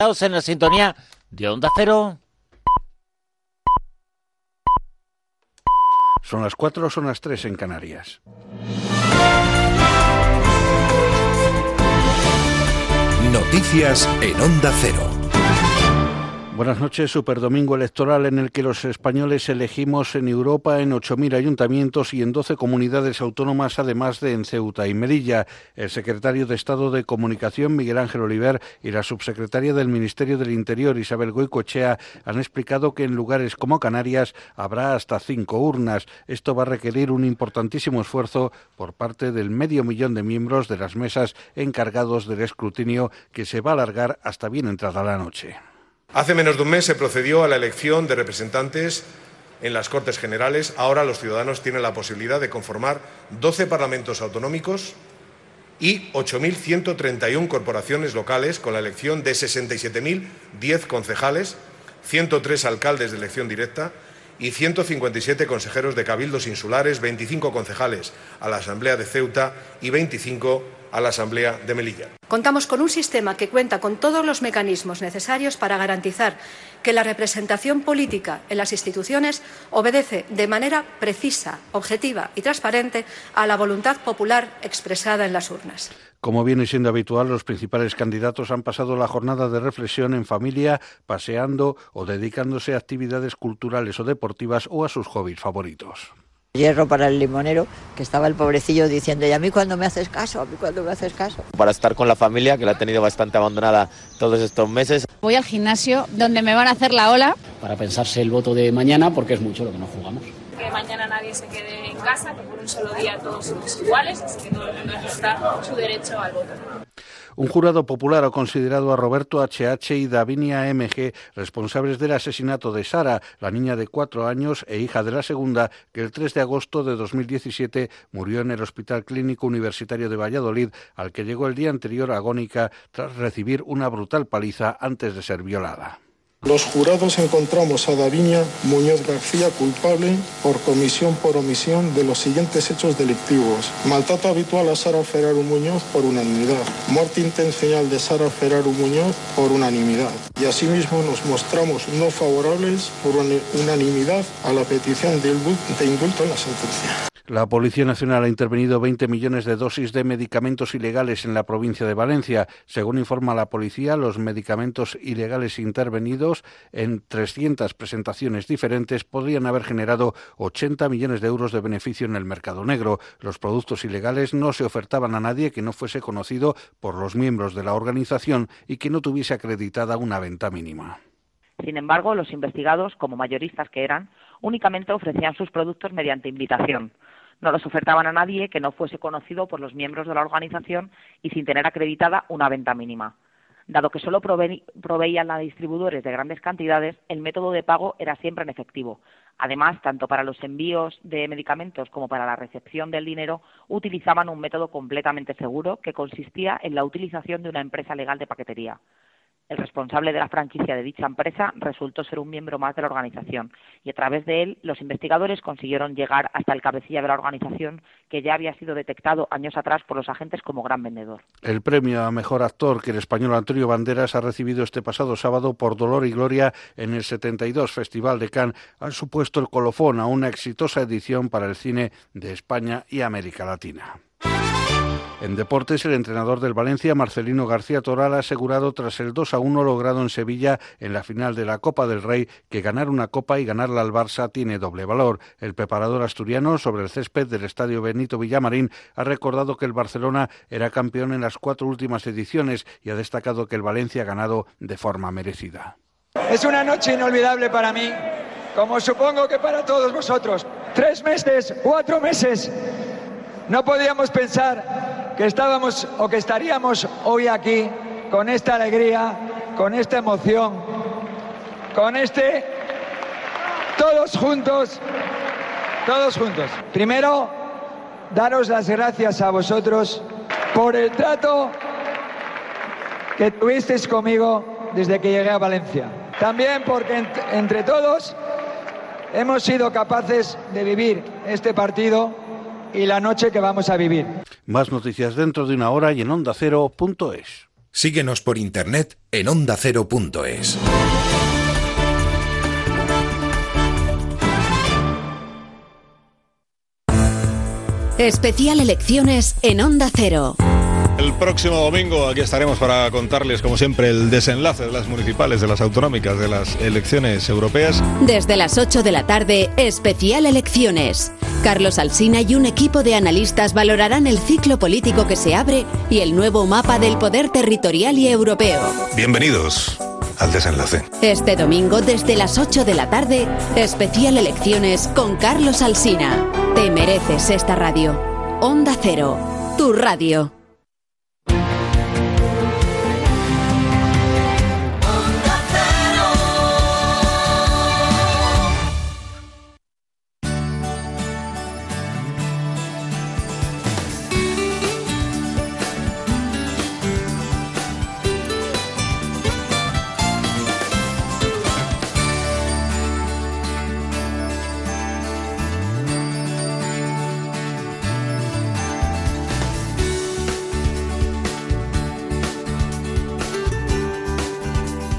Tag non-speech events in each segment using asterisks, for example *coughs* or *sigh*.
en la sintonía de Onda Cero. Son las cuatro, son las tres en Canarias. Noticias en Onda Cero. Buenas noches. Superdomingo electoral en el que los españoles elegimos en Europa en 8.000 ayuntamientos y en 12 comunidades autónomas, además de en Ceuta y Melilla. El secretario de Estado de Comunicación, Miguel Ángel Oliver, y la subsecretaria del Ministerio del Interior, Isabel Goicochea, han explicado que en lugares como Canarias habrá hasta cinco urnas. Esto va a requerir un importantísimo esfuerzo por parte del medio millón de miembros de las mesas encargados del escrutinio que se va a alargar hasta bien entrada la noche. Hace menos de un mes se procedió a la elección de representantes en las Cortes Generales. Ahora los ciudadanos tienen la posibilidad de conformar 12 parlamentos autonómicos y 8.131 corporaciones locales con la elección de 67.010 concejales, 103 alcaldes de elección directa y 157 consejeros de cabildos insulares, 25 concejales a la Asamblea de Ceuta y 25 a la Asamblea de Melilla. Contamos con un sistema que cuenta con todos los mecanismos necesarios para garantizar que la representación política en las instituciones obedece de manera precisa, objetiva y transparente a la voluntad popular expresada en las urnas. Como viene siendo habitual, los principales candidatos han pasado la jornada de reflexión en familia, paseando o dedicándose a actividades culturales o deportivas o a sus hobbies favoritos. Hierro para el limonero, que estaba el pobrecillo diciendo, ¿y a mí cuando me haces caso? ¿A mí cuando me haces caso? Para estar con la familia, que la ha tenido bastante abandonada todos estos meses. Voy al gimnasio, donde me van a hacer la ola. Para pensarse el voto de mañana, porque es mucho lo que no jugamos. Que mañana nadie se quede en casa, que por un solo día todos somos iguales, así que todo el mundo su derecho al voto. Un jurado popular ha considerado a Roberto HH y Davinia MG responsables del asesinato de Sara, la niña de cuatro años e hija de la segunda, que el 3 de agosto de 2017 murió en el Hospital Clínico Universitario de Valladolid, al que llegó el día anterior agónica tras recibir una brutal paliza antes de ser violada. Los jurados encontramos a Davinia Muñoz García culpable por comisión por omisión de los siguientes hechos delictivos. Maltrato habitual a Sara Ferraru Muñoz por unanimidad. Muerte intencional de Sara Ferraru Muñoz por unanimidad. Y asimismo nos mostramos no favorables por unanimidad a la petición de indulto en la sentencia. La Policía Nacional ha intervenido 20 millones de dosis de medicamentos ilegales en la provincia de Valencia. Según informa la policía, los medicamentos ilegales intervenidos en 300 presentaciones diferentes podrían haber generado 80 millones de euros de beneficio en el mercado negro. Los productos ilegales no se ofertaban a nadie que no fuese conocido por los miembros de la organización y que no tuviese acreditada una venta mínima. Sin embargo, los investigados, como mayoristas que eran, únicamente ofrecían sus productos mediante invitación no los ofertaban a nadie que no fuese conocido por los miembros de la organización y sin tener acreditada una venta mínima. Dado que solo proveían a distribuidores de grandes cantidades, el método de pago era siempre en efectivo. Además, tanto para los envíos de medicamentos como para la recepción del dinero, utilizaban un método completamente seguro que consistía en la utilización de una empresa legal de paquetería. El responsable de la franquicia de dicha empresa resultó ser un miembro más de la organización y a través de él los investigadores consiguieron llegar hasta el cabecilla de la organización que ya había sido detectado años atrás por los agentes como gran vendedor. El premio a mejor actor que el español Antonio Banderas ha recibido este pasado sábado por Dolor y Gloria en el 72 Festival de Cannes ha supuesto el colofón a una exitosa edición para el cine de España y América Latina. En deportes, el entrenador del Valencia, Marcelino García Toral, ha asegurado tras el 2 a 1 logrado en Sevilla en la final de la Copa del Rey que ganar una copa y ganarla al Barça tiene doble valor. El preparador asturiano sobre el césped del estadio Benito Villamarín ha recordado que el Barcelona era campeón en las cuatro últimas ediciones y ha destacado que el Valencia ha ganado de forma merecida. Es una noche inolvidable para mí, como supongo que para todos vosotros. Tres meses, cuatro meses. No podíamos pensar que estábamos o que estaríamos hoy aquí con esta alegría, con esta emoción, con este todos juntos, todos juntos. Primero, daros las gracias a vosotros por el trato que tuvisteis conmigo desde que llegué a Valencia. También porque entre todos hemos sido capaces de vivir este partido y la noche que vamos a vivir. Más noticias dentro de una hora y en onda cero.es. Síguenos por internet en ondacero.es. Especial Elecciones en Onda Cero. El próximo domingo aquí estaremos para contarles, como siempre, el desenlace de las municipales, de las autonómicas, de las elecciones europeas. Desde las 8 de la tarde, especial elecciones. Carlos Alsina y un equipo de analistas valorarán el ciclo político que se abre y el nuevo mapa del poder territorial y europeo. Bienvenidos al desenlace. Este domingo, desde las 8 de la tarde, especial elecciones con Carlos Alsina. Te mereces esta radio. Onda Cero, tu radio.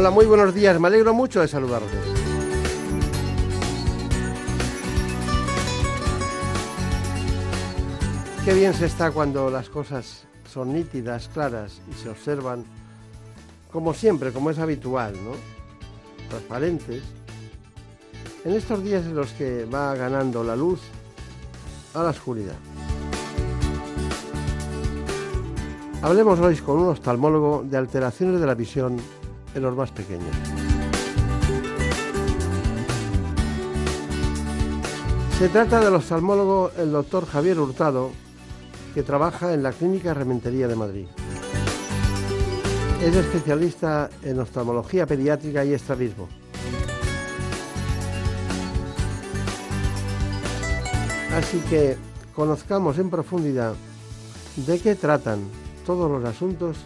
Hola, muy buenos días. Me alegro mucho de saludarles. Qué bien se está cuando las cosas son nítidas, claras y se observan como siempre, como es habitual, ¿no? Transparentes. En estos días en los que va ganando la luz a la oscuridad. Hablemos hoy con un oftalmólogo de alteraciones de la visión en los más pequeños. Se trata del oftalmólogo el doctor Javier Hurtado, que trabaja en la Clínica Rementería de Madrid. Es especialista en oftalmología pediátrica y estrabismo. Así que conozcamos en profundidad de qué tratan todos los asuntos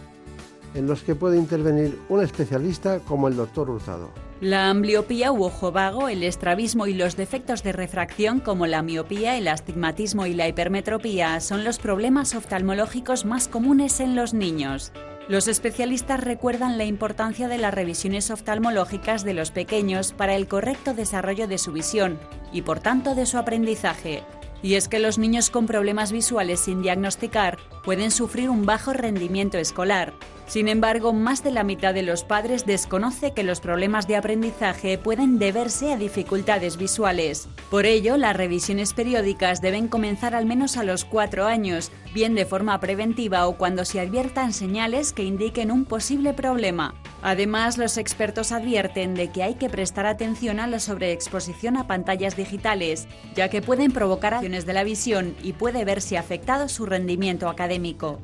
en los que puede intervenir un especialista como el doctor Hurtado. La ambliopía u ojo vago, el estrabismo y los defectos de refracción como la miopía, el astigmatismo y la hipermetropía son los problemas oftalmológicos más comunes en los niños. Los especialistas recuerdan la importancia de las revisiones oftalmológicas de los pequeños para el correcto desarrollo de su visión y por tanto de su aprendizaje. Y es que los niños con problemas visuales sin diagnosticar pueden sufrir un bajo rendimiento escolar. Sin embargo, más de la mitad de los padres desconoce que los problemas de aprendizaje pueden deberse a dificultades visuales. Por ello, las revisiones periódicas deben comenzar al menos a los cuatro años, bien de forma preventiva o cuando se adviertan señales que indiquen un posible problema. Además, los expertos advierten de que hay que prestar atención a la sobreexposición a pantallas digitales, ya que pueden provocar acciones de la visión y puede verse afectado su rendimiento académico.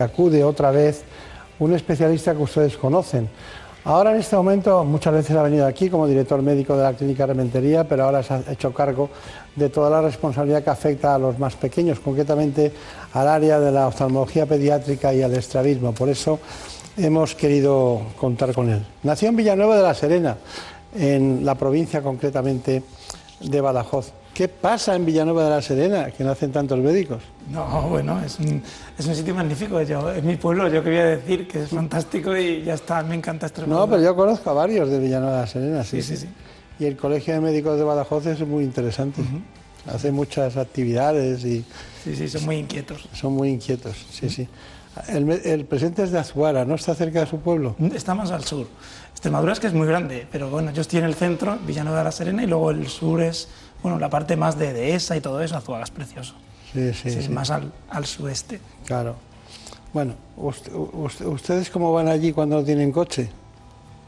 Acude otra vez un especialista que ustedes conocen. Ahora en este momento muchas veces ha venido aquí como director médico de la clínica Rementería, pero ahora se ha hecho cargo de toda la responsabilidad que afecta a los más pequeños, concretamente al área de la oftalmología pediátrica y al estrabismo. Por eso hemos querido contar con él. Nació en Villanueva de la Serena, en la provincia concretamente de Badajoz. ¿Qué pasa en Villanueva de la Serena, que nacen tantos médicos? No, bueno, es un, es un sitio magnífico. Yo, es mi pueblo, yo quería decir que es fantástico y ya está, me encanta Extremadura. No, pero yo conozco a varios de Villanueva de la Serena, sí. Sí, sí, Y el Colegio de Médicos de Badajoz es muy interesante. Hace muchas actividades y... Sí, sí, son muy inquietos. Son muy inquietos, sí, sí. El, el, presidente es de Azuara, ¿no está cerca de su pueblo? Está más al sur. Extremadura es que es muy grande, pero bueno, yo estoy en el centro, Villanueva de la Serena, y luego el sur es, bueno, la parte más de Dehesa y todo eso, Azuara es precioso. Sí, sí, Es más al, al, sueste. Claro. Bueno, usted, usted, ¿ustedes cómo van allí cuando tienen coche?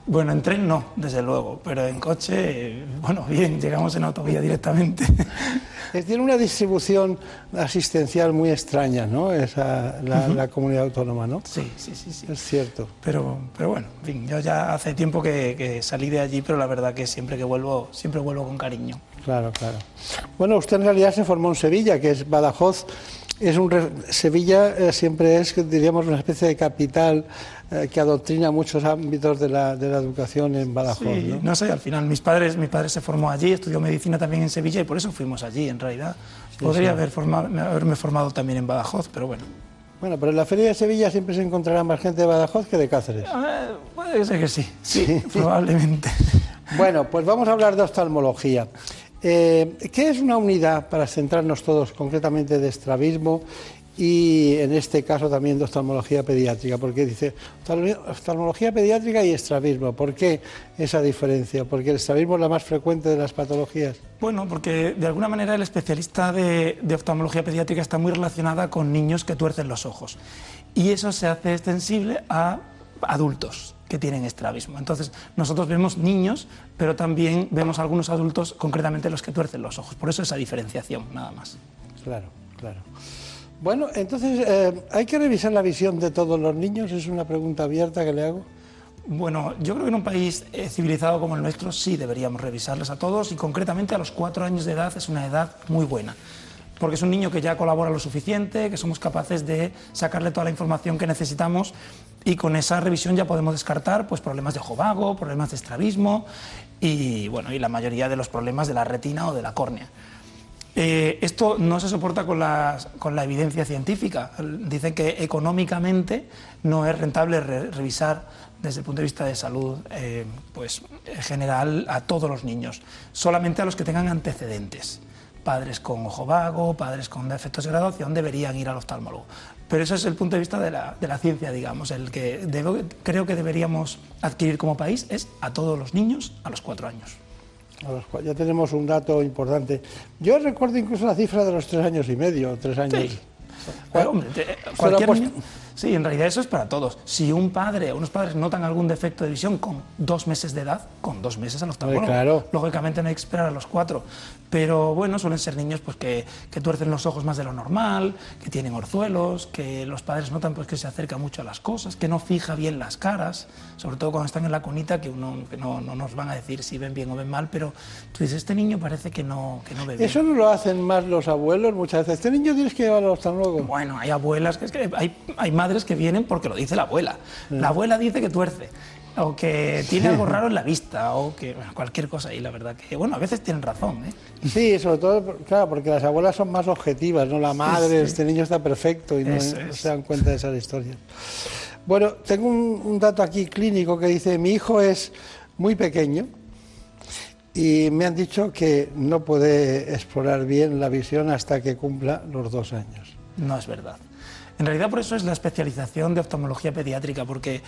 Bueno, en tren no, desde luego, pero en coche, bueno, *laughs* bien, llegamos en autovía directamente. *laughs* Tiene una distribución asistencial muy extraña, ¿no? Esa, la, la comunidad autónoma, ¿no? Sí, sí, sí, sí. Es cierto. Pero, pero bueno, en fin, yo ya hace tiempo que, que salí de allí, pero la verdad que siempre que vuelvo, siempre vuelvo con cariño. Claro, claro. Bueno, usted en realidad se formó en Sevilla, que es Badajoz. Es un re- Sevilla eh, siempre es, diríamos, una especie de capital eh, que adoctrina muchos ámbitos de la, de la educación en Badajoz. Sí, ¿no? no sé, al final mis padres, mi padre se formó allí, estudió medicina también en Sevilla y por eso fuimos allí, en realidad. Podría sí. Haber formado- haberme formado también en Badajoz, pero bueno. Bueno, pero en la Feria de Sevilla siempre se encontrará más gente de Badajoz que de Cáceres. Eh, puede ser que sí, sí, probablemente. *laughs* Bueno, pues vamos a hablar de oftalmología. Eh, ¿Qué es una unidad, para centrarnos todos concretamente, de estrabismo y en este caso también de oftalmología pediátrica? Porque dice oftalmo- oftalmología pediátrica y estrabismo. ¿Por qué esa diferencia? Porque el estrabismo es la más frecuente de las patologías. Bueno, porque de alguna manera el especialista de, de oftalmología pediátrica está muy relacionada con niños que tuercen los ojos. Y eso se hace extensible a adultos que tienen estrabismo. Entonces, nosotros vemos niños, pero también vemos algunos adultos, concretamente los que tuercen los ojos. Por eso esa diferenciación, nada más. Claro, claro. Bueno, entonces, eh, ¿hay que revisar la visión de todos los niños? Es una pregunta abierta que le hago. Bueno, yo creo que en un país eh, civilizado como el nuestro sí deberíamos revisarles a todos y concretamente a los cuatro años de edad es una edad muy buena. Porque es un niño que ya colabora lo suficiente, que somos capaces de sacarle toda la información que necesitamos y con esa revisión ya podemos descartar pues, problemas de ojo vago, problemas de estrabismo y, bueno, y la mayoría de los problemas de la retina o de la córnea. Eh, esto no se soporta con la, con la evidencia científica. Dicen que económicamente no es rentable re- revisar desde el punto de vista de salud eh, pues, en general a todos los niños, solamente a los que tengan antecedentes. Padres con ojo vago, padres con defectos de graduación deberían ir al oftalmólogo. Pero ese es el punto de vista de la, de la ciencia, digamos. El que creo que deberíamos adquirir como país es a todos los niños a los cuatro años. A los cua- Ya tenemos un dato importante. Yo recuerdo incluso la cifra de los tres años y medio, tres años. Sí. Hombre, te- cualquier Sí, en realidad eso es para todos. Si un padre o unos padres notan algún defecto de visión con dos meses de edad, con dos meses al oftalmólogo. Claro. Lógicamente no hay que esperar a los cuatro. Pero bueno, suelen ser niños pues, que, que tuercen los ojos más de lo normal, que tienen orzuelos, que los padres notan pues, que se acerca mucho a las cosas, que no fija bien las caras, sobre todo cuando están en la cunita, que, uno, que no, no nos van a decir si ven bien o ven mal, pero tú dices, este niño parece que no, que no ve bien. Eso no lo hacen más los abuelos muchas veces. Este niño tienes que llevarlo al oftalmólogo. Bueno, hay abuelas, que es que hay, hay madres que vienen porque lo dice la abuela. La abuela dice que tuerce, o que *laughs* tiene algo raro en la vista, o que bueno, cualquier cosa. Y la verdad que, bueno, a veces tienen razón. ¿eh? Sí, sobre todo, claro, porque las abuelas son más objetivas, ¿no? La madre, sí. este niño está perfecto y no, Eso no es. se dan cuenta de esas historias. Bueno, tengo un, un dato aquí clínico que dice, mi hijo es muy pequeño y me han dicho que no puede explorar bien la visión hasta que cumpla los dos años. No es verdad. En realidad por eso es la especialización de oftalmología pediátrica, porque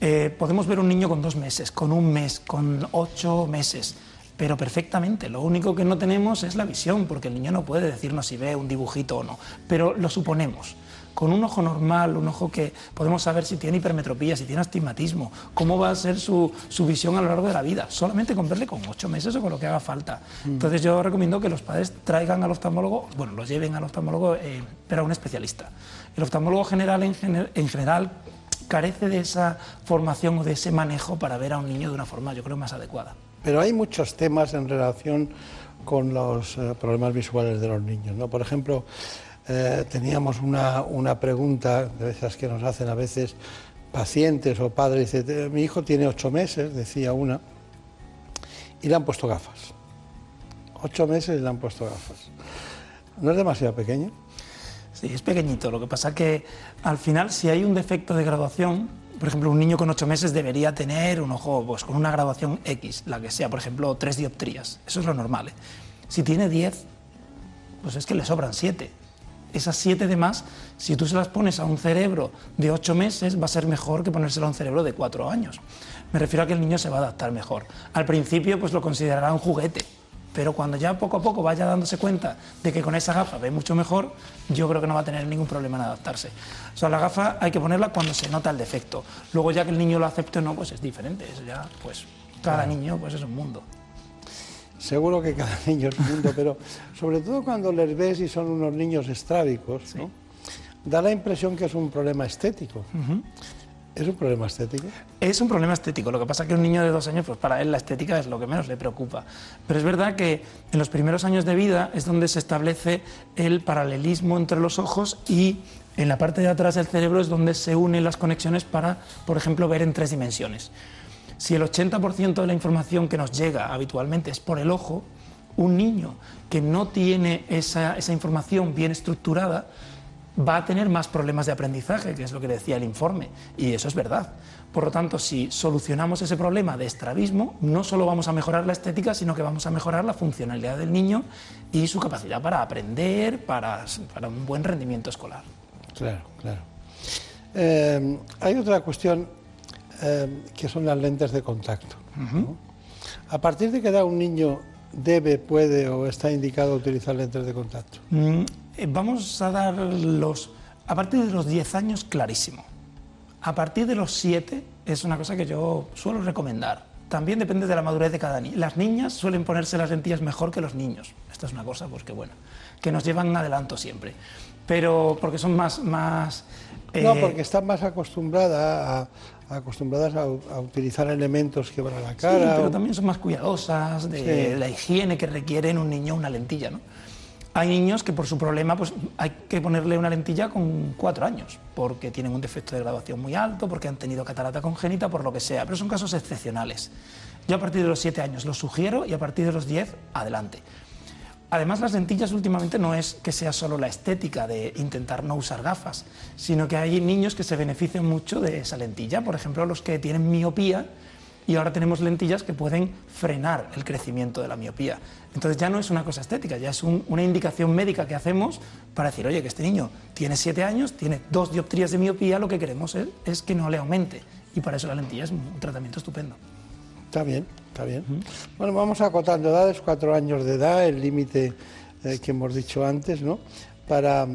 eh, podemos ver un niño con dos meses, con un mes, con ocho meses, pero perfectamente. Lo único que no tenemos es la visión, porque el niño no puede decirnos si ve un dibujito o no, pero lo suponemos. Con un ojo normal, un ojo que podemos saber si tiene hipermetropía, si tiene astigmatismo, cómo va a ser su, su visión a lo largo de la vida, solamente con verle con ocho meses o con lo que haga falta. Entonces yo recomiendo que los padres traigan al oftalmólogo, bueno, los lleven al oftalmólogo, eh, pero a un especialista. El oftalmólogo general en, gener- en general carece de esa formación o de ese manejo para ver a un niño de una forma, yo creo, más adecuada. Pero hay muchos temas en relación con los eh, problemas visuales de los niños. ¿no? Por ejemplo, eh, teníamos una, una pregunta de esas que nos hacen a veces pacientes o padres. Dice, "Eh, mi hijo tiene ocho meses, decía una, y le han puesto gafas. Ocho meses y le han puesto gafas. ¿No es demasiado pequeño? Sí, es pequeñito. Lo que pasa que al final, si hay un defecto de graduación, por ejemplo, un niño con ocho meses debería tener un ojo pues, con una graduación X, la que sea, por ejemplo, tres dioptrías. Eso es lo normal. ¿eh? Si tiene diez, pues es que le sobran siete. Esas siete de más, si tú se las pones a un cerebro de ocho meses, va a ser mejor que ponérselo a un cerebro de cuatro años. Me refiero a que el niño se va a adaptar mejor. Al principio, pues lo considerará un juguete, pero cuando ya poco a poco vaya dándose cuenta de que con esa gafa ve mucho mejor, yo creo que no va a tener ningún problema en adaptarse. O sea, la gafa hay que ponerla cuando se nota el defecto. Luego ya que el niño lo acepte o no, pues es diferente. Eso ya, pues cada niño pues es un mundo. seguro que cada *laughs* niño es un mundo, pero sobre todo cuando les ves y son unos niños estrábicos, ¿no? da la impresión que es un problema estético. ¿Es un problema estético? Es un problema estético. Lo que pasa es que un niño de dos años, pues para él la estética es lo que menos le preocupa. Pero es verdad que en los primeros años de vida es donde se establece el paralelismo entre los ojos y en la parte de atrás del cerebro es donde se unen las conexiones para, por ejemplo, ver en tres dimensiones. Si el 80% de la información que nos llega habitualmente es por el ojo, un niño que no tiene esa, esa información bien estructurada, va a tener más problemas de aprendizaje, que es lo que decía el informe, y eso es verdad. Por lo tanto, si solucionamos ese problema de estrabismo, no solo vamos a mejorar la estética, sino que vamos a mejorar la funcionalidad del niño y su capacidad para aprender, para, para un buen rendimiento escolar. Claro, claro. Eh, hay otra cuestión eh, que son las lentes de contacto. ¿no? A partir de que edad un niño debe, puede o está indicado utilizar lentes de contacto. Mm, eh, vamos a dar los... A partir de los 10 años, clarísimo. A partir de los 7 es una cosa que yo suelo recomendar. También depende de la madurez de cada niño. Las niñas suelen ponerse las lentillas mejor que los niños. Esto es una cosa, pues que bueno, que nos llevan adelanto siempre. Pero porque son más... más No, eh, porque están más acostumbrada a, acostumbradas a, a utilizar elementos que van a la Sí, cara. pero o- también son más cuidadosas de Sí. la higiene que requiere en un niño una lentilla. ¿no? Hay niños que por su problema pues, hay que ponerle una lentilla con cuatro años, porque tienen un defecto de graduación muy alto, porque han tenido catarata congénita, por lo que sea, pero son casos excepcionales. Yo a partir de los siete años lo sugiero y a partir de los 10, adelante. Además, las lentillas últimamente no es que sea solo la estética de intentar no usar gafas, sino que hay niños que se benefician mucho de esa lentilla. Por ejemplo, los que tienen miopía y ahora tenemos lentillas que pueden frenar el crecimiento de la miopía. Entonces ya no es una cosa estética, ya es un- una indicación médica que hacemos para decir, oye, que este niño tiene siete años, tiene dos dioptrías de miopía, lo que queremos es, es que no le aumente. Y para eso la lentilla es un tratamiento estupendo. Está bien, está bien. Bueno, vamos acotando edades, cuatro años de edad, el límite eh, que hemos dicho antes, ¿no? Para,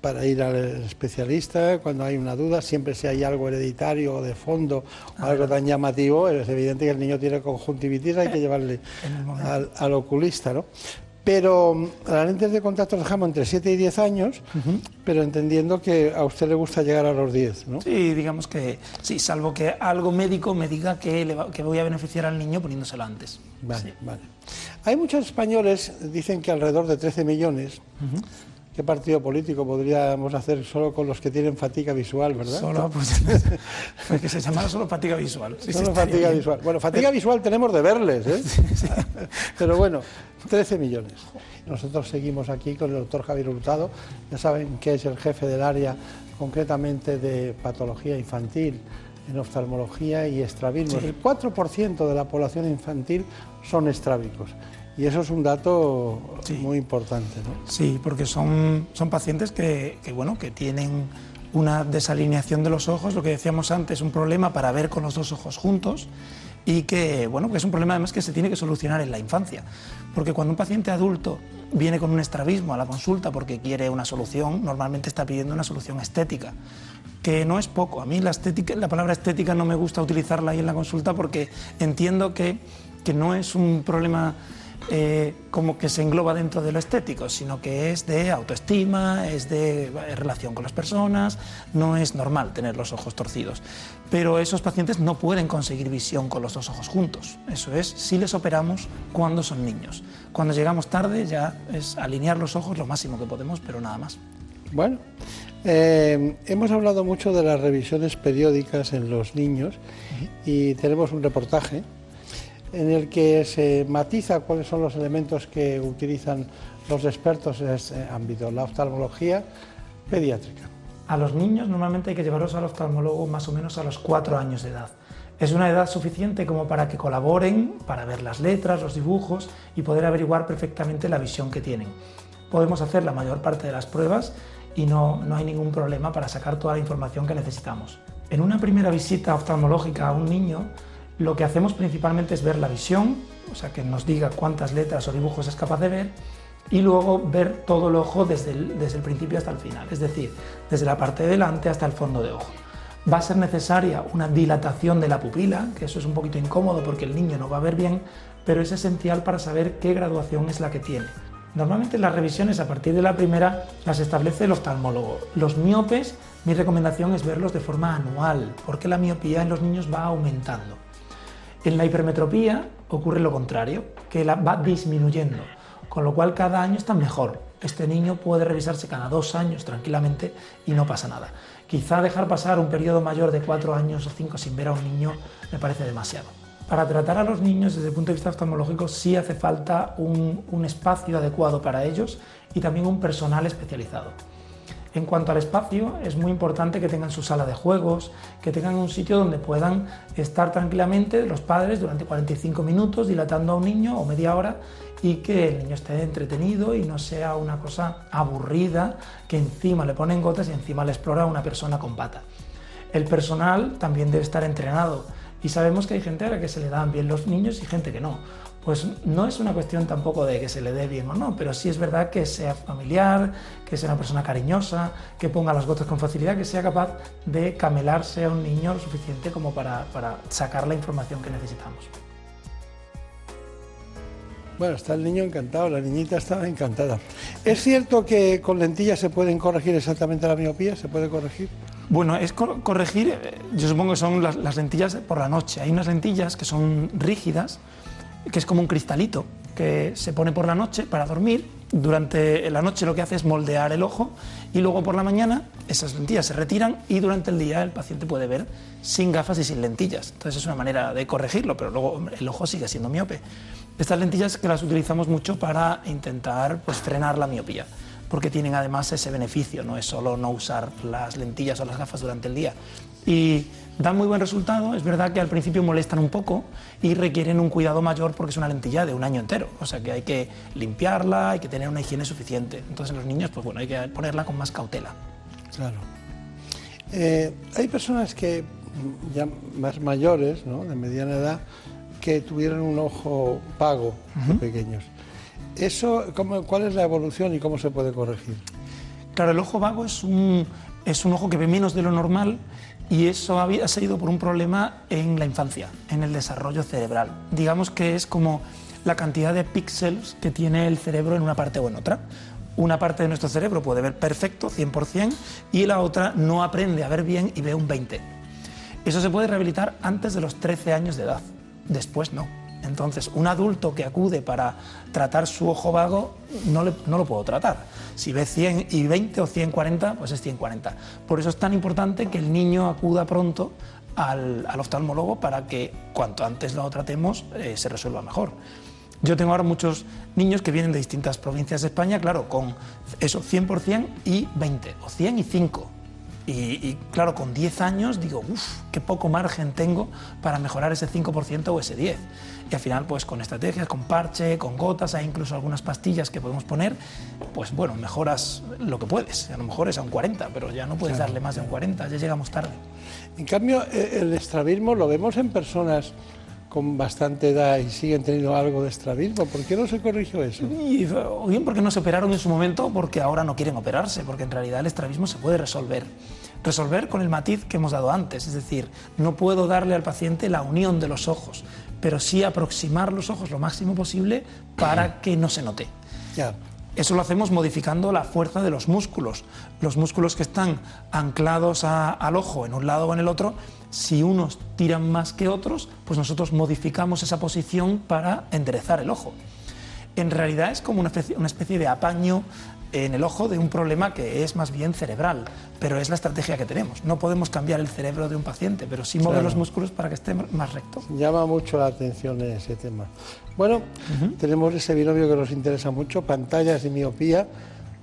para ir al especialista cuando hay una duda, siempre si hay algo hereditario o de fondo o algo tan llamativo, es evidente que el niño tiene conjuntivitis, hay que *laughs* llevarle al, al oculista, ¿no? Pero mm, las lentes de contacto dejamos entre 7 y 10 años, pero entendiendo que a usted le gusta llegar a los 10, ¿no? Sí, digamos que sí, salvo que algo médico me diga que, le va- que voy a beneficiar al niño poniéndoselo antes. Vale, vale. Hay muchos españoles, dicen que alrededor de 13 millones. ¿Qué partido político podríamos hacer solo con los que tienen fatiga visual, verdad? Solo, pues, *laughs* pues que se llamara solo fatiga visual. Sí, Solo fatiga bien. visual. Bueno, fatiga visual tenemos de verles, ¿eh? *laughs* Pero bueno, 13 millones. Nosotros seguimos aquí con el doctor Javier Hurtado. Ya saben que es el jefe del área concretamente de patología infantil en oftalmología y estrabismo. El 4% de la población infantil son estrábicos. Y eso es un dato muy importante, ¿no? Sí, porque son, son pacientes que, que, bueno, que tienen una desalineación de los ojos, lo que decíamos antes, un problema para ver con los dos ojos juntos y que, bueno, que es un problema además que se tiene que solucionar en la infancia. Porque cuando un paciente adulto viene con un estrabismo a la consulta porque quiere una solución, normalmente está pidiendo una solución estética, que no es poco. A mí la, estética, la palabra estética no me gusta utilizarla ahí en la consulta porque entiendo que, que no es un problema eh, como que se engloba dentro de lo estético, sino que es de autoestima, es de eh, relación con las personas, no es normal tener los ojos torcidos. Pero esos pacientes no pueden conseguir visión con los dos ojos juntos. Eso es si les operamos cuando son niños. Cuando llegamos tarde ya es alinear los ojos lo máximo que podemos, pero nada más. Bueno, eh, hemos hablado mucho de las revisiones periódicas en los niños y tenemos un reportaje en el que se matiza cuáles son los elementos que utilizan los expertos en este ámbito, la oftalmología pediátrica. A los niños normalmente hay que llevarlos al oftalmólogo más o menos a los cuatro años de edad. Es una edad suficiente como para que colaboren, para ver las letras, los dibujos y poder averiguar perfectamente la visión que tienen. Podemos hacer la mayor parte de las pruebas y no, no hay ningún problema para sacar toda la información que necesitamos. En una primera visita oftalmológica a un niño, lo que hacemos principalmente es ver la visión, o sea, que nos diga cuántas letras o dibujos es capaz de ver, y luego ver todo el ojo desde el, principio hasta el final, es decir, desde la parte de delante hasta el fondo de ojo. Va a ser necesaria una dilatación de la pupila, que eso es un poquito incómodo porque el niño no va a ver bien, pero es esencial para saber qué graduación es la que tiene. Normalmente las revisiones a partir de la primera las establece el oftalmólogo. Los miopes, mi recomendación es verlos de forma anual, porque la miopía en los niños va aumentando. En la hipermetropía ocurre lo contrario, que la va disminuyendo, con lo cual cada año está mejor. Este niño puede revisarse cada dos años tranquilamente y no pasa nada. Quizá dejar pasar un periodo mayor de cuatro años o cinco sin ver a un niño me parece demasiado. Para tratar a los niños desde el punto de vista oftalmológico sí hace falta un, un espacio adecuado para ellos y también un personal especializado. En cuanto al espacio, es muy importante que tengan su sala de juegos, que tengan un sitio donde puedan estar tranquilamente los padres durante 45 minutos dilatando a un niño o media hora y que el niño esté entretenido y no sea una cosa aburrida que encima le ponen gotas y encima le explora una persona con pata. El personal también debe estar entrenado y sabemos que hay gente a la que se le dan bien los niños y gente que no. Pues no es una cuestión tampoco de que se le dé bien o no, pero sí es verdad que sea familiar, que sea una persona cariñosa, que ponga las gotas con facilidad, que sea capaz de camelarse a un niño lo suficiente como para, para sacar la información que necesitamos. Bueno, está el niño encantado, la niñita está encantada. ¿Es cierto que con lentillas se pueden corregir exactamente la miopía? ¿Se puede corregir? Bueno, es cor corregir, eh, yo supongo que son las, las, lentillas por la noche. Hay unas lentillas que son rígidas, que es como un cristalito, que se pone por la noche para dormir. Durante la noche lo que hace es moldear el ojo y luego por la mañana esas lentillas se retiran y durante el día el paciente puede ver sin gafas y sin lentillas. Entonces es una manera de corregirlo, pero luego el ojo sigue siendo miope. Estas lentillas que las utilizamos mucho para intentar pues, frenar la miopía, porque tienen además ese beneficio, no es solo no usar las lentillas o las gafas durante el día. Y dan muy buen resultado, es verdad que al principio molestan un poco y requieren un cuidado mayor porque es una lentilla de un año entero, o sea que hay que limpiarla, hay que tener una higiene suficiente. Entonces en los niños, pues bueno, hay que ponerla con más cautela. Claro. Eh, hay personas que ya más mayores, ¿no? de mediana edad, que tuvieran un ojo pago uh -huh. pequeños. Eso, ¿cómo, ¿Cuál es la evolución y cómo se puede corregir? Claro, el ojo vago es un, es un ojo que ve menos de lo normal y eso había sido por un problema en la infancia, en el desarrollo cerebral. Digamos que es como la cantidad de píxeles que tiene el cerebro en una parte o en otra. Una parte de nuestro cerebro puede ver perfecto, 100%, y la otra no aprende a ver bien y ve un 20%. Eso se puede rehabilitar antes de los 13 años de edad, después no. Entonces, un adulto que acude para tratar su ojo vago, no, lo puedo tratar. Si ve 100 y 20 o 140, pues es 140. Por eso es tan importante que el niño acuda pronto al, al oftalmólogo para que cuanto antes lo tratemos eh, se resuelva mejor. Yo tengo ahora muchos niños que vienen de distintas provincias de España, claro, con eso, 100% y 20, o 100 y 5. Y, y, claro, con 10 años digo, uff, qué poco margen tengo para mejorar ese 5% o ese 10%. Y al final, pues con estrategias, con parche, con gotas, hay incluso algunas pastillas que podemos poner, pues bueno, mejoras lo que puedes. A lo mejor es a un 40, pero ya no puedes claro. darle más de un 40, ya llegamos tarde. En cambio, el estrabismo lo vemos en personas con bastante edad y siguen teniendo algo de estrabismo. ¿Por qué no se corrigió eso? Y, o bien porque no se operaron en su momento, porque ahora no quieren operarse, porque en realidad el estrabismo se puede resolver. Resolver con el matiz que hemos dado antes, es decir, no puedo darle al paciente la unión de los ojos, pero sí aproximar los ojos lo máximo posible para que no se note. Ya. Eso lo hacemos modificando la fuerza de los músculos. Los músculos que están anclados a, al ojo en un lado o en el otro, si unos tiran más que otros, pues nosotros modificamos esa posición para enderezar el ojo. En realidad es como una especie, una especie de apaño en el ojo de un problema que es más bien cerebral, pero es la estrategia que tenemos. No podemos cambiar el cerebro de un paciente, pero sí mover claro. los músculos para que esté más recto. Llama mucho la atención ese tema. Bueno, uh -huh. tenemos ese binomio que nos interesa mucho, pantallas y miopía.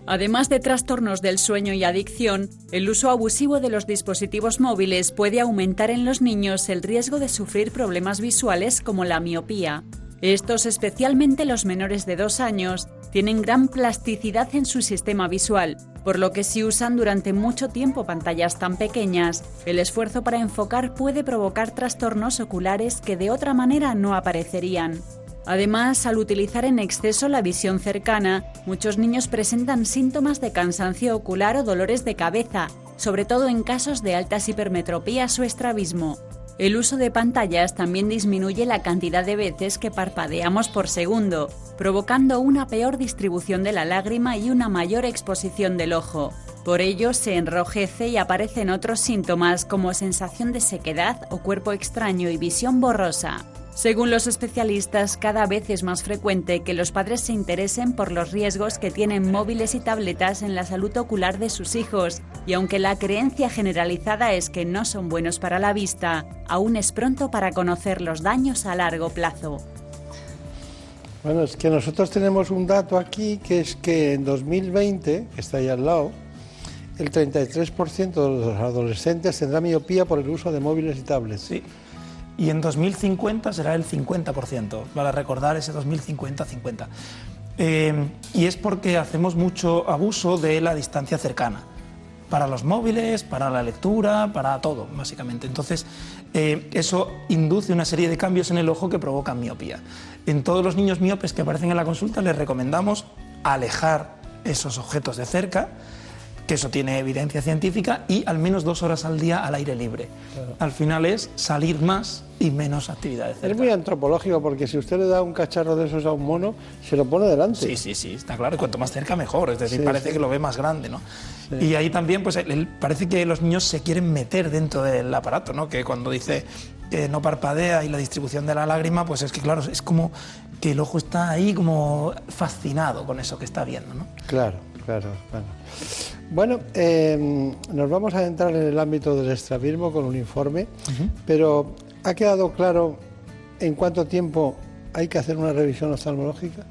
Además de trastornos del sueño y adicción, el uso abusivo de los dispositivos móviles puede aumentar en los niños el riesgo de sufrir problemas visuales como la miopía. Estos, especialmente los menores de dos años, tienen gran plasticidad en su sistema visual, por lo que si usan durante mucho tiempo pantallas tan pequeñas, el esfuerzo para enfocar puede provocar trastornos oculares que de otra manera no aparecerían. Además, al utilizar en exceso la visión cercana, muchos niños presentan síntomas de cansancio ocular o dolores de cabeza, sobre todo en casos de altas hipermetropías o estrabismo. El uso de pantallas también disminuye la cantidad de veces que parpadeamos por segundo, provocando una peor distribución de la lágrima y una mayor exposición del ojo. Por ello se enrojece y aparecen otros síntomas como sensación de sequedad o cuerpo extraño y visión borrosa. Según los especialistas, cada vez es más frecuente que los padres se interesen por los riesgos que tienen móviles y tabletas en la salud ocular de sus hijos, y aunque la creencia generalizada es que no son buenos para la vista, aún es pronto para conocer los daños a largo plazo. Bueno, es que nosotros tenemos un dato aquí que es que en 2020, que está ahí al lado, el 33% de los adolescentes tendrá miopía por el uso de móviles y tablets. Sí y en 2050 será el 50%, para recordar ese 2050-50. Eh, y es porque hacemos mucho abuso de la distancia cercana, para los móviles, para la lectura, para todo, básicamente. Entonces, eh, eso induce una serie de cambios en el ojo que provocan miopía. En todos los niños miopes que aparecen en la consulta les recomendamos alejar esos objetos de cerca, que eso tiene evidencia científica, y al menos dos horas al día al aire libre. Al final es salir más y menos actividades. Es muy antropológico porque si usted le da un cacharro de esos a un mono, se lo pone delante. Sí, sí, sí, está claro. Y cuanto más cerca, mejor. Es decir, parece que lo ve más grande, ¿no? Y ahí también, pues, parece que los niños se quieren meter dentro del aparato, ¿no? Que cuando dice que no parpadea y la distribución de la lágrima, pues es que, claro, es como que el ojo está ahí como fascinado con eso que está viendo, ¿no? Claro, claro, claro. Bueno, em, nos vamos a entrar en el ámbito del estrabismo con un informe, pero ¿ha quedado claro en cuánto tiempo hay que hacer una revisión oftalmológica?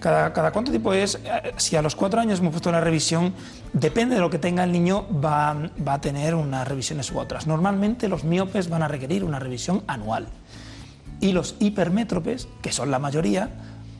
Cada, cada, cuánto tiempo es, eh, si a los cuatro años hemos puesto una revisión, depende de lo que tenga el niño, va, va, a tener unas revisiones u otras. Normalmente los miopes van a requerir una revisión anual y los hipermétropes, que son la mayoría,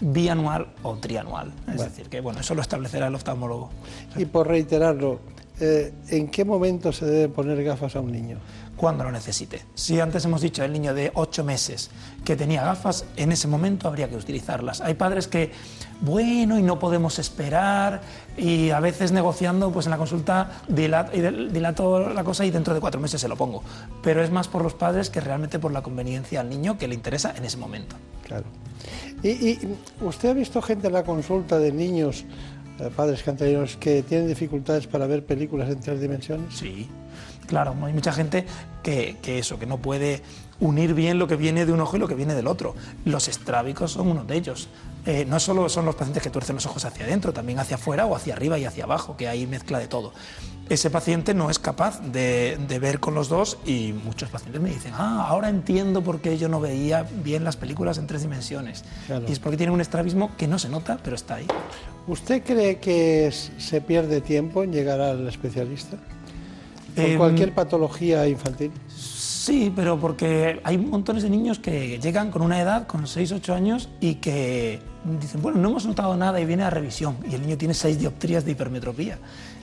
bianual o trianual. Es decir, que bueno, eso lo establecerá el oftalmólogo. Y por reiterarlo, eh, ¿en qué momento se debe poner gafas a un niño? Cuando lo necesite. Si antes hemos dicho el niño de 8 meses que tenía gafas, en ese momento habría que utilizarlas. Hay padres que, bueno, y no podemos esperar, y a veces negociando, pues en la consulta dilato, la cosa y dentro de cuatro meses se lo pongo. Pero es más por los padres que realmente por la conveniencia al niño que le interesa en ese momento. Claro. ¿Y, usted ha visto gente en la consulta de niños, eh, padres canterinos, que tienen dificultades para ver películas en tres dimensiones? Sí, claro, hay mucha gente que, eso, que no puede unir bien lo que viene de un ojo y lo que viene del otro. Los estrábicos son uno de ellos. Eh, no solo son los pacientes que tuercen los ojos hacia adentro, también hacia afuera o hacia arriba y hacia abajo, que hay mezcla de todo ese paciente no es capaz de, ver con los dos y muchos pacientes me dicen, ah, ahora entiendo por qué yo no veía bien las películas en tres dimensiones. Y es porque tiene un estrabismo que no se nota, pero está ahí. ¿Usted cree que se pierde tiempo en llegar al especialista? ¿Por em, cualquier patología infantil? Sí, pero porque hay montones de niños que llegan con una edad, con 6, 8 años, y que dicen, bueno, no hemos notado nada y viene a revisión, y el niño tiene 6 dioptrías de hipermetropía.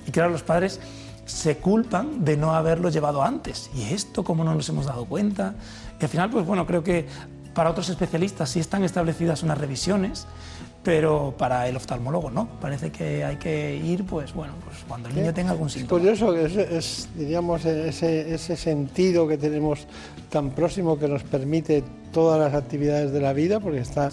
Y claro, los padres se culpan de no haberlo llevado antes. ¿Y esto cómo no nos hemos dado cuenta? Y al final, pues bueno, creo que para otros especialistas sí están establecidas unas revisiones, pero para el oftalmólogo no. Parece que hay que ir, pues bueno, pues cuando el niño tenga algún síntoma. Es curioso que es, diríamos, ese, ese, sentido que tenemos tan próximo que nos permite todas las actividades de la vida, porque está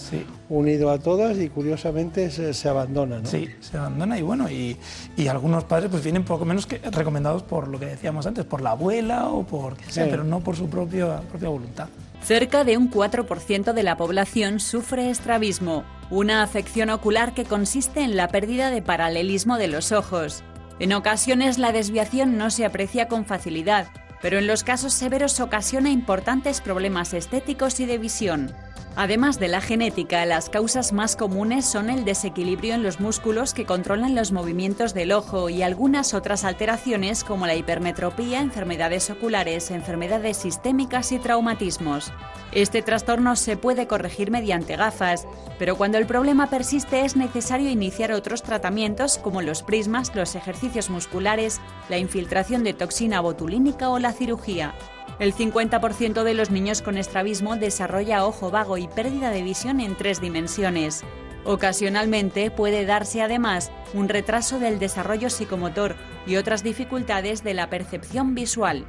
unido a todas y curiosamente se, abandona. ¿no? Sí, se abandona y bueno, y, y, algunos padres pues vienen poco menos que recomendados por lo que decíamos antes, por la abuela o por quien sea, pero no por su propia, propia voluntad. Cerca de un 4% de la población sufre estrabismo, una afección ocular que consiste en la pérdida de paralelismo de los ojos. En ocasiones la desviación no se aprecia con facilidad, pero en los casos severos ocasiona importantes problemas estéticos y de visión. Además de la genética, las causas más comunes son el desequilibrio en los músculos que controlan los movimientos del ojo y algunas otras alteraciones como la hipermetropía, enfermedades oculares, enfermedades sistémicas y traumatismos. Este trastorno se puede corregir mediante gafas, pero cuando el problema persiste es necesario iniciar otros tratamientos como los prismas, los ejercicios musculares, la infiltración de toxina botulínica o la cirugía. El 50% de los niños con estrabismo desarrolla ojo vago y pérdida de visión en tres dimensiones. Ocasionalmente puede darse además un retraso del desarrollo psicomotor y otras dificultades de la percepción visual.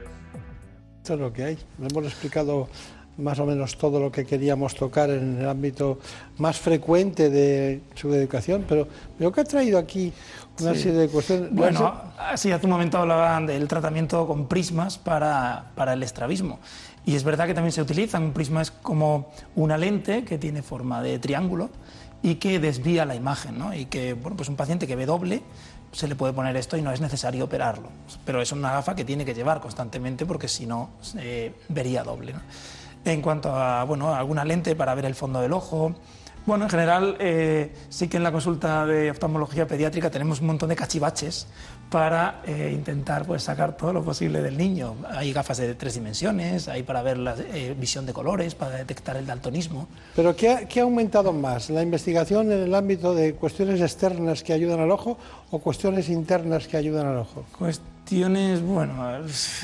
Esto es lo que hay. Hemos explicado más o menos todo lo que queríamos tocar en el ámbito más frecuente de su educación, pero veo que ha traído aquí una Sí. serie de cuestiones. Bueno, así hace un momento hablaban del tratamiento con prismas para, para el estrabismo. Y es verdad que también se utilizan. Un prisma es como una lente que tiene forma de triángulo y que desvía la imagen. ¿no? Y que, bueno, pues un paciente que ve doble se le puede poner esto y no es necesario operarlo. Pero es una gafa que tiene que llevar constantemente porque si no, eh, vería doble. ¿no? En cuanto a bueno, alguna lente para ver el fondo del ojo, bueno, en general eh, sí que en la consulta de oftalmología pediátrica tenemos un montón de cachivaches para eh, intentar pues, sacar todo lo posible del niño. Hay gafas de tres dimensiones, hay para ver la eh, visión de colores, para detectar el daltonismo. Pero ¿qué ha, qué ha aumentado más? ¿La investigación en el ámbito de cuestiones externas que ayudan al ojo o cuestiones internas que ayudan al ojo? Cuestiones, bueno...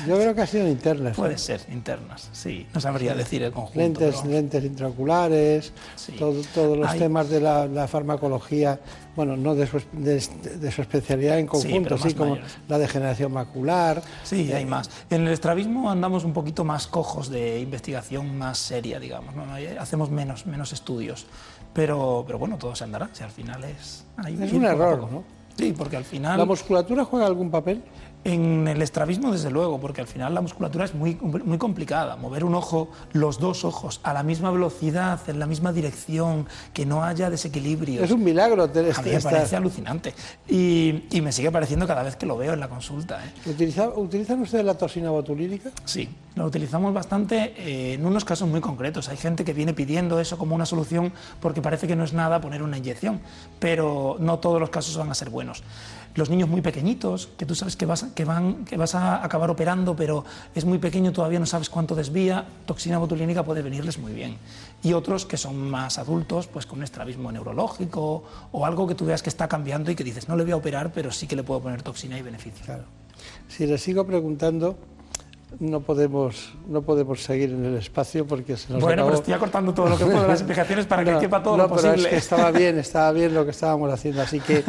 Yo creo que ha sido internas. Puede ¿no? ser, internas, sí. No sabría Sí. decir el conjunto. Lentes, pero- lentes intraoculares, todo- todos los Hay- temas de la, la farmacología, bueno, no de su, de, de su especialidad en Sí, conjunto, pero así como la degeneración macular. Sí, hay Eh, más. En el estrabismo andamos un poquito más cojos de investigación más seria, digamos. ¿no? Hacemos menos, menos estudios. Pero, pero bueno, todo se andará. Si al final es. ahí Es un error. ¿no? Sí, porque al final. ¿La musculatura juega algún papel? En el estrabismo, desde luego, porque al final la musculatura es muy, muy complicada. Mover un ojo, los dos ojos, a la misma velocidad, en la misma dirección, que no haya desequilibrios. Es un milagro tener A mí me parece alucinante. Y, y me sigue pareciendo cada vez que lo veo en la consulta. ¿eh? ¿Utiliza- ¿Utilizan ustedes la toxina botulínica? Sí, lo utilizamos bastante eh, en unos casos muy concretos. Hay gente que viene pidiendo eso como una solución porque parece que no es nada poner una inyección, pero no todos los casos van a ser buenos. Los niños muy pequeñitos, que tú sabes que vas, que van, que vas a acabar operando, pero es muy pequeño, todavía no sabes cuánto desvía, toxina botulínica puede venirles muy bien. Y otros que son más adultos, pues con un estrabismo neurológico o algo que tú veas que está cambiando y que dices, no le voy a operar, pero sí que le puedo poner toxina y beneficio. Si le sigo preguntando, no podemos, no podemos seguir en el espacio porque se nos Bueno, acabó. pero estoy acortando todo lo que puedo las explicaciones para que *laughs* quepa todo no, lo pero posible. es que estaba *laughs* bien, estaba bien lo que estábamos haciendo, así que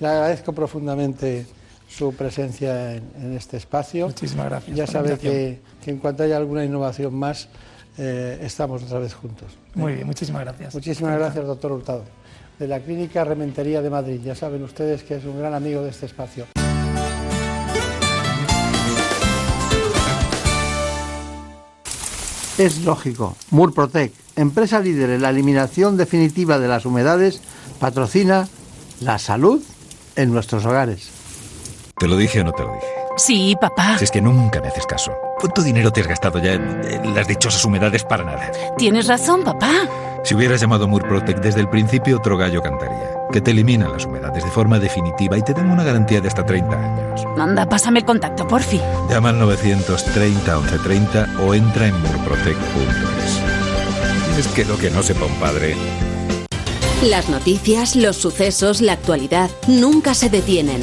le agradezco profundamente su presencia en, en este espacio. Muchísimas gracias Ya sabe que en cuanto haya alguna innovación más, eh, estamos otra vez juntos. Muy bien, muchísimas gracias. Muchísimas gracias, doctor Hurtado. De la Clínica Rementería de Madrid. Ya saben ustedes que es un gran amigo de este espacio. Es lógico. Murprotec, empresa líder en la eliminación definitiva de las humedades, patrocina la salud en nuestros hogares. ¿Te lo dije o no te lo dije? Sí, papá. Si es que nunca me haces caso. ¿Cuánto dinero te has gastado ya en, en las dichosas humedades para nada? Tienes razón, papá. Si hubieras llamado Murprotec desde el principio, otro gallo cantaría. Que te eliminan las humedades de forma definitiva y te dan una garantía de hasta 30 años. Anda, pásame el contacto, porfi. Llama al 930 1130 o entra en murprotec.es. Es que lo que no sepa un padre. Las noticias, los sucesos, la actualidad nunca se detienen.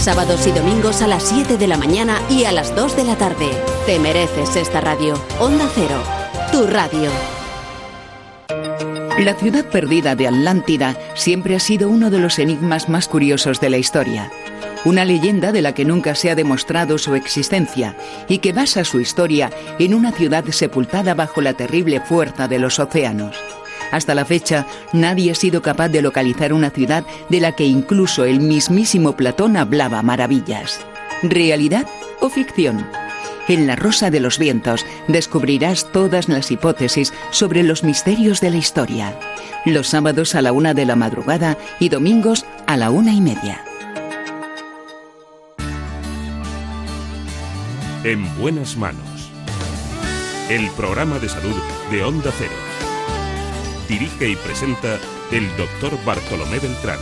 sábados y domingos a las 7 de la mañana y a las 2 de la tarde. Te mereces esta radio. Onda Cero, tu radio. La ciudad perdida de Atlántida siempre ha sido uno de los enigmas más curiosos de la historia. Una leyenda de la que nunca se ha demostrado su existencia y que basa su historia en una ciudad sepultada bajo la terrible fuerza de los océanos. Hasta la fecha, nadie ha sido capaz de localizar una ciudad de la que incluso el mismísimo Platón hablaba maravillas. ¿Realidad o ficción? En La Rosa de los Vientos descubrirás todas las hipótesis sobre los misterios de la historia. Los sábados a la una de la madrugada y domingos a la una y media. En buenas manos. El programa de salud de Onda Cero. Dirige y presenta el doctor Bartolomé Beltrán.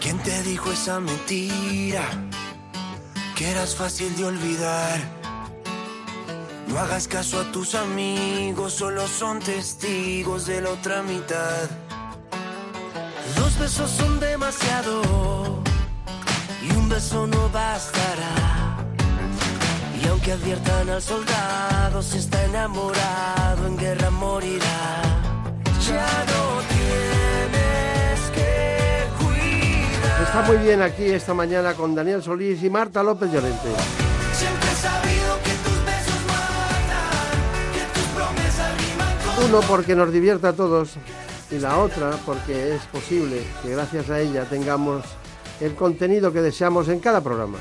¿Quién te dijo esa mentira? Que eras fácil de olvidar. No hagas caso a tus amigos, solo son testigos de la otra mitad. Dos besos son demasiado y un beso no bastará. Y aunque adviertan al soldado, si está enamorado, en guerra morirá. Ya no tienes que cuidar. Está muy bien aquí esta mañana con Daniel Solís y Marta López Llorente. Siempre he sabido que tus besos matan, que tus promesas riman con Uno porque nos divierte a todos y la otra porque es posible que gracias a ella tengamos el contenido que deseamos en cada programa.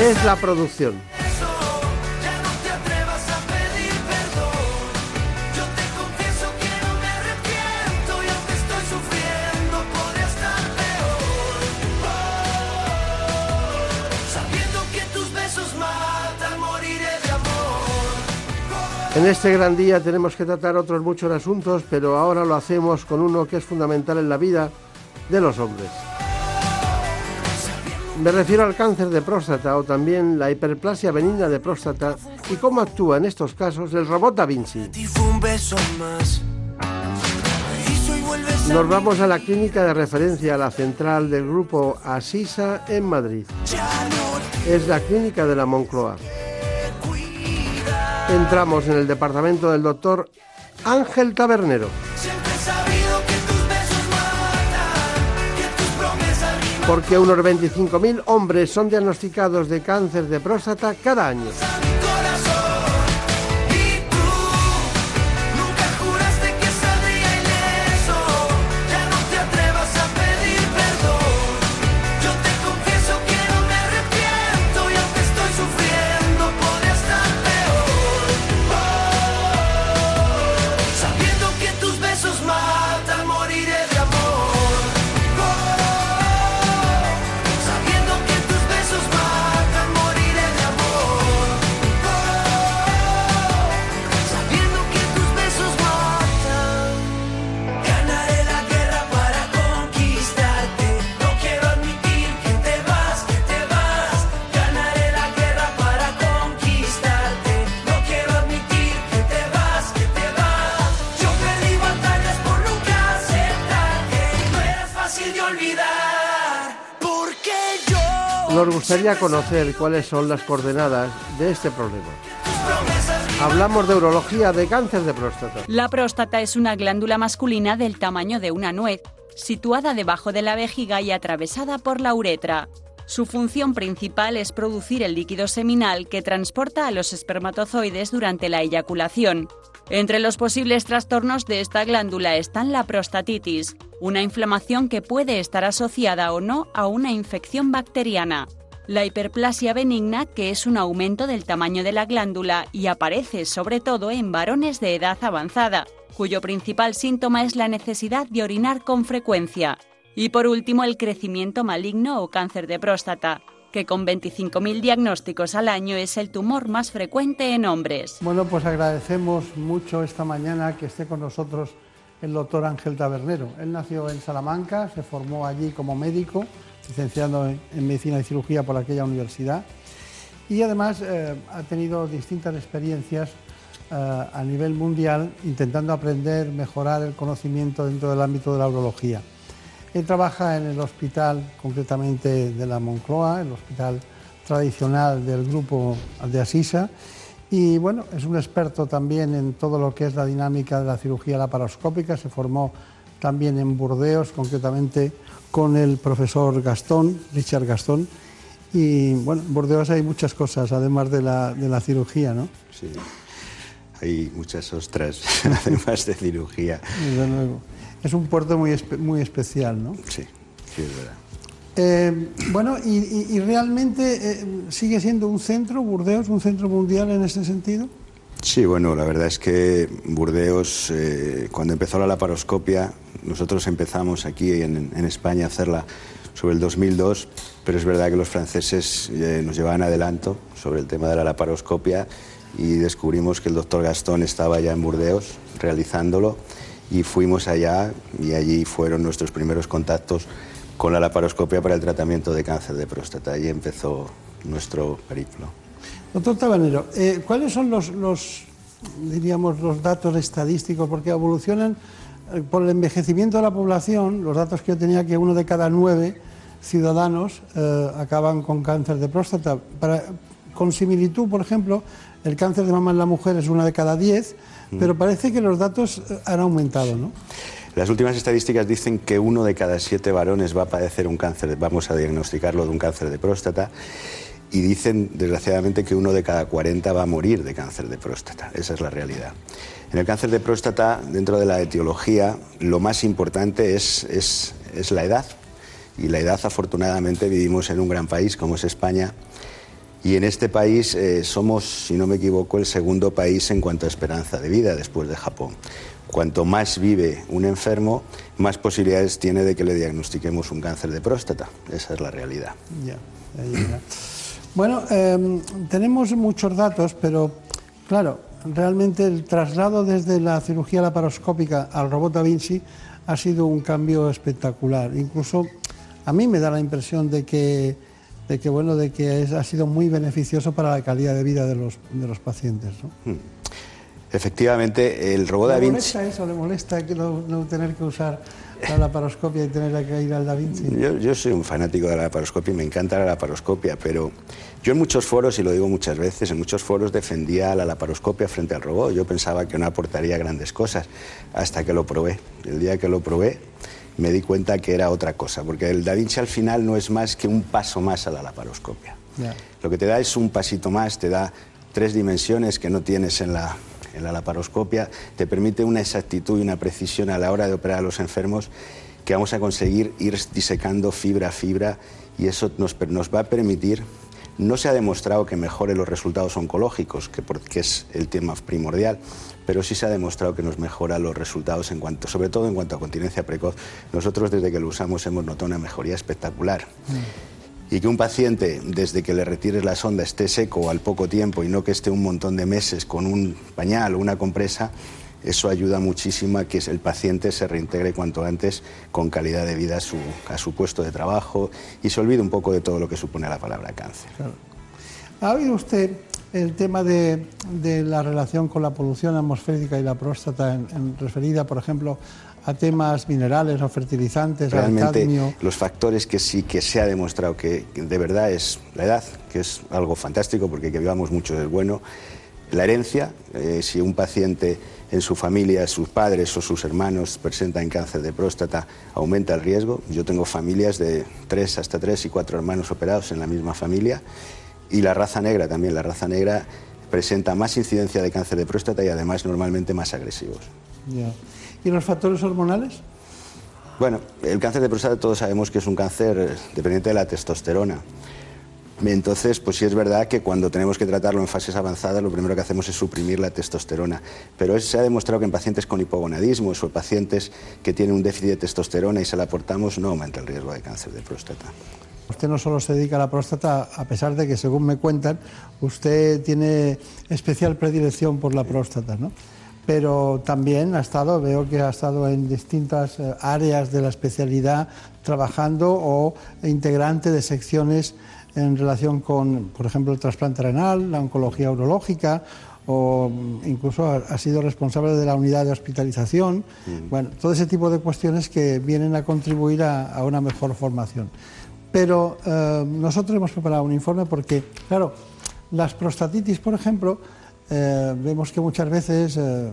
Es la producción. En este gran día tenemos que tratar otros muchos asuntos, pero ahora lo hacemos con uno que es fundamental en la vida de los hombres. Me refiero al cáncer de próstata o también la hiperplasia benigna de próstata y cómo actúa en estos casos el robot Da Vinci. Nos vamos a la clínica de referencia, a la central del grupo Asisa en Madrid. Es la clínica de la Moncloa. Entramos en el departamento del doctor Ángel Tabernero. Porque unos 25.000 hombres son diagnosticados de cáncer de próstata cada año. Nos gustaría conocer cuáles son las coordenadas de este problema. Hablamos de urología de cáncer de próstata. La próstata es una glándula masculina del tamaño de una nuez, situada debajo de la vejiga y atravesada por la uretra. Su función principal es producir el líquido seminal que transporta a los espermatozoides durante la eyaculación. Entre los posibles trastornos de esta glándula están la prostatitis, una inflamación que puede estar asociada o no a una infección bacteriana. La hiperplasia benigna, que es un aumento del tamaño de la glándula y aparece sobre todo en varones de edad avanzada, cuyo principal síntoma es la necesidad de orinar con frecuencia. Y por último, el crecimiento maligno o cáncer de próstata, que con 25.000 diagnósticos al año es el tumor más frecuente en hombres. Bueno, pues agradecemos mucho esta mañana que esté con nosotros el doctor Ángel Tabernero. Él nació en Salamanca, se formó allí como médico, licenciado en medicina y cirugía por aquella universidad y además eh, ha tenido distintas experiencias eh, a nivel mundial intentando aprender, mejorar el conocimiento dentro del ámbito de la urología. Él trabaja en el hospital, concretamente de la Moncloa, el hospital tradicional del grupo de Asisa, y bueno, es un experto también en todo lo que es la dinámica de la cirugía laparoscópica. Se formó también en Burdeos, concretamente con el profesor Gastón, Richard Gastón. Y bueno, en Burdeos hay muchas cosas, además de la, de la cirugía, ¿no? Sí, hay muchas ostras, *laughs* además de cirugía. Desde luego. Es un puerto muy, espe- muy especial, ¿no? Sí, sí, es verdad. Eh, bueno, y, y- y realmente eh, sigue siendo un centro, Burdeos, un centro mundial en este sentido. Sí, bueno, la verdad es que Burdeos, eh, cuando empezó la laparoscopia, nosotros empezamos aquí en, en España a hacerla sobre el 2002, pero es verdad que los franceses nos llevaban adelanto sobre el tema de la laparoscopia y descubrimos que el doctor Gastón estaba ya en Burdeos realizándolo y fuimos allá y allí fueron nuestros primeros contactos con la laparoscopia para el tratamiento de cáncer de próstata. Ahí empezó nuestro periplo. Doctor Tabanero, eh, ¿cuáles son los, diríamos, los datos estadísticos? Porque evolucionan eh, por el envejecimiento de la población, los datos que yo tenía que uno de cada nueve ciudadanos eh, acaban con cáncer de próstata. Con similitud, por ejemplo, el cáncer de mama en la mujer es una de cada diez. Pero parece que los datos han aumentado, ¿no? Las últimas estadísticas dicen que uno de cada siete varones va a padecer un cáncer, vamos a diagnosticarlo de un cáncer de próstata, y dicen, desgraciadamente, que uno de cada 40 va a morir de cáncer de próstata. Esa es la realidad. En el cáncer de próstata, dentro de la etiología, lo más importante es, es, es la edad. Y la edad, afortunadamente, vivimos en un gran país como es España. Y en este país eh, somos, si no me equivoco, el segundo país en cuanto a esperanza de vida después de Japón. Cuanto más vive un enfermo, más posibilidades tiene de que le diagnostiquemos un cáncer de próstata. Esa es la realidad. Ya, bueno, em, tenemos muchos datos, pero claro, realmente el traslado desde la cirugía laparoscópica al robot Da Vinci ha sido un cambio espectacular. Incluso a mí me da la impresión de que, de que, bueno, de que ha sido muy beneficioso para la calidad de vida de los, de los pacientes. ¿no? Hmm. Efectivamente, el robot Da Vinci... ¿Le molesta eso? ¿Le molesta no, tener que usar la laparoscopia y tener que ir al Da Vinci? Yo, soy un fanático de la laparoscopia y me encanta la laparoscopia, pero yo en muchos foros, y lo digo muchas veces, en muchos foros defendía la laparoscopia frente al robot. Yo pensaba que no aportaría grandes cosas hasta que lo probé. El día que lo probé me di cuenta que era otra cosa, porque el Da Vinci al final no es más que un paso más a la laparoscopia. Lo que te da es un pasito más, te da tres dimensiones que no tienes en la, en la laparoscopia, te permite una exactitud y una precisión a la hora de operar a los enfermos que vamos a conseguir ir disecando fibra a fibra y eso nos, nos va a permitir no se ha demostrado que mejore los resultados oncológicos, que, porque es el tema primordial, pero sí se ha demostrado que nos mejora los resultados en cuanto, sobre todo en cuanto a continencia precoz. Nosotros desde que lo usamos hemos notado una mejoría espectacular. Mm y que un paciente, desde que le retires la sonda, esté seco al poco tiempo y no que esté un montón de meses con un pañal o una compresa, eso ayuda muchísimo a que el paciente se reintegre cuanto antes con calidad de vida a su, a su puesto de trabajo y se olvide un poco de todo lo que supone la palabra cáncer. ¿Ha oído usted el tema de, de, la relación con la polución atmosférica y la próstata en, referida, por ejemplo, a temas minerales o fertilizantes, Realmente, los factores que sí que se ha demostrado que, de verdad es la edad, que es algo fantástico porque que vivamos mucho es bueno, la herencia, eh, si un paciente en su familia, sus padres o sus hermanos presentan cáncer de próstata, aumenta el riesgo. Yo tengo familias de tres hasta tres y cuatro hermanos operados en la misma familia y la raza negra también. La raza negra presenta más incidencia de cáncer de próstata y además normalmente más agresivos. ¿Y los factores hormonales? Bueno, el cáncer de próstata todos sabemos que es un cáncer dependiente de la testosterona. Entonces, pues sí es verdad que cuando tenemos que tratarlo en fases avanzadas, lo primero que hacemos es suprimir la testosterona. Pero se ha demostrado que en pacientes con hipogonadismo o pacientes que tienen un déficit de testosterona y se la aportamos, no aumenta el riesgo de cáncer de próstata. Usted no solo se dedica a la próstata, a pesar de que, según me cuentan, usted tiene especial predilección por la próstata, ¿no? Pero también ha estado, veo que ha estado en distintas eh, áreas de la especialidad trabajando o integrante de secciones en relación con, por ejemplo, el trasplante renal, la oncología urológica o incluso ha, sido responsable de la unidad de hospitalización. Mm. Bueno, todo ese tipo de cuestiones que vienen a contribuir a una mejor formación. Pero eh, nosotros hemos preparado un informe porque, claro, las prostatitis, por ejemplo, eh, vemos que muchas veces, eh,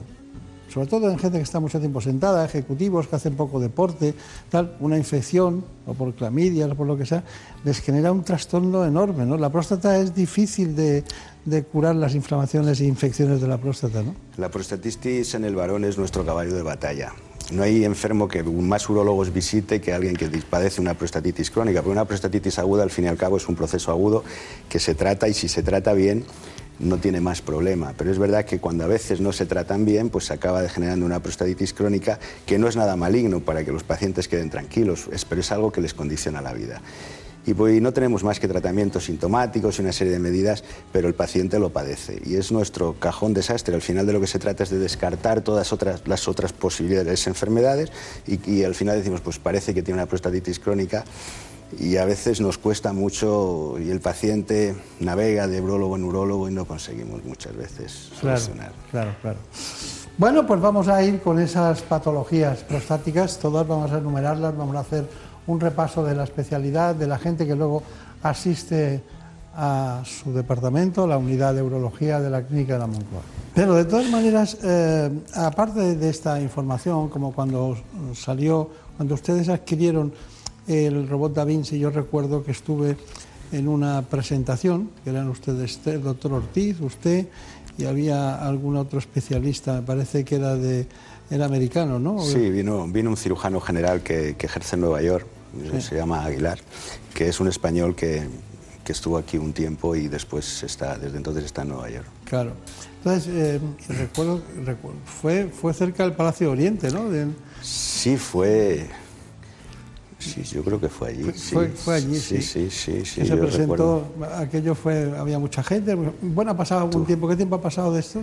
sobre todo en gente que está mucho tiempo sentada, ejecutivos que hacen poco deporte, tal, una infección, o por clamidias, o por lo que sea, les genera un trastorno enorme. ¿no? La próstata es difícil de, de curar las inflamaciones e infecciones de la próstata. ¿no? La prostatitis en el varón es nuestro caballo de batalla. No hay enfermo que más urólogos visite que alguien que padece una prostatitis crónica, porque una prostatitis aguda al fin y al cabo es un proceso agudo que se trata y si se trata bien no tiene más problema. Pero es verdad que cuando a veces no se tratan bien, pues se acaba degenerando una prostatitis crónica que no es nada maligno para que los pacientes queden tranquilos, pero es algo que les condiciona la vida. Y pues, no tenemos más que tratamientos sintomáticos y una serie de medidas, pero el paciente lo padece. Y es nuestro cajón desastre. Al final de lo que se trata es de descartar todas otras, las otras posibilidades de enfermedades y, y al final decimos, pues parece que tiene una prostatitis crónica y a veces nos cuesta mucho y el paciente navega de neurólogo en neurólogo y no conseguimos muchas veces solucionar. Claro, claro, Bueno, pues vamos a ir con esas patologías prostáticas, todas vamos a enumerarlas, vamos a hacer un repaso de la especialidad, de la gente que luego asiste a su departamento, la unidad de urología de la clínica de la Moncloa. Pero de todas maneras, eh, aparte de esta información, como cuando salió, cuando ustedes adquirieron el robot Da Vinci, yo recuerdo que estuve en una presentación, que eran ustedes, doctor Ortiz, usted, y había algún otro especialista, me parece que era de era americano, ¿no? Sí, vino un cirujano general que, ejerce en Nueva York, se llama Aguilar, que es un español que, que, estuvo aquí un tiempo y después está, desde entonces está en Nueva York. Claro. Entonces, eh, recuerdo, fue, fue cerca del Palacio Oriente, ¿no? Sí, fue, Sí, yo creo que fue allí. Fue, fue allí, sí. Sí, sí, sí. se presentó, aquello fue, había mucha gente. Bueno, ha pasado algún tiempo. ¿Qué tiempo ha pasado de esto?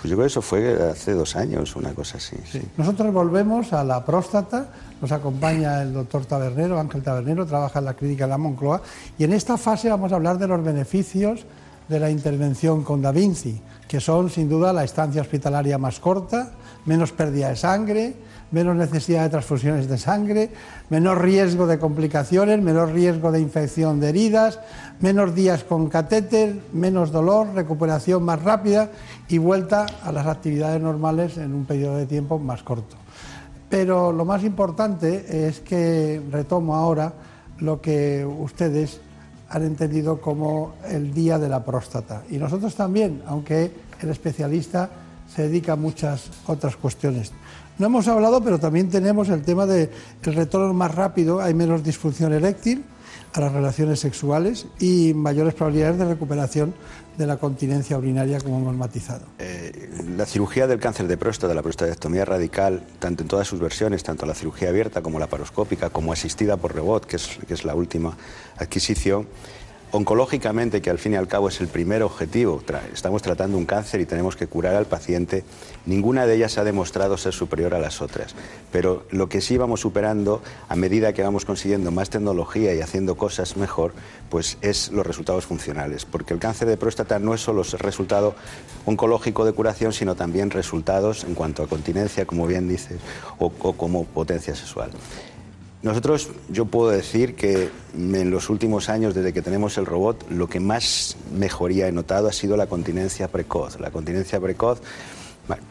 Pues yo creo que eso fue hace dos años, una cosa así. Sí. Nosotros volvemos a la próstata, nos acompaña el doctor Tabernero, Ángel Tabernero, trabaja en la clínica de la Moncloa, y en esta fase vamos a hablar de los beneficios de la intervención con Da Vinci, que son sin duda la estancia hospitalaria más corta, menos pérdida de sangre, menos necesidad de transfusiones de sangre, menor riesgo de complicaciones, menor riesgo de infección de heridas, menos días con catéter, menos dolor, recuperación más rápida y vuelta a las actividades normales en un periodo de tiempo más corto. Pero lo más importante es que retomo ahora lo que ustedes han entendido como el día de la próstata. Y nosotros también, aunque el especialista se dedica a muchas otras cuestiones. No hemos hablado, pero también tenemos el tema del retorno más rápido, hay menos disfunción eréctil a las relaciones sexuales y mayores probabilidades de recuperación de la continencia urinaria, como hemos matizado. Eh, la cirugía del cáncer de próstata, la prostatectomía radical, tanto en todas sus versiones, tanto la cirugía abierta como la paroscópica, como asistida por es, que es la última adquisición, oncológicamente, que al fin y al cabo es el primer objetivo, estamos tratando un cáncer y tenemos que curar al paciente, ninguna de ellas ha demostrado ser superior a las otras. Pero lo que sí vamos superando a medida que vamos consiguiendo más tecnología y haciendo cosas mejor, pues es los resultados funcionales. Porque el cáncer de próstata no es solo resultado oncológico de curación, sino también resultados en cuanto a continencia, como bien dices, o como potencia sexual. Nosotros, yo puedo decir que en los últimos años, desde que tenemos el robot, lo que más mejoría he notado ha sido la continencia precoz. La continencia precoz,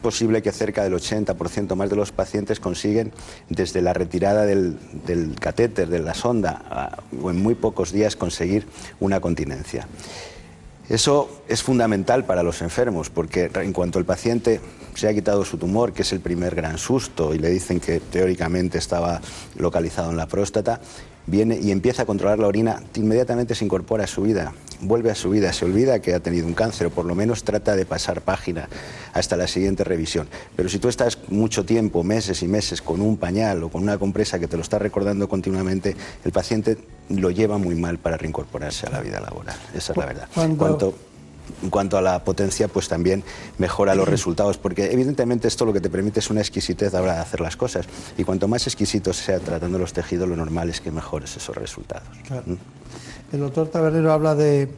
posible que cerca del 80% más de los pacientes consiguen, desde la retirada del, catéter, de la sonda, o en muy pocos días conseguir una continencia. Eso es fundamental para los enfermos, porque en cuanto el paciente se ha quitado su tumor, que es el primer gran susto, y le dicen que teóricamente estaba localizado en la próstata, viene y empieza a controlar la orina, inmediatamente se incorpora a su vida, vuelve a su vida, se olvida que ha tenido un cáncer o por lo menos trata de pasar página hasta la siguiente revisión. Pero si tú estás mucho tiempo, meses y meses, con un pañal o con una compresa que te lo está recordando continuamente, el paciente lo lleva muy mal para reincorporarse a la vida laboral. Esa es la verdad. En cuanto a la potencia, pues también mejora los resultados, porque evidentemente esto lo que te permite es una exquisitez a la hora de hacer las cosas. Y cuanto más exquisito sea tratando los tejidos, lo normal es que mejores esos resultados. ¿Mm? El doctor Tabernero habla de,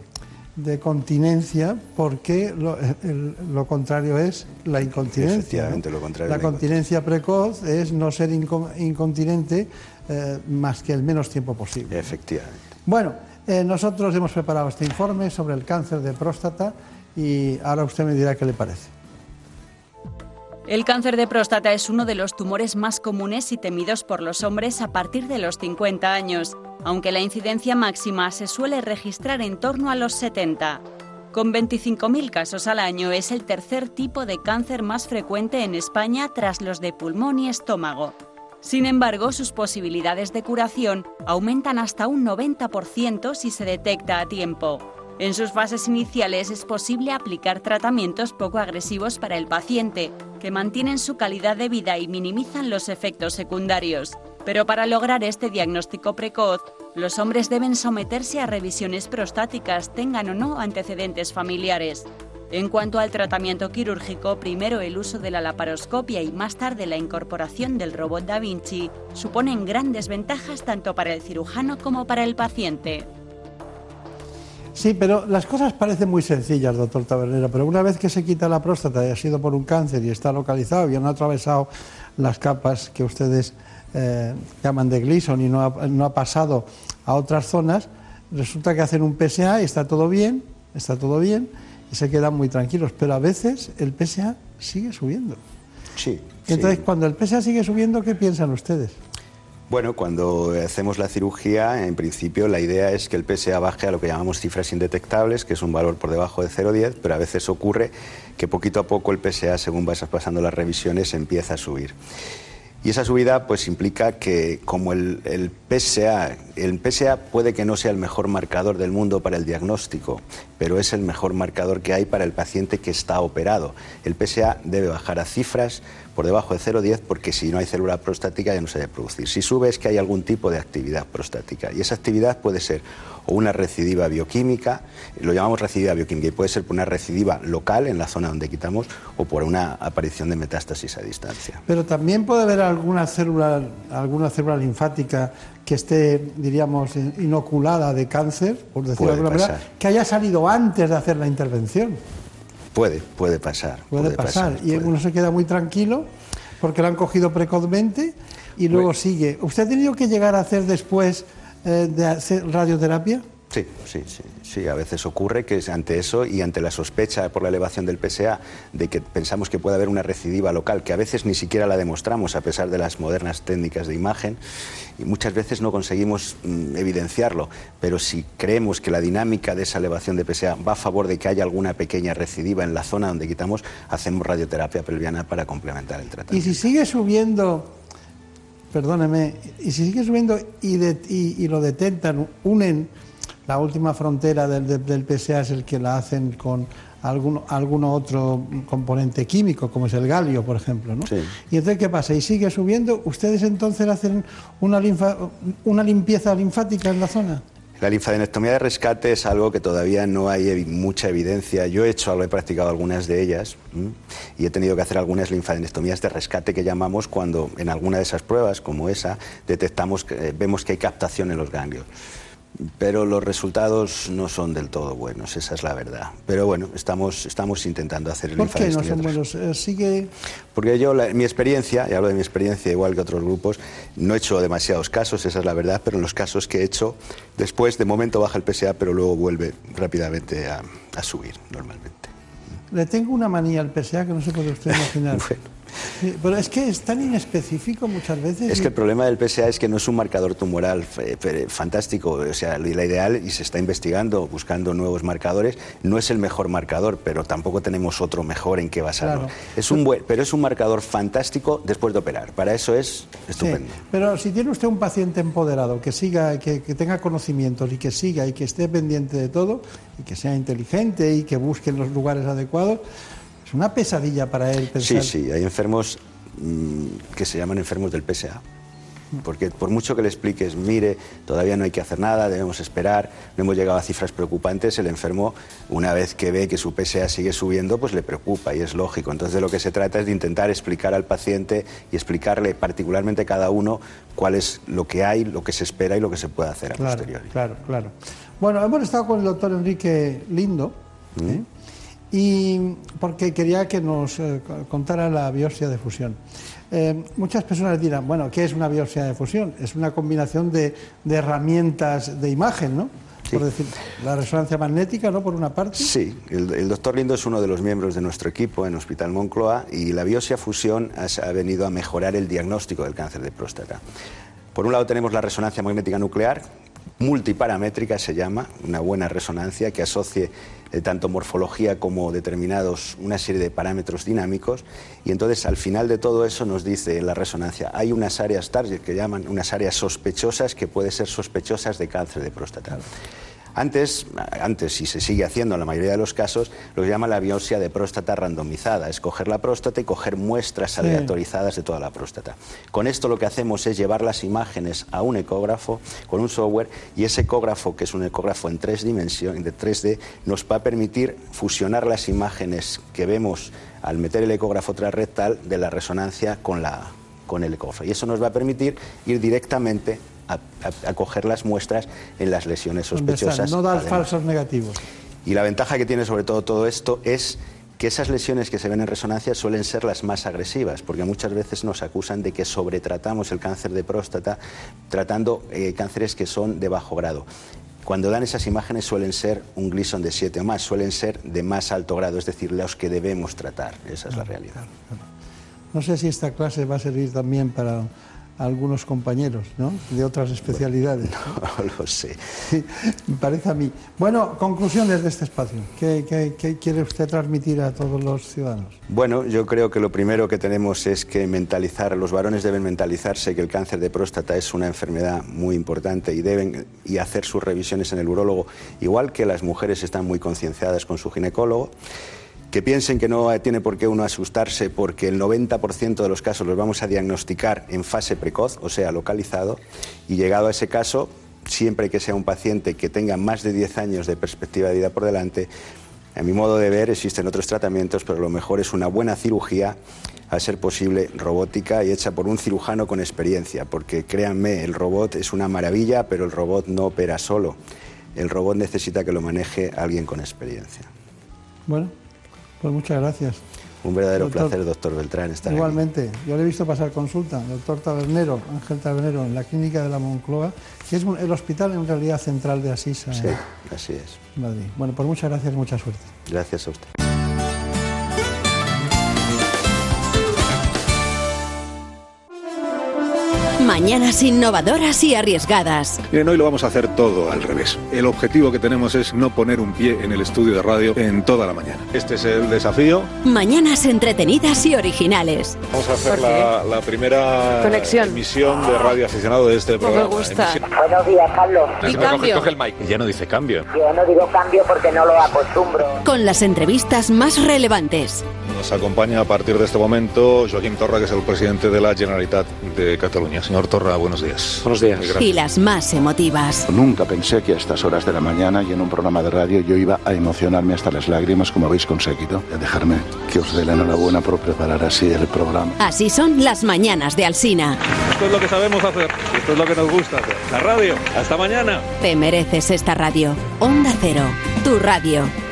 continencia porque lo, contrario es la incontinencia. Efectivamente, lo contrario. La, continencia precoz es no ser incontinente eh, más que el menos tiempo posible. Efectivamente. Bueno, eh, nosotros hemos preparado este informe sobre el cáncer de próstata y ahora usted me dirá qué le parece. El cáncer de próstata es uno de los tumores más comunes y temidos por los hombres a partir de los 50 años, aunque la incidencia máxima se suele registrar en torno a los 70. Con 25.000 casos al año es el tercer tipo de cáncer más frecuente en España tras los de pulmón y estómago. Sin embargo, sus posibilidades de curación aumentan hasta un 90% si se detecta a tiempo. En sus fases iniciales es posible aplicar tratamientos poco agresivos para el paciente, que mantienen su calidad de vida y minimizan los efectos secundarios. Pero para lograr este diagnóstico precoz, los hombres deben someterse a revisiones prostáticas, tengan o no antecedentes familiares. En cuanto al tratamiento quirúrgico, primero el uso de la laparoscopia y más tarde la incorporación del robot Da Vinci suponen grandes ventajas tanto para el cirujano como para el paciente. Sí, pero las cosas parecen muy sencillas, doctor Tabernero, pero una vez que se quita la próstata y ha sido por un cáncer y está localizado y han atravesado las capas que ustedes eh, llaman de Gleason y no ha, no ha pasado a otras zonas, resulta que hacen un PSA y está todo bien, está todo bien y se quedan muy tranquilos, pero a veces el PSA sigue subiendo. Sí. Entonces, sí. cuando el PSA sigue subiendo, ¿qué piensan ustedes? Bueno, cuando hacemos la cirugía, en principio la idea es que el PSA baje a lo que llamamos cifras indetectables, que es un valor por debajo de 0,10, pero a veces ocurre que poquito a poco el PSA, según vas pasando las revisiones, empieza a subir. Y esa subida pues implica que como el, el, PSA, el PSA puede que no sea el mejor marcador del mundo para el diagnóstico, pero es el mejor marcador que hay para el paciente que está operado. El PSA debe bajar a cifras por debajo de 0,10 porque si no hay célula prostática ya no se debe producir. Si sube es que hay algún tipo de actividad prostática y esa actividad puede ser o una recidiva bioquímica, lo llamamos recidiva bioquímica y puede ser por una recidiva local en la zona donde quitamos o por una aparición de metástasis a distancia. Pero también puede haber alguna célula, alguna célula linfática que esté, diríamos, inoculada de cáncer, por decirlo de alguna manera, que haya salido antes de hacer la intervención. Puede, puede pasar. Puede, puede pasar. pasar. Y puede. uno se queda muy tranquilo porque lo han cogido precozmente y luego bueno. sigue. ¿Usted ha tenido que llegar a hacer después eh, de hacer radioterapia? Sí, sí, sí, sí. A veces ocurre que ante eso y ante la sospecha por la elevación del PSA de que pensamos que puede haber una recidiva local, que a veces ni siquiera la demostramos a pesar de las modernas técnicas de imagen, y muchas veces no conseguimos mm, evidenciarlo. Pero si creemos que la dinámica de esa elevación de PSA va a favor de que haya alguna pequeña recidiva en la zona donde quitamos, hacemos radioterapia pelviana para complementar el tratamiento. Y si sigue subiendo perdóneme, y si sigue subiendo y, de, y, lo detectan, unen la última frontera del, del, PSA es el que la hacen con algún, algún otro componente químico, como es el galio, por ejemplo. ¿no? Sí. Y entonces, ¿qué pasa? Y sigue subiendo, ¿ustedes entonces hacen una, linfa, una limpieza linfática en la zona? La linfadenectomía de rescate es algo que todavía no hay mucha evidencia. Yo he hecho, he practicado algunas de ellas y he tenido que hacer algunas linfadenectomías de rescate que llamamos cuando en alguna de esas pruebas, como esa, detectamos, que, vemos que hay captación en los ganglios pero los resultados no son del todo buenos, esa es la verdad. Pero bueno, estamos, estamos intentando hacer el ¿Por qué no son buenos? Eh, ¿Sigue...? Porque yo, la, mi experiencia, y hablo de mi experiencia igual que otros grupos, no he hecho demasiados casos, esa es la verdad, pero en los casos que he hecho, después de momento baja el PSA, pero luego vuelve rápidamente a, a subir normalmente. Le tengo una manía al PSA que no se puede usted imaginar. *laughs* bueno. Sí, pero es que es tan inespecífico muchas veces. Es que el problema del PSA es que no es un marcador tumoral fantástico. O sea, la ideal, y se está investigando, buscando nuevos marcadores, no es el mejor marcador, pero tampoco tenemos otro mejor en qué basarlo. Claro. Es un buen, pero es un marcador fantástico después de operar. Para eso es estupendo. Sí, pero si tiene usted un paciente empoderado, que siga, que, que tenga conocimientos y que siga y que esté pendiente de todo, y que sea inteligente y que busque los lugares adecuados, es una pesadilla para él pensar. Sí, sí, hay enfermos mmm, que se llaman enfermos del PSA. Porque por mucho que le expliques, mire, todavía no hay que hacer nada, debemos esperar, no hemos llegado a cifras preocupantes, el enfermo, una vez que ve que su PSA sigue subiendo, pues le preocupa y es lógico. Entonces de lo que se trata es de intentar explicar al paciente y explicarle particularmente a cada uno cuál es lo que hay, lo que se espera y lo que se puede hacer a claro, posteriori. Claro, claro. Bueno, hemos estado con el doctor Enrique Lindo. ¿Mm? ¿eh? Y porque quería que nos eh, contara la biopsia de fusión. Eh, muchas personas dirán, bueno, ¿qué es una biopsia de fusión? Es una combinación de, de herramientas de imagen, ¿no? Sí. Por decir, la resonancia magnética, ¿no? Por una parte. Sí, el, el, doctor Lindo es uno de los miembros de nuestro equipo en Hospital Moncloa y la biopsia fusión ha, ha venido a mejorar el diagnóstico del cáncer de próstata. Por un lado tenemos la resonancia magnética nuclear, multiparamétrica se llama, una buena resonancia que asocie eh, tanto morfología como determinados una serie de parámetros dinámicos y entonces al final de todo eso nos dice la resonancia hay unas áreas target que llaman unas áreas sospechosas que pueden ser sospechosas de cáncer de próstata. Antes, antes, y se sigue haciendo en la mayoría de los casos, lo que se llama la biopsia de próstata randomizada, es coger la próstata y coger muestras aleatorizadas de toda la próstata. Con esto lo que hacemos es llevar las imágenes a un ecógrafo con un software y ese ecógrafo, que es un ecógrafo en tres dimensiones, de 3D, nos va a permitir fusionar las imágenes que vemos al meter el ecógrafo transrectal de la resonancia con, la, con el ecógrafo. Y eso nos va a permitir ir directamente a, coger las muestras en las lesiones sospechosas. No dar falsos negativos. Y la ventaja que tiene sobre todo todo esto es que esas lesiones que se ven en resonancia suelen ser las más agresivas, porque muchas veces nos acusan de que sobretratamos el cáncer de próstata tratando eh, cánceres que son de bajo grado. Cuando dan esas imágenes suelen ser un Gleason de 7 o más, suelen ser de más alto grado, es decir, los que debemos tratar. Esa es la realidad. No sé si esta clase va a servir también para algunos compañeros ¿no? de otras especialidades. *laughs* No, lo sé. me parece a mí. Bueno, conclusiones de este espacio. ¿Qué, quiere usted transmitir a todos los ciudadanos? Bueno, yo creo que lo primero que tenemos es que mentalizar, los varones deben mentalizarse que el cáncer de próstata es una enfermedad muy importante y deben y hacer sus revisiones en el urólogo, igual que las mujeres están muy concienciadas con su ginecólogo que piensen que no tiene por qué uno asustarse porque el 90% de los casos los vamos a diagnosticar en fase precoz, o sea, localizado, y llegado a ese caso, siempre que sea un paciente que tenga más de 10 años de perspectiva de vida por delante, a mi modo de ver existen otros tratamientos, pero lo mejor es una buena cirugía, a ser posible robótica y hecha por un cirujano con experiencia, porque créanme, el robot es una maravilla, pero el robot no opera solo. El robot necesita que lo maneje alguien con experiencia. Bueno, pues muchas gracias. Un verdadero placer, doctor Beltrán, estar Igualmente, yo le he visto pasar consulta, doctor Tabernero, Ángel Tabernero, en la clínica de la Moncloa, que es el hospital en realidad central de Asís. Sí, así es. Madrid. Bueno, pues muchas gracias, mucha suerte. Gracias a usted. Mañanas innovadoras y arriesgadas. Miren, hoy lo vamos a hacer todo al revés. El objetivo que tenemos es no poner un pie en el estudio de radio en toda la mañana. Este es el desafío. Mañanas entretenidas y originales. Vamos a hacer la, primera emisión de radio aficionado de este programa. me gusta. Buenos días, Carlos. Y cambio. Coge, el mic. Ya no dice cambio. Yo no digo cambio porque no lo acostumbro. Con las entrevistas más relevantes. Nos acompaña a partir de este momento Joaquín Torra, que es el presidente de la Generalitat de Cataluña. Señor Torra, buenos días. Buenos días. Y las más emotivas. Nunca pensé que a estas horas de la mañana y en un programa de radio yo iba a emocionarme hasta las lágrimas como habéis conseguido. Dejarme que os dé la enhorabuena por preparar así el programa. Así son las mañanas de Alsina. Esto es lo que sabemos hacer. Esto es lo que nos gusta hacer. La radio. Hasta mañana. Te mereces esta radio. Onda Cero. Tu radio.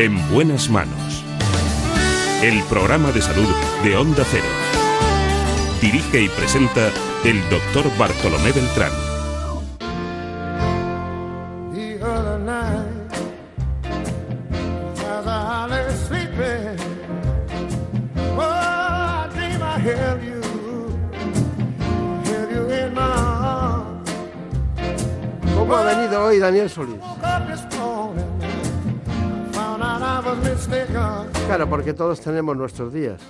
En buenas manos. El programa de salud de Onda Cero. Dirige y presenta el doctor Bartolomé Beltrán. ¿Cómo ha venido hoy Daniel Solís? Claro, porque todos tenemos nuestros días.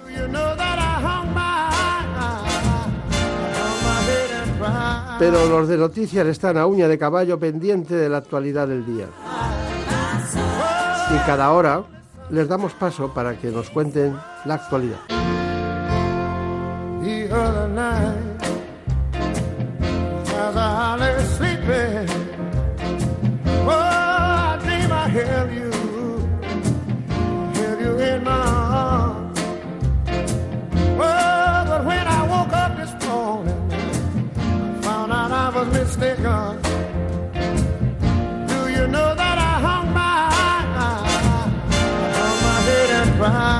Pero los de noticias están a uña de caballo pendiente de la actualidad del día. Y cada hora les damos paso para que nos cuenten la actualidad. Was mistaken. Do you know that I hung my on my head and cried?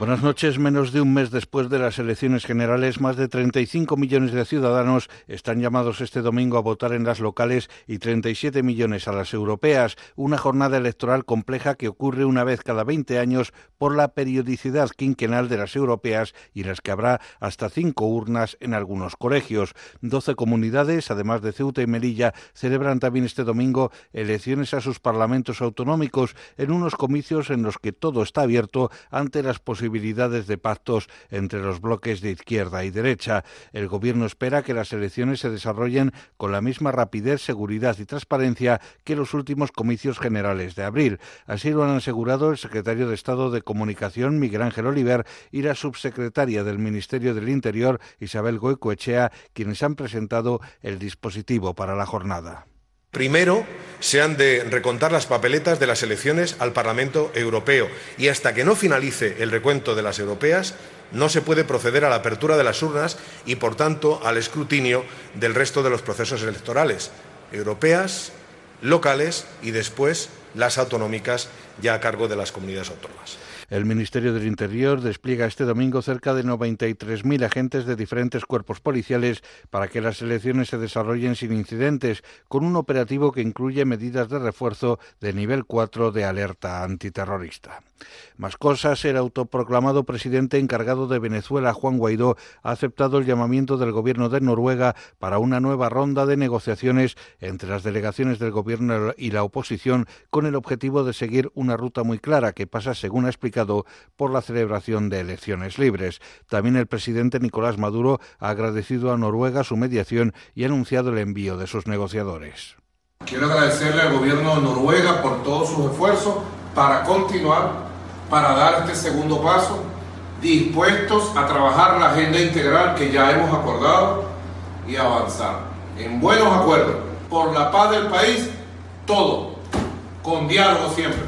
Buenas noches. Menos de un mes después de las elecciones generales, más de 35 millones de ciudadanos están llamados este domingo a votar en las locales y 37 millones a las europeas. Una jornada electoral compleja que ocurre una vez cada 20 años por la periodicidad quinquenal de las europeas y las que habrá hasta cinco urnas en algunos colegios. Doce comunidades, además de Ceuta y Melilla, celebran también este domingo elecciones a sus parlamentos autonómicos en unos comicios en los que todo está abierto ante las posibilidades de pactos entre los bloques de izquierda y derecha. El Gobierno espera que las elecciones se desarrollen con la misma rapidez, seguridad y transparencia que los últimos comicios generales de abril. Así lo han asegurado el secretario de Estado de Comunicación, Miguel Ángel Oliver, y la subsecretaria del Ministerio del Interior, Isabel Goicoechea, quienes han presentado el dispositivo para la jornada. Primero, se han de recontar las papeletas de las elecciones al Parlamento Europeo y hasta que no finalice el recuento de las europeas no se puede proceder a la apertura de las urnas y, por tanto, al escrutinio del resto de los procesos electorales, europeas, locales y después las autonómicas ya a cargo de las comunidades autónomas. El Ministerio del Interior despliega este domingo cerca de 93.000 agentes de diferentes cuerpos policiales para que las elecciones se desarrollen sin incidentes, con un operativo que incluye medidas de refuerzo de nivel 4 de alerta antiterrorista. Más cosas, el autoproclamado presidente encargado de Venezuela, Juan Guaidó, ha aceptado el llamamiento del gobierno de Noruega para una nueva ronda de negociaciones entre las delegaciones del gobierno y la oposición con el objetivo de seguir una ruta muy clara que pasa, según ha explicado, por la celebración de elecciones libres. También el presidente Nicolás Maduro ha agradecido a Noruega su mediación y ha anunciado el envío de sus negociadores. Quiero agradecerle al gobierno de Noruega por todos sus esfuerzos para continuar para dar este segundo paso, dispuestos a trabajar la agenda integral que ya hemos acordado y avanzar en buenos acuerdos por la paz del país, todo, con diálogo siempre.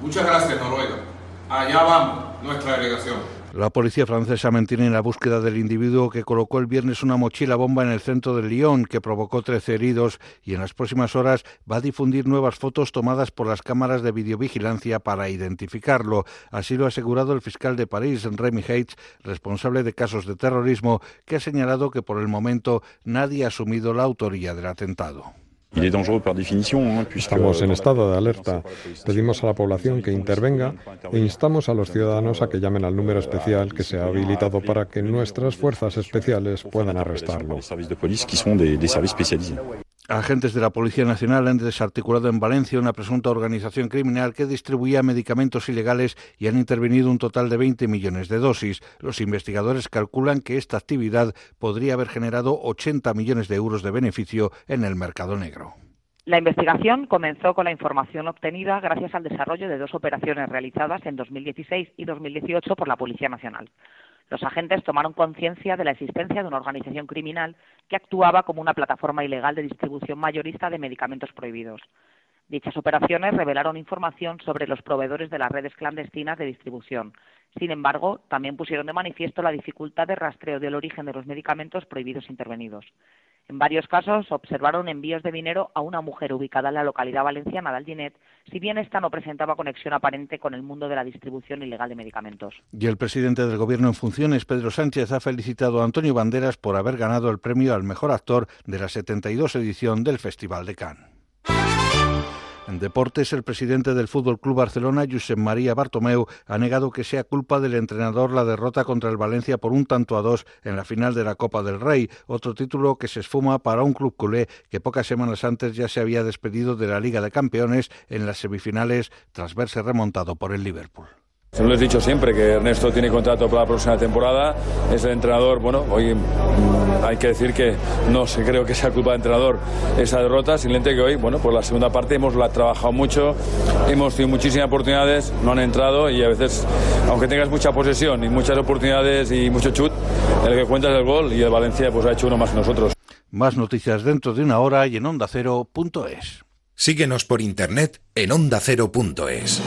Muchas gracias Noruega. Allá vamos, nuestra delegación. La policía francesa mantiene la búsqueda del individuo que colocó el viernes una mochila bomba en el centro de Lyon que provocó 13 heridos y en las próximas horas va a difundir nuevas fotos tomadas por las cámaras de videovigilancia para identificarlo. Así lo ha asegurado el fiscal de París, Remy Heitz, responsable de casos de terrorismo, que ha señalado que por el momento nadie ha asumido la autoría del atentado. Estamos en estado de alerta. Pedimos a la población que intervenga e instamos a los ciudadanos a que llamen al número especial que se ha habilitado para que nuestras fuerzas especiales puedan arrestarlo. Agentes de la Policía Nacional han desarticulado en Valencia una presunta organización criminal que distribuía medicamentos ilegales y han intervenido un total de 20 millones de dosis. Los investigadores calculan que esta actividad podría haber generado 80 millones de euros de beneficio en el mercado negro. La investigación comenzó con la información obtenida gracias al desarrollo de dos operaciones realizadas en 2016 y 2018 por la Policía Nacional los agentes tomaron conciencia de la existencia de una organización criminal que actuaba como una plataforma ilegal de distribución mayorista de medicamentos prohibidos. Dichas operaciones revelaron información sobre los proveedores de las redes clandestinas de distribución. Sin embargo, también pusieron de manifiesto la dificultad de rastreo del origen de los medicamentos prohibidos intervenidos. En varios casos observaron envíos de dinero a una mujer ubicada en la localidad valenciana de Alginet, si bien esta no presentaba conexión aparente con el mundo de la distribución ilegal de medicamentos. Y el presidente del Gobierno en funciones, Pedro Sánchez, ha felicitado a Antonio Banderas por haber ganado el premio al mejor actor de la 72 edición del Festival de Cannes. En deportes, el presidente del Fútbol Club Barcelona, Josep María Bartomeu, ha negado que sea culpa del entrenador la derrota contra el Valencia por un tanto a dos en la final de la Copa del Rey, otro título que se esfuma para un club culé que pocas semanas antes ya se había despedido de la Liga de Campeones en las semifinales tras verse remontado por el Liverpool. Se lo he dicho siempre que Ernesto tiene contrato para la próxima temporada. Es el entrenador, bueno, hoy mm, hay que decir que no sé, creo que sea culpa del entrenador esa derrota. Simplemente que hoy, bueno, por la segunda parte hemos la trabajado mucho, hemos tenido muchísimas oportunidades, no han entrado y a veces, aunque tengas mucha posesión y muchas oportunidades y mucho chut, el que cuenta es el gol y el Valencia pues ha hecho uno más que nosotros. Más noticias dentro de una hora y en ondacero.es. Síguenos por internet en ondacero.es.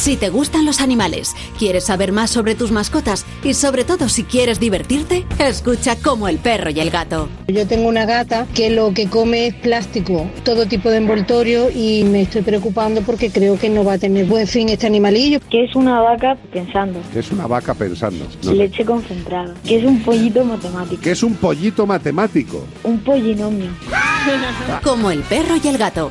Si te gustan los animales, quieres saber más sobre tus mascotas y sobre todo si quieres divertirte, escucha como el perro y el gato. Yo tengo una gata que lo que come es plástico, todo tipo de envoltorio y me estoy preocupando porque creo que no va a tener buen fin este animalillo. Que es una vaca pensando. Que es una vaca pensando. No. Leche concentrada. Que es un pollito matemático. Que es un pollito matemático. Un pollinomio. Como el perro y el gato,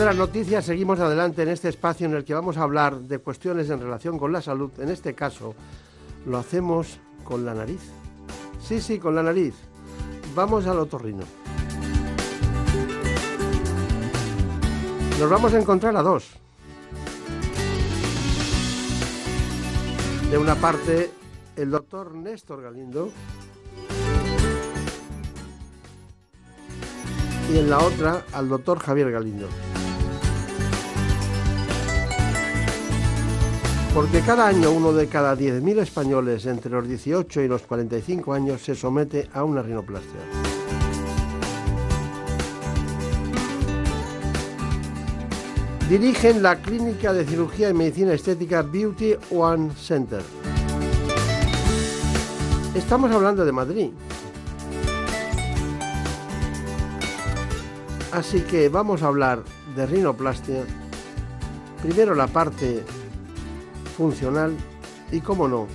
De las noticias seguimos adelante en este espacio en el que vamos a hablar de cuestiones en relación con la salud. En este caso lo hacemos con la nariz. Sí, sí, con la nariz. Vamos al otorrino. Nos vamos a encontrar a dos. De una parte, el doctor Néstor Galindo. y en la otra al doctor Javier Galindo. Porque cada año uno de cada 10.000 españoles entre los 18 y los 45 años se somete a una rinoplastia. Dirigen la Clínica de Cirugía y Medicina Estética Beauty One Center. Estamos hablando de Madrid. Así que vamos a hablar de rinoplastia. Primero la parte funcional y, cómo no,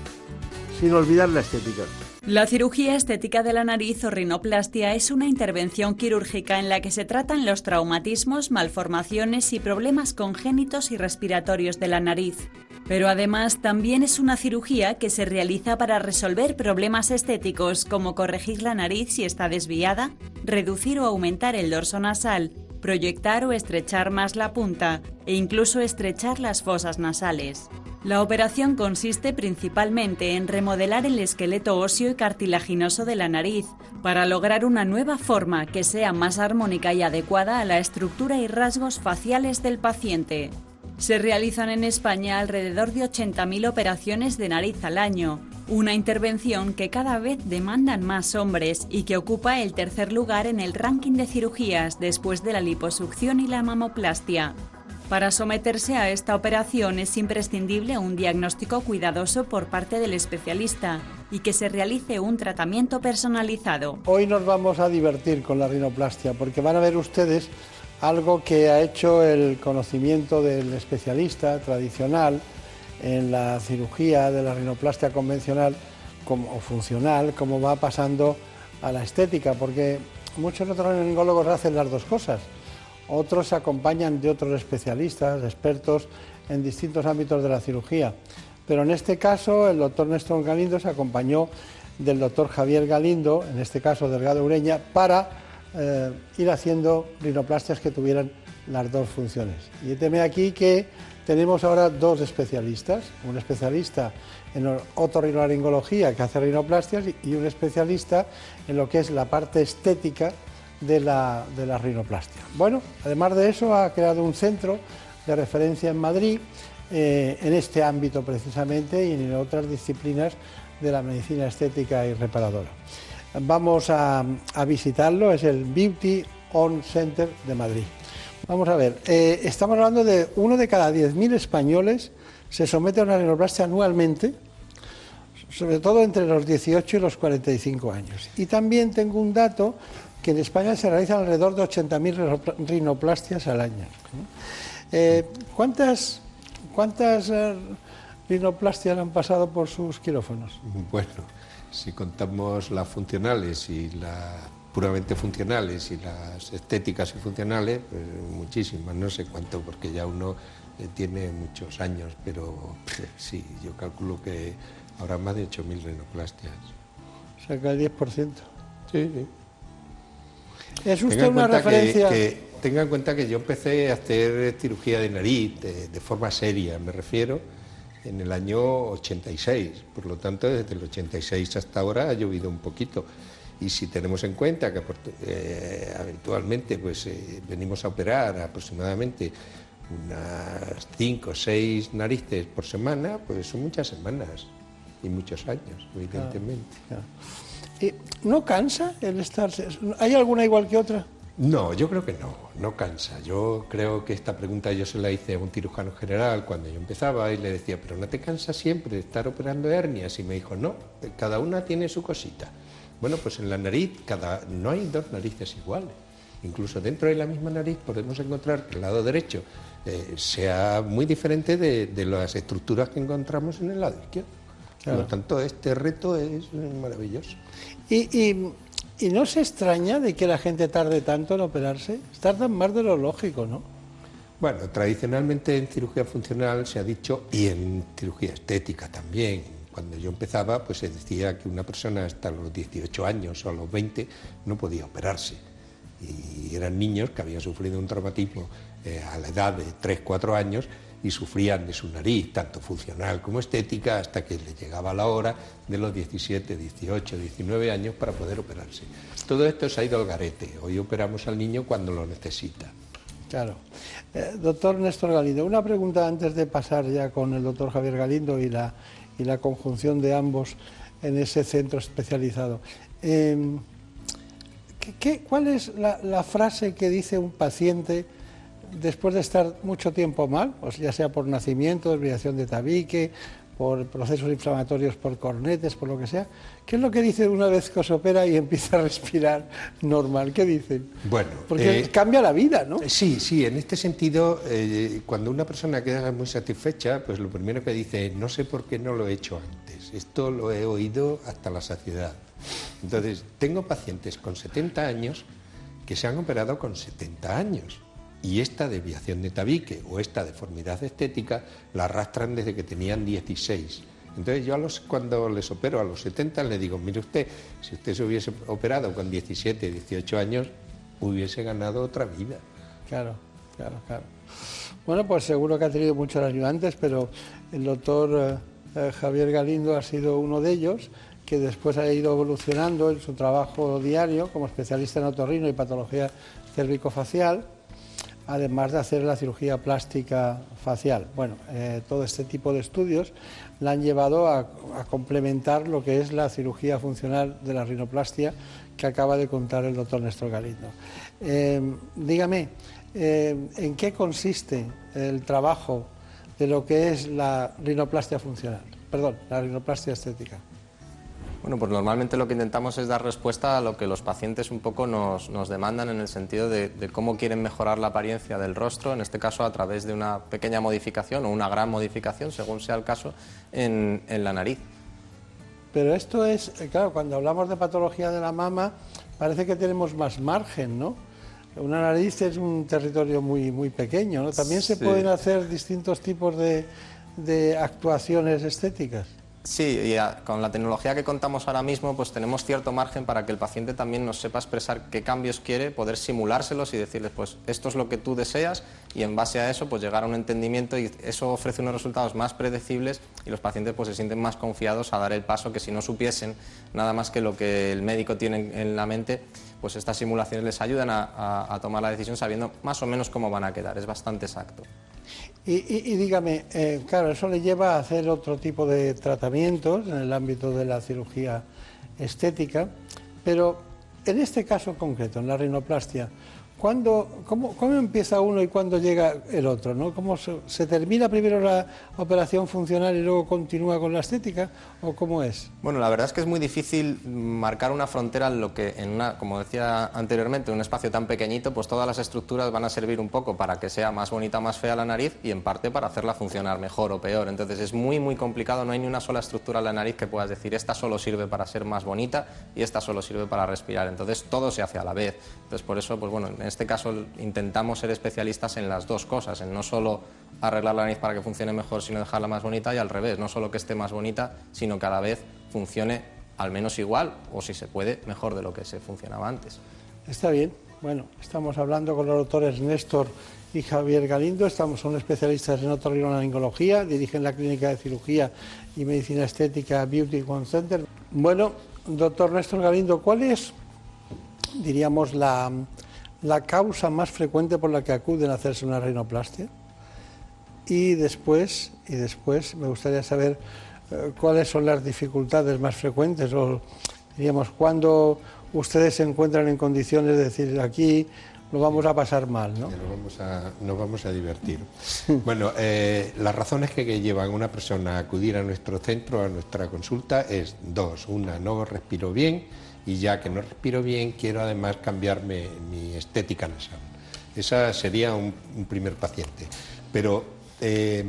sin olvidar la estética. La cirugía estética de la nariz o rinoplastia es una intervención quirúrgica en la que se tratan los traumatismos, malformaciones y problemas congénitos y respiratorios de la nariz. Pero además también es una cirugía que se realiza para resolver problemas estéticos como corregir la nariz si está desviada, reducir o aumentar el dorso nasal, proyectar o estrechar más la punta e incluso estrechar las fosas nasales. La operación consiste principalmente en remodelar el esqueleto óseo y cartilaginoso de la nariz para lograr una nueva forma que sea más armónica y adecuada a la estructura y rasgos faciales del paciente. Se realizan en España alrededor de 80.000 operaciones de nariz al año, una intervención que cada vez demandan más hombres y que ocupa el tercer lugar en el ranking de cirugías después de la liposucción y la mamoplastia. Para someterse a esta operación es imprescindible un diagnóstico cuidadoso por parte del especialista y que se realice un tratamiento personalizado. Hoy nos vamos a divertir con la rinoplastia porque van a ver ustedes algo que ha hecho el conocimiento del especialista tradicional en la cirugía de la rinoplastia convencional como, o funcional, como va pasando a la estética, porque muchos otorrinolaringólogos hacen las dos cosas. Otros se acompañan de otros especialistas, expertos en distintos ámbitos de la cirugía. Pero en este caso, el doctor Néstor Galindo se acompañó del doctor Javier Galindo, en este caso Delgado Ureña, para eh, ir haciendo rinoplastias que tuvieran las dos funciones. Y teme aquí que tenemos ahora dos especialistas, un especialista en otorrinolaringología que hace rinoplastias y un especialista en lo que es la parte estética de la, de la rinoplastia. Bueno, además de eso ha creado un centro de referencia en Madrid eh, en este ámbito precisamente y en otras disciplinas de la medicina estética y reparadora. Vamos a, visitarlo, es el Beauty On Center de Madrid. Vamos a ver, eh, estamos hablando de uno de cada 10.000 españoles se somete a una rinoplastia anualmente, sobre todo entre los 18 y los 45 años. Y también tengo un dato que en España se realizan alrededor de 80.000 rinoplastias al año. Eh, ¿Cuántas, cuántas eh, rinoplastias han pasado por sus quirófanos? Bueno, si contamos las funcionales y las puramente funcionales y las estéticas y funcionales, pues muchísimas, no sé cuánto, porque ya uno eh, tiene muchos años, pero *laughs* sí, yo calculo que habrá más de 8.000 rinoplastias. O sea, que el 10%. Sí, sí. ¿Es usted una referencia? tenga en cuenta que yo empecé a hacer cirugía de nariz de, forma seria, me refiero, en el año 86. Por lo tanto, desde el 86 hasta ahora ha llovido un poquito. Y si tenemos en cuenta que eh, eventualmente pues, eh, venimos a operar aproximadamente unas 5 o 6 narices por semana, pues son muchas semanas y muchos años, evidentemente. ¿No cansa el estar? ¿Hay alguna igual que otra? No, yo creo que no, no cansa. Yo creo que esta pregunta yo se la hice a un cirujano general cuando yo empezaba y le decía, pero ¿no te cansa siempre de estar operando hernias? Y me dijo, no, cada una tiene su cosita. Bueno, pues en la nariz cada, no hay dos narices iguales. Incluso dentro de la misma nariz podemos encontrar que el lado derecho eh, sea muy diferente de, las estructuras que encontramos en el lado izquierdo. Por lo tanto, este reto es maravilloso. y ¿Y no se extraña de que la gente tarde tanto en operarse? Tardan más de lo lógico, ¿no? Bueno, tradicionalmente en cirugía funcional se ha dicho, y en cirugía estética también, cuando yo empezaba, pues se decía que una persona hasta los 18 años o a los 20 no podía operarse. Y eran niños que habían sufrido un traumatismo eh, a la edad de 3, 4 años y sufrían de su nariz, tanto funcional como estética, hasta que le llegaba la hora de los 17, 18, 19 años para poder operarse. Todo esto se ha ido al garete. Hoy operamos al niño cuando lo necesita. Claro. Eh, doctor Néstor Galindo, una pregunta antes de pasar ya con el doctor Javier Galindo y la, y la conjunción de ambos en ese centro especializado. Em, ¿qué, cuál es la frase que dice un paciente después de estar mucho tiempo mal, ya sea por nacimiento, desviación de tabique, por procesos inflamatorios, por cornetes, por lo que sea, ¿qué es lo que dice una vez que os opera y *laughs* empieza a respirar normal? ¿Qué dicen? Bueno, porque eh, cambia la vida, ¿no? Sí, sí, en este sentido, eh, cuando una persona queda muy satisfecha, pues lo primero que dice es, no sé por qué no lo he hecho antes, esto lo he oído hasta la saciedad. Entonces, tengo pacientes con 70 años que se han operado con 70 años y esta desviación de tabique o esta deformidad estética la arrastran desde que tenían 16. Entonces yo cuando les opero a los 70 les digo, mire usted, si usted se hubiese operado con 17, 18 años, hubiese ganado otra vida. Claro, claro, claro. Bueno, pues seguro que ha tenido muchos ayudantes, pero el doctor eh, Javier Galindo ha sido uno de ellos, que después ha ido evolucionando en su trabajo diario como especialista en otorrino y patología cérvico-facial además de hacer la cirugía plástica facial. Bueno, eh, todo este tipo de estudios la han llevado a, complementar lo que es la cirugía funcional de la rinoplastia que acaba de contar el doctor Néstor Galindo. Eh, dígame, eh, ¿en qué consiste el trabajo de lo que es la rinoplastia funcional? Perdón, la rinoplastia estética. Bueno, pues normalmente lo que intentamos es dar respuesta a lo que los pacientes un poco nos, demandan en el sentido de, cómo quieren mejorar la apariencia del rostro, en este caso a través de una pequeña modificación o una gran modificación, según sea el caso, en, la nariz. Pero esto es, eh, claro, cuando hablamos de patología de la mama, parece que tenemos más margen, ¿no? Una nariz es un territorio muy, muy pequeño, ¿no? También se pueden hacer distintos tipos de, de actuaciones estéticas. Sí, y a- con la tecnología que contamos ahora mismo, pues tenemos cierto margen para que el paciente también nos sepa expresar qué cambios quiere, poder simulárselos y decirles, pues esto es lo que tú deseas y en base a eso, pues llegar a un entendimiento y eso ofrece unos resultados más predecibles y los pacientes pues se sienten más confiados a dar el paso que si no supiesen nada más que lo que el médico tiene en- la mente, pues estas simulaciones les ayudan a- a tomar la decisión sabiendo más o menos cómo van a quedar, es bastante exacto. Y, dígame, eh, claro, eso le lleva a hacer otro tipo de tratamientos en el ámbito de la cirugía estética, pero en este caso concreto, en la rinoplastia, ¿cuándo, cómo, cómo empieza uno y cuándo llega el otro? ¿no? ¿Cómo se, se termina primero la operación funcional y luego continúa con la estética? ¿O cómo es? Bueno, la verdad es que es muy difícil marcar una frontera en lo que, en una, como decía anteriormente, en un espacio tan pequeñito, pues todas las estructuras van a servir un poco para que sea más bonita, más fea la nariz y en parte para hacerla funcionar mejor o peor. Entonces es muy, muy complicado, no hay ni una sola estructura en la nariz que puedas decir esta solo sirve para ser más bonita y esta solo sirve para respirar. Entonces todo se hace a la vez. Entonces por eso, pues bueno, en este caso intentamos ser especialistas en las dos cosas, en no solo arreglar la nariz para que funcione mejor, sino dejarla más bonita y al revés, no solo que esté más bonita, sino que a la vez funcione al menos igual o si se puede mejor de lo que se funcionaba antes. Está bien. Bueno, estamos hablando con los doctores Néstor y Javier Galindo. Estamos, son especialistas en otorrinolaringología, dirigen la clínica de cirugía y medicina estética Beauty One Center. Bueno, doctor Néstor Galindo, ¿cuál es, diríamos, la, la causa más frecuente por la que acuden a hacerse una rinoplastia? Y después, y después me gustaría saber eh, cuáles son las dificultades más frecuentes o diríamos cuando ustedes se encuentran en condiciones de decir aquí lo vamos a pasar mal, ¿no? Nos vamos a, divertir. *laughs* Bueno, eh, las razones que, que llevan a una persona a acudir a nuestro centro, a nuestra consulta, es dos. Una, no respiro bien y ya que no respiro bien, quiero además cambiarme mi estética nasal. Esa sería un, primer paciente. Pero eh,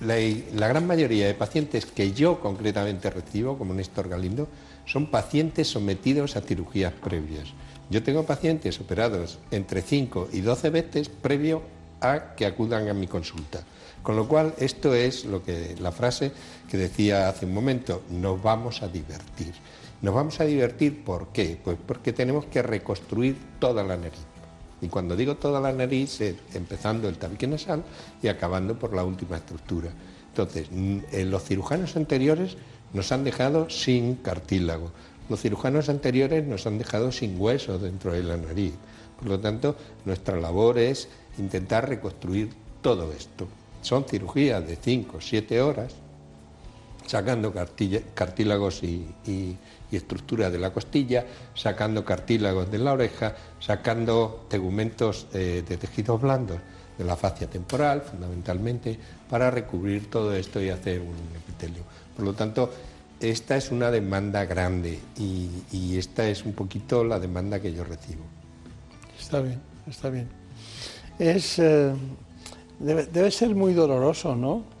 la, la gran mayoría de pacientes que yo concretamente recibo, como Néstor Galindo, son pacientes sometidos a cirugías previas. Yo tengo pacientes operados entre 5 y 12 veces previo a que acudan a mi consulta. Con lo cual, esto es lo que la frase que decía hace un momento, nos vamos a divertir. Nos vamos a divertir ¿por qué? Pues porque tenemos que reconstruir toda la nariz. Y cuando digo toda la nariz, empezando el tabique nasal y acabando por la última estructura. Entonces, eh, los cirujanos anteriores nos han dejado sin cartílago. Los cirujanos anteriores nos han dejado sin hueso dentro de la nariz. Por lo tanto, nuestra labor es intentar reconstruir todo esto. Son cirugías de 5 o 7 horas, sacando cartílagos y- y estructura de la costilla, sacando cartílagos de la oreja, sacando tegumentos eh, de tejidos blandos de la fascia temporal, fundamentalmente, para recubrir todo esto y hacer un epitelio. Por lo tanto, esta es una demanda grande y, esta es un poquito la demanda que yo recibo. Está bien, está bien. Es, eh, debe ser muy doloroso, ¿no,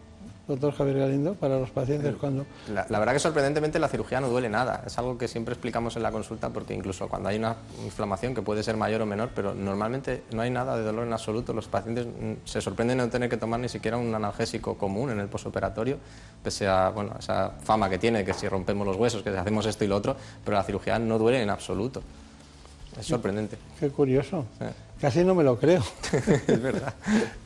doctor Javier Galindo, para los pacientes cuando... La, la verdad que sorprendentemente la cirugía no duele nada. Es algo que siempre explicamos en la consulta porque incluso cuando hay una inflamación que puede ser mayor o menor, pero normalmente no hay nada de dolor en absoluto. Los pacientes mm, se sorprenden de no tener que tomar ni siquiera un analgésico común en el posoperatorio, pese a bueno, esa fama que tiene, que si rompemos los huesos, que si hacemos esto y lo otro, pero la cirugía no duele en absoluto. Es sorprendente. Qué curioso. Casi no me lo creo. *laughs* es verdad.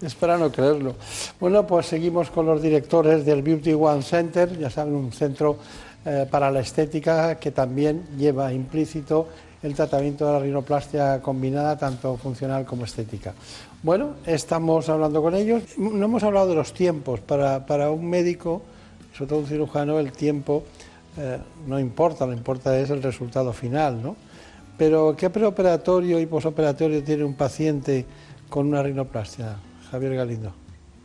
Es para no creerlo. Bueno, pues seguimos con los directores del Beauty One Center, ya saben, un centro eh, para la estética que también lleva implícito el tratamiento de la rinoplastia combinada, tanto funcional como estética. Bueno, estamos hablando con ellos. No hemos hablado de los tiempos. Para, para un médico, sobre todo un cirujano, el tiempo eh, no importa, lo importa es el resultado final, ¿no? Pero, ¿qué preoperatorio y posoperatorio tiene un paciente con una rinoplastia, Javier Galindo?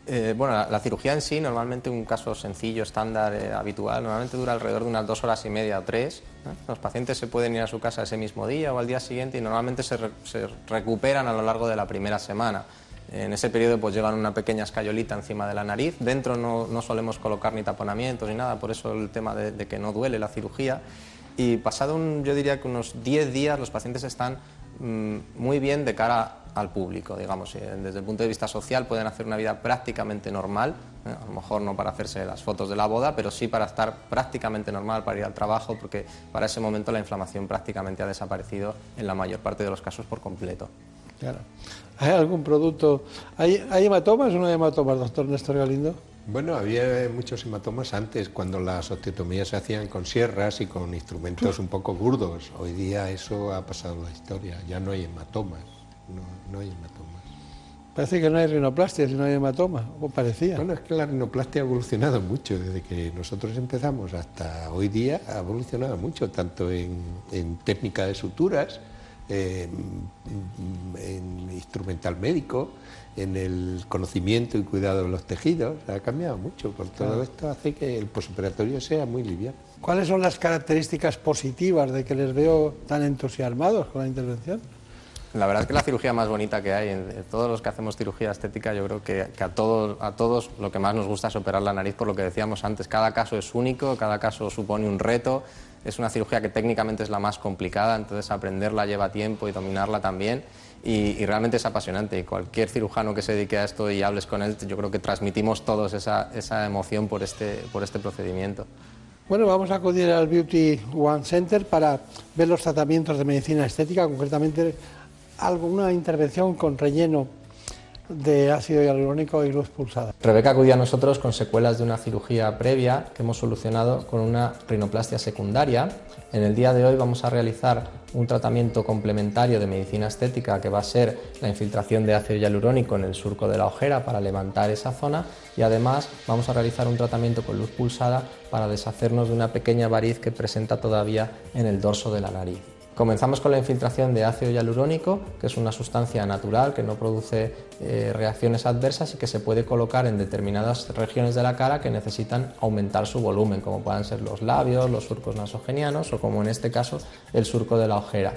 Eh, bueno, la, la cirugía en sí, normalmente un caso sencillo, estándar, eh, habitual, normalmente dura alrededor de unas dos horas y media o tres. ¿eh? Los pacientes se pueden ir a su casa ese mismo día o al día siguiente y normalmente se, re- se recuperan a lo largo de la primera semana. En ese periodo pues llevan una pequeña escayolita encima de la nariz. Dentro no, no solemos colocar ni taponamientos ni nada, por eso el tema de, de que no duele la cirugía. Y pasado, un, yo diría que unos 10 días, los pacientes están mm, muy bien de cara al público, digamos. eh, Desde el punto de vista social pueden hacer una vida prácticamente normal, ¿eh? A lo mejor no para hacerse las fotos de la boda, pero sí para estar prácticamente normal, para ir al trabajo, porque para ese momento la inflamación prácticamente ha desaparecido en la mayor parte de los casos por completo. Claro. ¿Hay algún producto? ¿Hay, hay hematomas o no hay hematomas, doctor Néstor Galindo? Bueno, había muchos hematomas antes, cuando las osteotomías se hacían con sierras y con instrumentos un poco burdos. Hoy día eso ha pasado la historia, ya no hay hematomas, no, no hay hematomas. Parece que no hay rinoplastia si no hay hematoma, o parecía. Bueno, es que la rinoplastia ha evolucionado mucho, desde que nosotros empezamos hasta hoy día ha evolucionado mucho, tanto en, en técnica de suturas, en, en instrumental médico, en el conocimiento y cuidado de los tejidos, ha cambiado mucho. Por todo Claro. esto hace que el posoperatorio sea muy liviano. ¿Cuáles son las características positivas de que les veo tan entusiasmados con la intervención? La verdad es que la cirugía más bonita que hay, en, todos los que hacemos cirugía estética, yo creo que, que a, todos, a todos lo que más nos gusta es operar la nariz, por lo que decíamos antes, cada caso es único, cada caso supone un reto, es una cirugía que técnicamente es la más complicada, entonces aprenderla lleva tiempo y dominarla también. Y, y realmente es apasionante. Y cualquier cirujano que se dedique a esto y hables con él, yo creo que transmitimos todos esa, esa emoción por este, por este procedimiento. Bueno, vamos a acudir al Beauty One Center para ver los tratamientos de medicina estética, concretamente alguna intervención con relleno de ácido hialurónico y luz pulsada. Rebeca acudió a nosotros con secuelas de una cirugía previa que hemos solucionado con una rinoplastia secundaria. En el día de hoy vamos a realizar un tratamiento complementario de medicina estética que va a ser la infiltración de ácido hialurónico en el surco de la ojera para levantar esa zona y además vamos a realizar un tratamiento con luz pulsada para deshacernos de una pequeña variz que presenta todavía en el dorso de la nariz. Comenzamos con la infiltración de ácido hialurónico, que es una sustancia natural que no produce eh, reacciones adversas y que se puede colocar en determinadas regiones de la cara que necesitan aumentar su volumen, como puedan ser los labios, los surcos nasogenianos o como en este caso el surco de la ojera.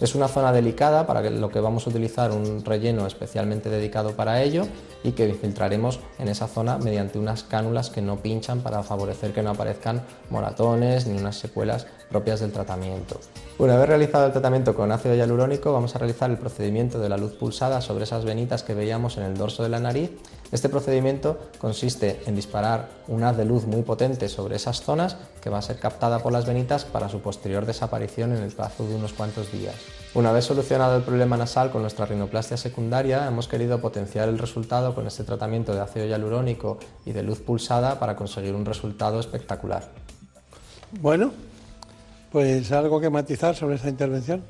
Es una zona delicada para lo que vamos a utilizar un relleno especialmente dedicado para ello y que infiltraremos en esa zona mediante unas cánulas que no pinchan para favorecer que no aparezcan moratones ni unas secuelas propias del tratamiento. Una vez realizado el tratamiento con ácido hialurónico, vamos a realizar el procedimiento de la luz pulsada sobre esas venitas que veíamos en el dorso de la nariz. Este procedimiento consiste en disparar un haz de luz muy potente sobre esas zonas que va a ser captada por las venitas para su posterior desaparición en el plazo de unos cuantos días. Una vez solucionado el problema nasal con nuestra rinoplastia secundaria, hemos querido potenciar el resultado con este tratamiento de ácido hialurónico y de luz pulsada para conseguir un resultado espectacular. Bueno, pues algo que matizar sobre esta intervención.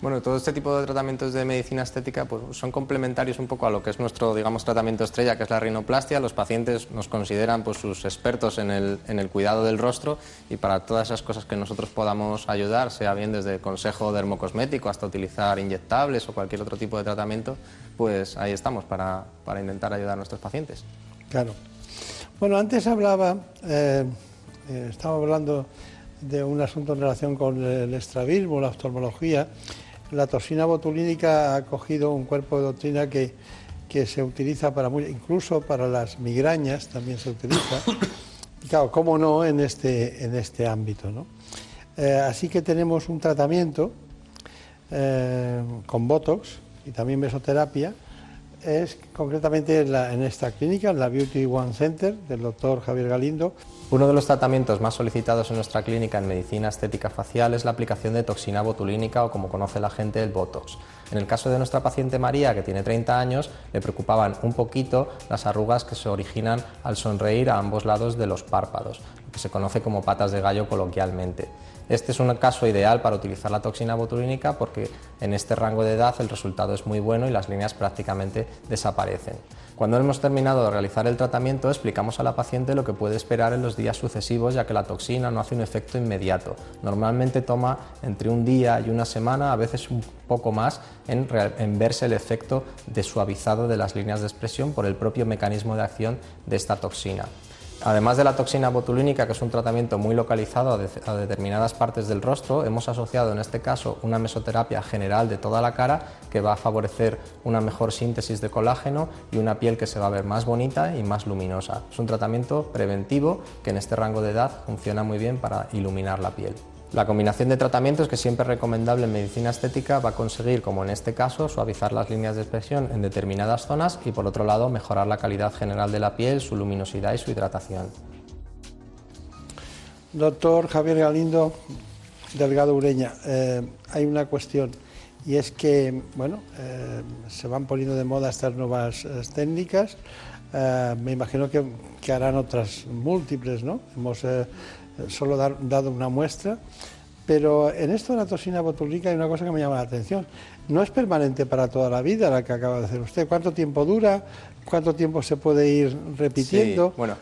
Bueno, todo este tipo de tratamientos de medicina estética pues, son complementarios un poco a lo que es nuestro, digamos, tratamiento estrella, que es la rinoplastia. Los pacientes nos consideran pues, sus expertos en el, en el cuidado del rostro y para todas esas cosas que nosotros podamos ayudar, sea bien desde consejo dermocosmético hasta utilizar inyectables o cualquier otro tipo de tratamiento, pues ahí estamos para, para intentar ayudar a nuestros pacientes. Claro. Bueno, antes hablaba, eh, eh, estaba hablando de un asunto en relación con el estrabismo, la oftalmología. La toxina botulínica ha cogido un cuerpo de doctrina que, que se utiliza para muy- incluso para las migrañas también se utiliza. *coughs* Claro, cómo no en este, en este ámbito, ¿no? Eh, así que tenemos un tratamiento eh, con Botox y también mesoterapia. Es concretamente en esta clínica, en la Beauty One Center del doctor Javier Galindo. Uno de los tratamientos más solicitados en nuestra clínica en medicina estética facial es la aplicación de toxina botulínica o como conoce la gente el Botox. En el caso de nuestra paciente María, que tiene 30 años, le preocupaban un poquito las arrugas que se originan al sonreír a ambos lados de los párpados, lo que se conoce como patas de gallo coloquialmente. Este es un caso ideal para utilizar la toxina botulínica porque en este rango de edad el resultado es muy bueno y las líneas prácticamente desaparecen. Cuando hemos terminado de realizar el tratamiento, explicamos a la paciente lo que puede esperar en los días sucesivos, ya que la toxina no hace un efecto inmediato. Normalmente toma entre un día y una semana, a veces un poco más, en, verse el efecto de suavizado de las líneas de expresión por el propio mecanismo de acción de esta toxina. Además de la toxina botulínica, que es un tratamiento muy localizado a, de- a determinadas partes del rostro, hemos asociado en este caso una mesoterapia general de toda la cara que va a favorecer una mejor síntesis de colágeno y una piel que se va a ver más bonita y más luminosa. Es un tratamiento preventivo que en este rango de edad funciona muy bien para iluminar la piel. La combinación de tratamientos que siempre es recomendable en medicina estética va a conseguir, como en este caso, suavizar las líneas de expresión en determinadas zonas y por otro lado mejorar la calidad general de la piel, su luminosidad y su hidratación. Doctor Javier Galindo, Delgado Ureña, eh, hay una cuestión y es que, bueno, eh, se van poniendo de moda estas nuevas eh, técnicas. me imagino que, harán otras múltiples, ¿no? Solo dado una muestra. Pero en esto de la toxina botulínica hay una cosa que me llama la atención. No es permanente para toda la vida la que acaba de hacer usted. ¿Cuánto tiempo dura? ¿Cuánto tiempo se puede ir repitiendo? bueno,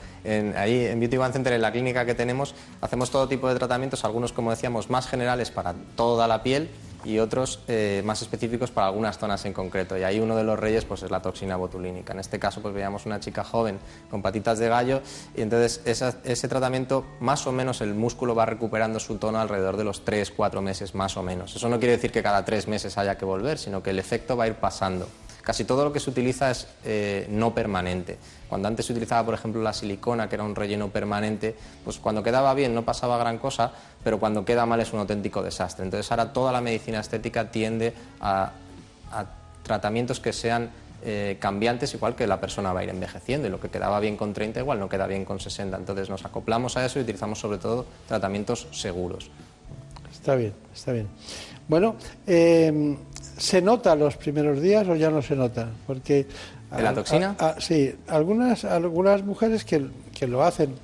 ahí en Beauty One Center, en la clínica que tenemos, hacemos todo tipo de tratamientos, algunos, como decíamos, más generales para toda la piel y otros eh, más específicos para algunas zonas en concreto. Y ahí uno de los reyes pues, es la toxina botulínica. En este caso pues, veíamos una chica joven con patitas de gallo y entonces ese tratamiento más o menos el músculo va recuperando su tono alrededor de los 3-4 meses más o menos. Eso no quiere decir que cada 3 meses haya que volver, sino que el efecto va a ir pasando. Casi todo lo que se utiliza es eh, no permanente. Cuando antes se utilizaba, por ejemplo, la silicona, que era un relleno permanente, pues cuando quedaba bien no pasaba gran cosa, pero cuando queda mal es un auténtico desastre. Entonces ahora toda la medicina estética tiende a, tratamientos que sean eh, cambiantes, igual que la persona va a ir envejeciendo y lo que quedaba bien con 30 igual no queda bien con 60. Entonces nos acoplamos a eso y utilizamos sobre todo tratamientos seguros. Está bien, está bien. Bueno, eh, ¿Se nota los primeros días o ya no se nota? Porque ¿De la toxina? sí, algunas, algunas mujeres que, que, lo hacen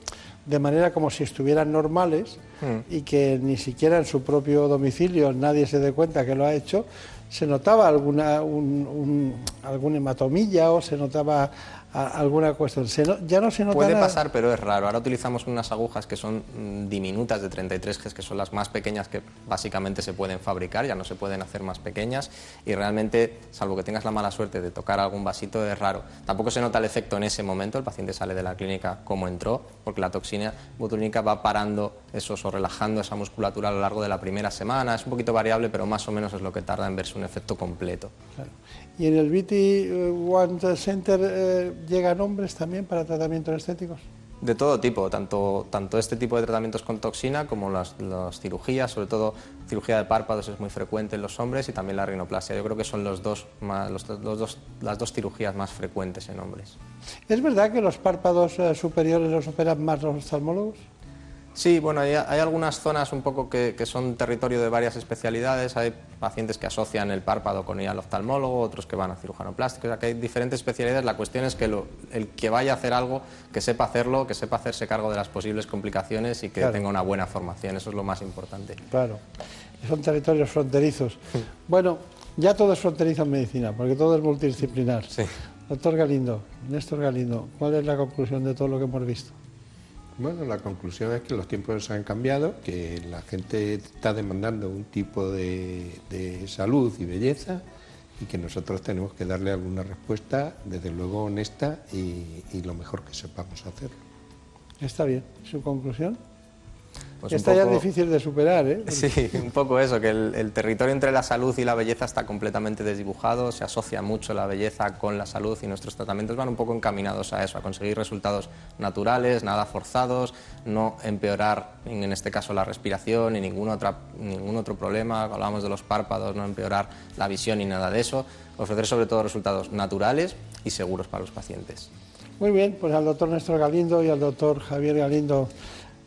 de manera como si estuvieran normales hmm. y que ni siquiera en su propio domicilio nadie se dé cuenta que lo ha hecho, se notaba alguna un, algún hematomilla o se notaba alguna cuestión. ya no se nota Puede pasar, pero es raro. Ahora utilizamos unas agujas que son mm, diminutas de 33 Gs, que son las más pequeñas que básicamente se pueden fabricar, ya no se pueden hacer más pequeñas y realmente, salvo que tengas la mala suerte de tocar algún vasito, es raro. Tampoco se nota el efecto en ese momento, el paciente sale de la clínica como entró, porque la toxina botulínica va parando esos o relajando esa musculatura a lo largo de la primera semana. Es un poquito variable, pero más o menos es lo que tarda en verse un efecto completo. ¿Y en el Beauty One Center eh, llegan hombres también para tratamientos estéticos? De todo tipo, tanto, tanto este tipo de tratamientos con toxina como las, cirugías, sobre todo cirugía de párpados es muy frecuente en los hombres y también la rinoplastia. Yo creo que son los dos, los, dos, las dos cirugías más frecuentes en hombres. ¿Es verdad que los párpados eh, superiores los operan más los oftalmólogos? Sí, bueno, hay, algunas zonas un poco que, son territorio de varias especialidades. Hay pacientes que asocian el párpado con ir al oftalmólogo, otros que van a cirujano plástico. O sea, que hay diferentes especialidades. La cuestión es que el que vaya a hacer algo, que sepa hacerlo, que sepa hacerse cargo de las posibles complicaciones y que tenga una buena formación. Eso es lo más importante. Claro. Son territorios fronterizos. bueno, ya todo es fronterizo en medicina, porque todo es multidisciplinar. Sí. Doctor Galindo, Néstor Galindo, ¿cuál es la conclusión de todo lo que hemos visto? Bueno, la conclusión es que los tiempos han cambiado, que la gente está demandando un tipo de, salud y belleza y que nosotros tenemos que darle alguna respuesta, desde luego honesta y, y lo mejor que sepamos hacerlo. Está bien. ¿Su conclusión? Pues Está ya difícil de superar, ¿eh? *laughs* Sí, un poco eso, que el, territorio entre la salud y la belleza está completamente desdibujado, se asocia mucho la belleza con la salud y nuestros tratamientos van un poco encaminados a eso, a conseguir resultados naturales, nada forzados, no empeorar, en este caso, la respiración ni ningún, otra, ningún otro problema, hablábamos de los párpados, no empeorar la visión ni nada de eso, ofrecer sobre todo resultados naturales y seguros para los pacientes. Muy bien, pues al doctor Néstor Galindo y al doctor Javier Galindo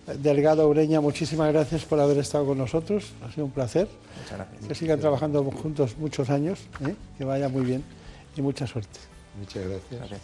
Delgado Ureña, muchísimas gracias por haber estado con nosotros. Ha sido un placer. Muchas gracias. Que sigan trabajando juntos muchos años. ¿eh? Que vaya muy bien y mucha suerte. Muchas gracias.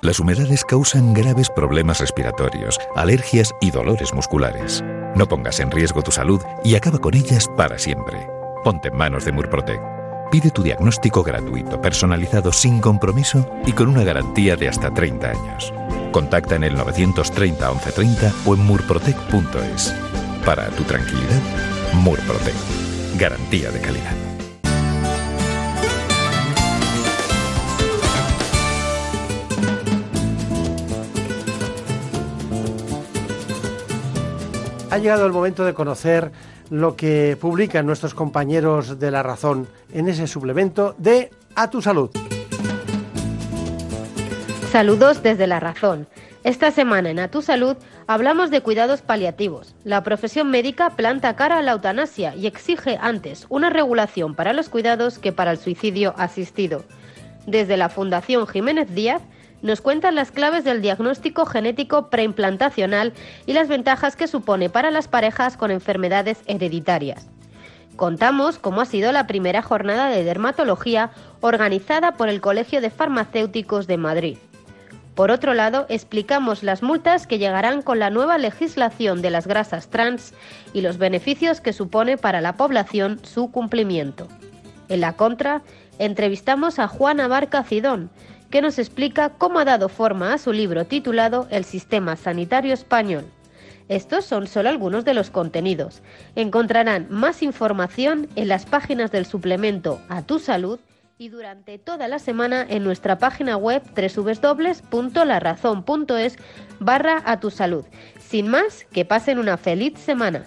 Las humedades causan graves problemas respiratorios, alergias y dolores musculares. No pongas en riesgo tu salud y acaba con ellas para siempre. Ponte en manos de Murprotec. Pide tu diagnóstico gratuito, personalizado sin compromiso y con una garantía de hasta 30 años. Contacta en el 930 1130 o en murprotec.es. Para tu tranquilidad, Murprotec. Garantía de calidad. Ha llegado el momento de conocer lo que publican nuestros compañeros de La Razón en ese suplemento de A tu salud. Saludos desde La Razón. Esta semana en A Tu Salud hablamos de cuidados paliativos. La profesión médica planta cara a la eutanasia y exige antes una regulación para los cuidados que para el suicidio asistido. Desde la Fundación Jiménez Díaz nos cuentan las claves del diagnóstico genético preimplantacional y las ventajas que supone para las parejas con enfermedades hereditarias. Contamos cómo ha sido la primera jornada de dermatología organizada por el Colegio de Farmacéuticos de Madrid. Por otro lado, explicamos las multas que llegarán con la nueva legislación de las grasas trans y los beneficios que supone para la población su cumplimiento. En la contra, entrevistamos a Juana Barca Cidón, que nos explica cómo ha dado forma a su libro titulado El Sistema Sanitario Español. Estos son solo algunos de los contenidos. Encontrarán más información en las páginas del suplemento A Tu Salud y durante toda la semana en nuestra página web www.larazón.es barra a tu salud. Sin más, que pasen una feliz semana.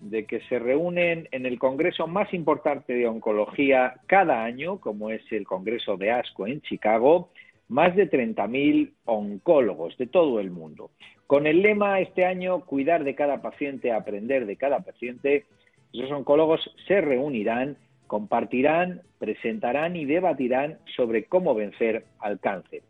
de que se reúnen en el congreso más importante de oncología cada año, como es el Congreso de ASCO en Chicago, más de 30.000 oncólogos de todo el mundo. Con el lema este año, cuidar de cada paciente, aprender de cada paciente, los oncólogos se reunirán, compartirán, presentarán y debatirán sobre cómo vencer al cáncer.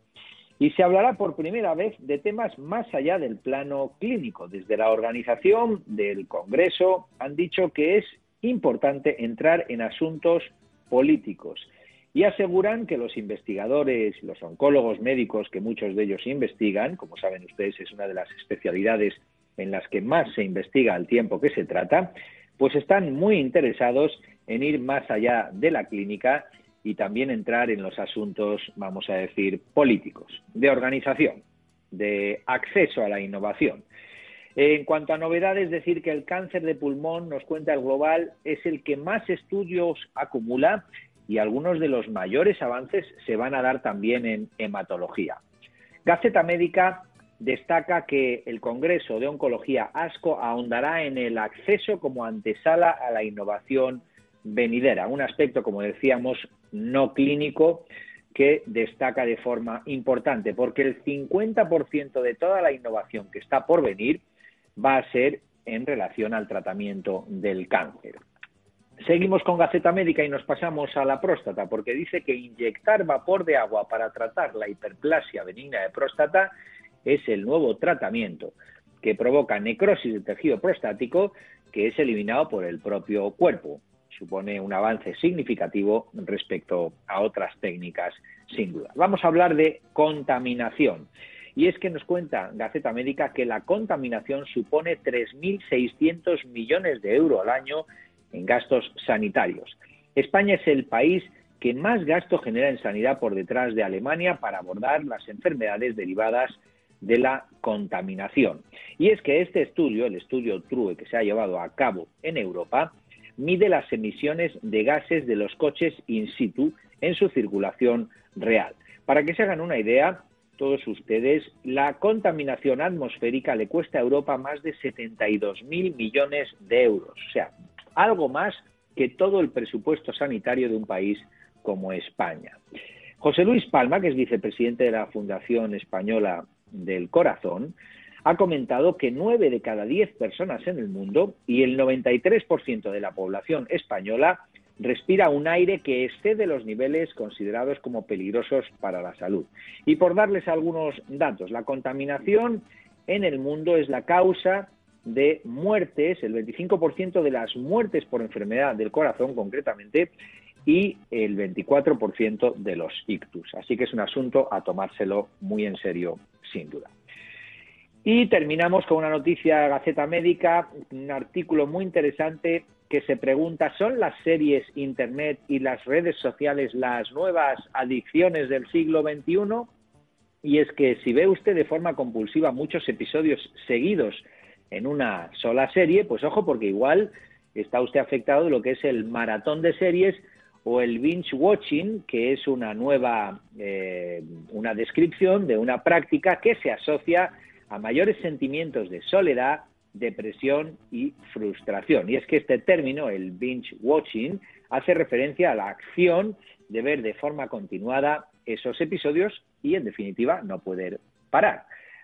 Y se hablará por primera vez de temas más allá del plano clínico. Desde la organización del Congreso han dicho que es importante entrar en asuntos políticos y aseguran que los investigadores, los oncólogos médicos, que muchos de ellos investigan, como saben ustedes, es una de las especialidades en las que más se investiga al tiempo que se trata, pues están muy interesados en ir más allá de la clínica y también entrar en los asuntos, vamos a decir, políticos, de organización, de acceso a la innovación. En cuanto a novedades, decir que el cáncer de pulmón, nos cuenta el Global, es el que más estudios acumula y algunos de los mayores avances se van a dar también en hematología. Gaceta Médica destaca que el Congreso de Oncología ASCO ahondará en el acceso como antesala a la innovación venidera, un aspecto, como decíamos, no clínico que destaca de forma importante, porque el 50% de toda la innovación que está por venir va a ser en relación al tratamiento del cáncer. Seguimos con Gaceta Médica y nos pasamos a la próstata, porque dice que inyectar vapor de agua para tratar la hiperplasia benigna de próstata es el nuevo tratamiento que provoca necrosis del tejido prostático que es eliminado por el propio cuerpo. Supone un avance significativo respecto a otras técnicas, sin. Vamos a hablar de contaminación. Y es que nos cuenta Gaceta Médica que la contaminación supone 3.600 millones de euros al año en gastos sanitarios. España es el país que más gasto genera en sanidad por detrás de Alemania para abordar las enfermedades derivadas de la contaminación. Y es que este estudio, el estudio TRUE que se ha llevado a cabo en Europa, mide las emisiones de gases de los coches in situ en su circulación real. Para que se hagan una idea, todos ustedes, la contaminación atmosférica le cuesta a Europa más de 72.000 millones de euros. O sea, algo más que todo el presupuesto sanitario de un país como España. José Luis Palma, que es vicepresidente de la Fundación Española del Corazón, ha comentado que nueve de cada diez personas en el mundo y el 93% de la población española respira un aire que excede los niveles considerados como peligrosos para la salud. Y por darles algunos datos, la contaminación en el mundo es la causa de muertes, el 25% de las muertes por enfermedad del corazón concretamente, y el 24% de los ictus. Así que es un asunto a tomárselo muy en serio, sin duda. Y terminamos con una noticia Gaceta Médica, un artículo muy interesante que se pregunta, ¿son las series, Internet y las redes sociales las nuevas adicciones del siglo XXI? Y es que si ve usted de forma compulsiva muchos episodios seguidos en una sola serie, pues ojo, porque igual está usted afectado de lo que es el maratón de series o el binge watching, que es una nueva, eh, una descripción de una práctica que se asocia a mayores sentimientos de soledad, depresión y frustración. Y es que este término, el binge watching, hace referencia a la acción de ver de forma continuada esos episodios y, en definitiva, no poder parar.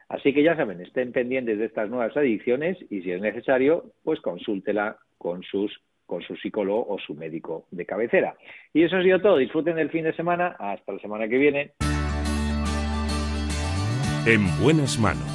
Así que ya saben, estén pendientes de estas nuevas adicciones y, si es necesario, pues consúltela con sus con su psicólogo o su médico de cabecera. Y eso ha sido todo. Disfruten del fin de semana. Hasta la semana que viene. En buenas manos.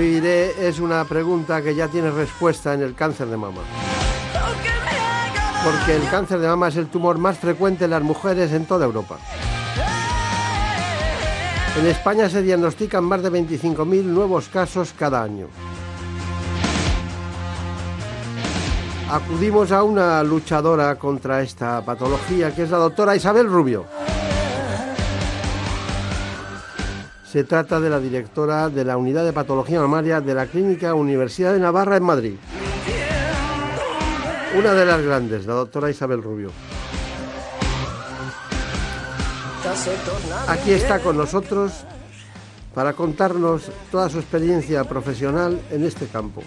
Es una pregunta que ya tiene respuesta en el cáncer de mama. Porque el cáncer de mama es el tumor más frecuente en las mujeres en toda Europa. En España se diagnostican más de 25.000 nuevos casos cada año. Acudimos a una luchadora contra esta patología, que es la doctora Isabel Rubio. Se trata de la directora de la Unidad de Patología Mamaria de la Clínica Universidad de Navarra en Madrid. Una de las grandes, la doctora Isabel Rubio. Aquí está con nosotros para contarnos toda su experiencia profesional en este campo.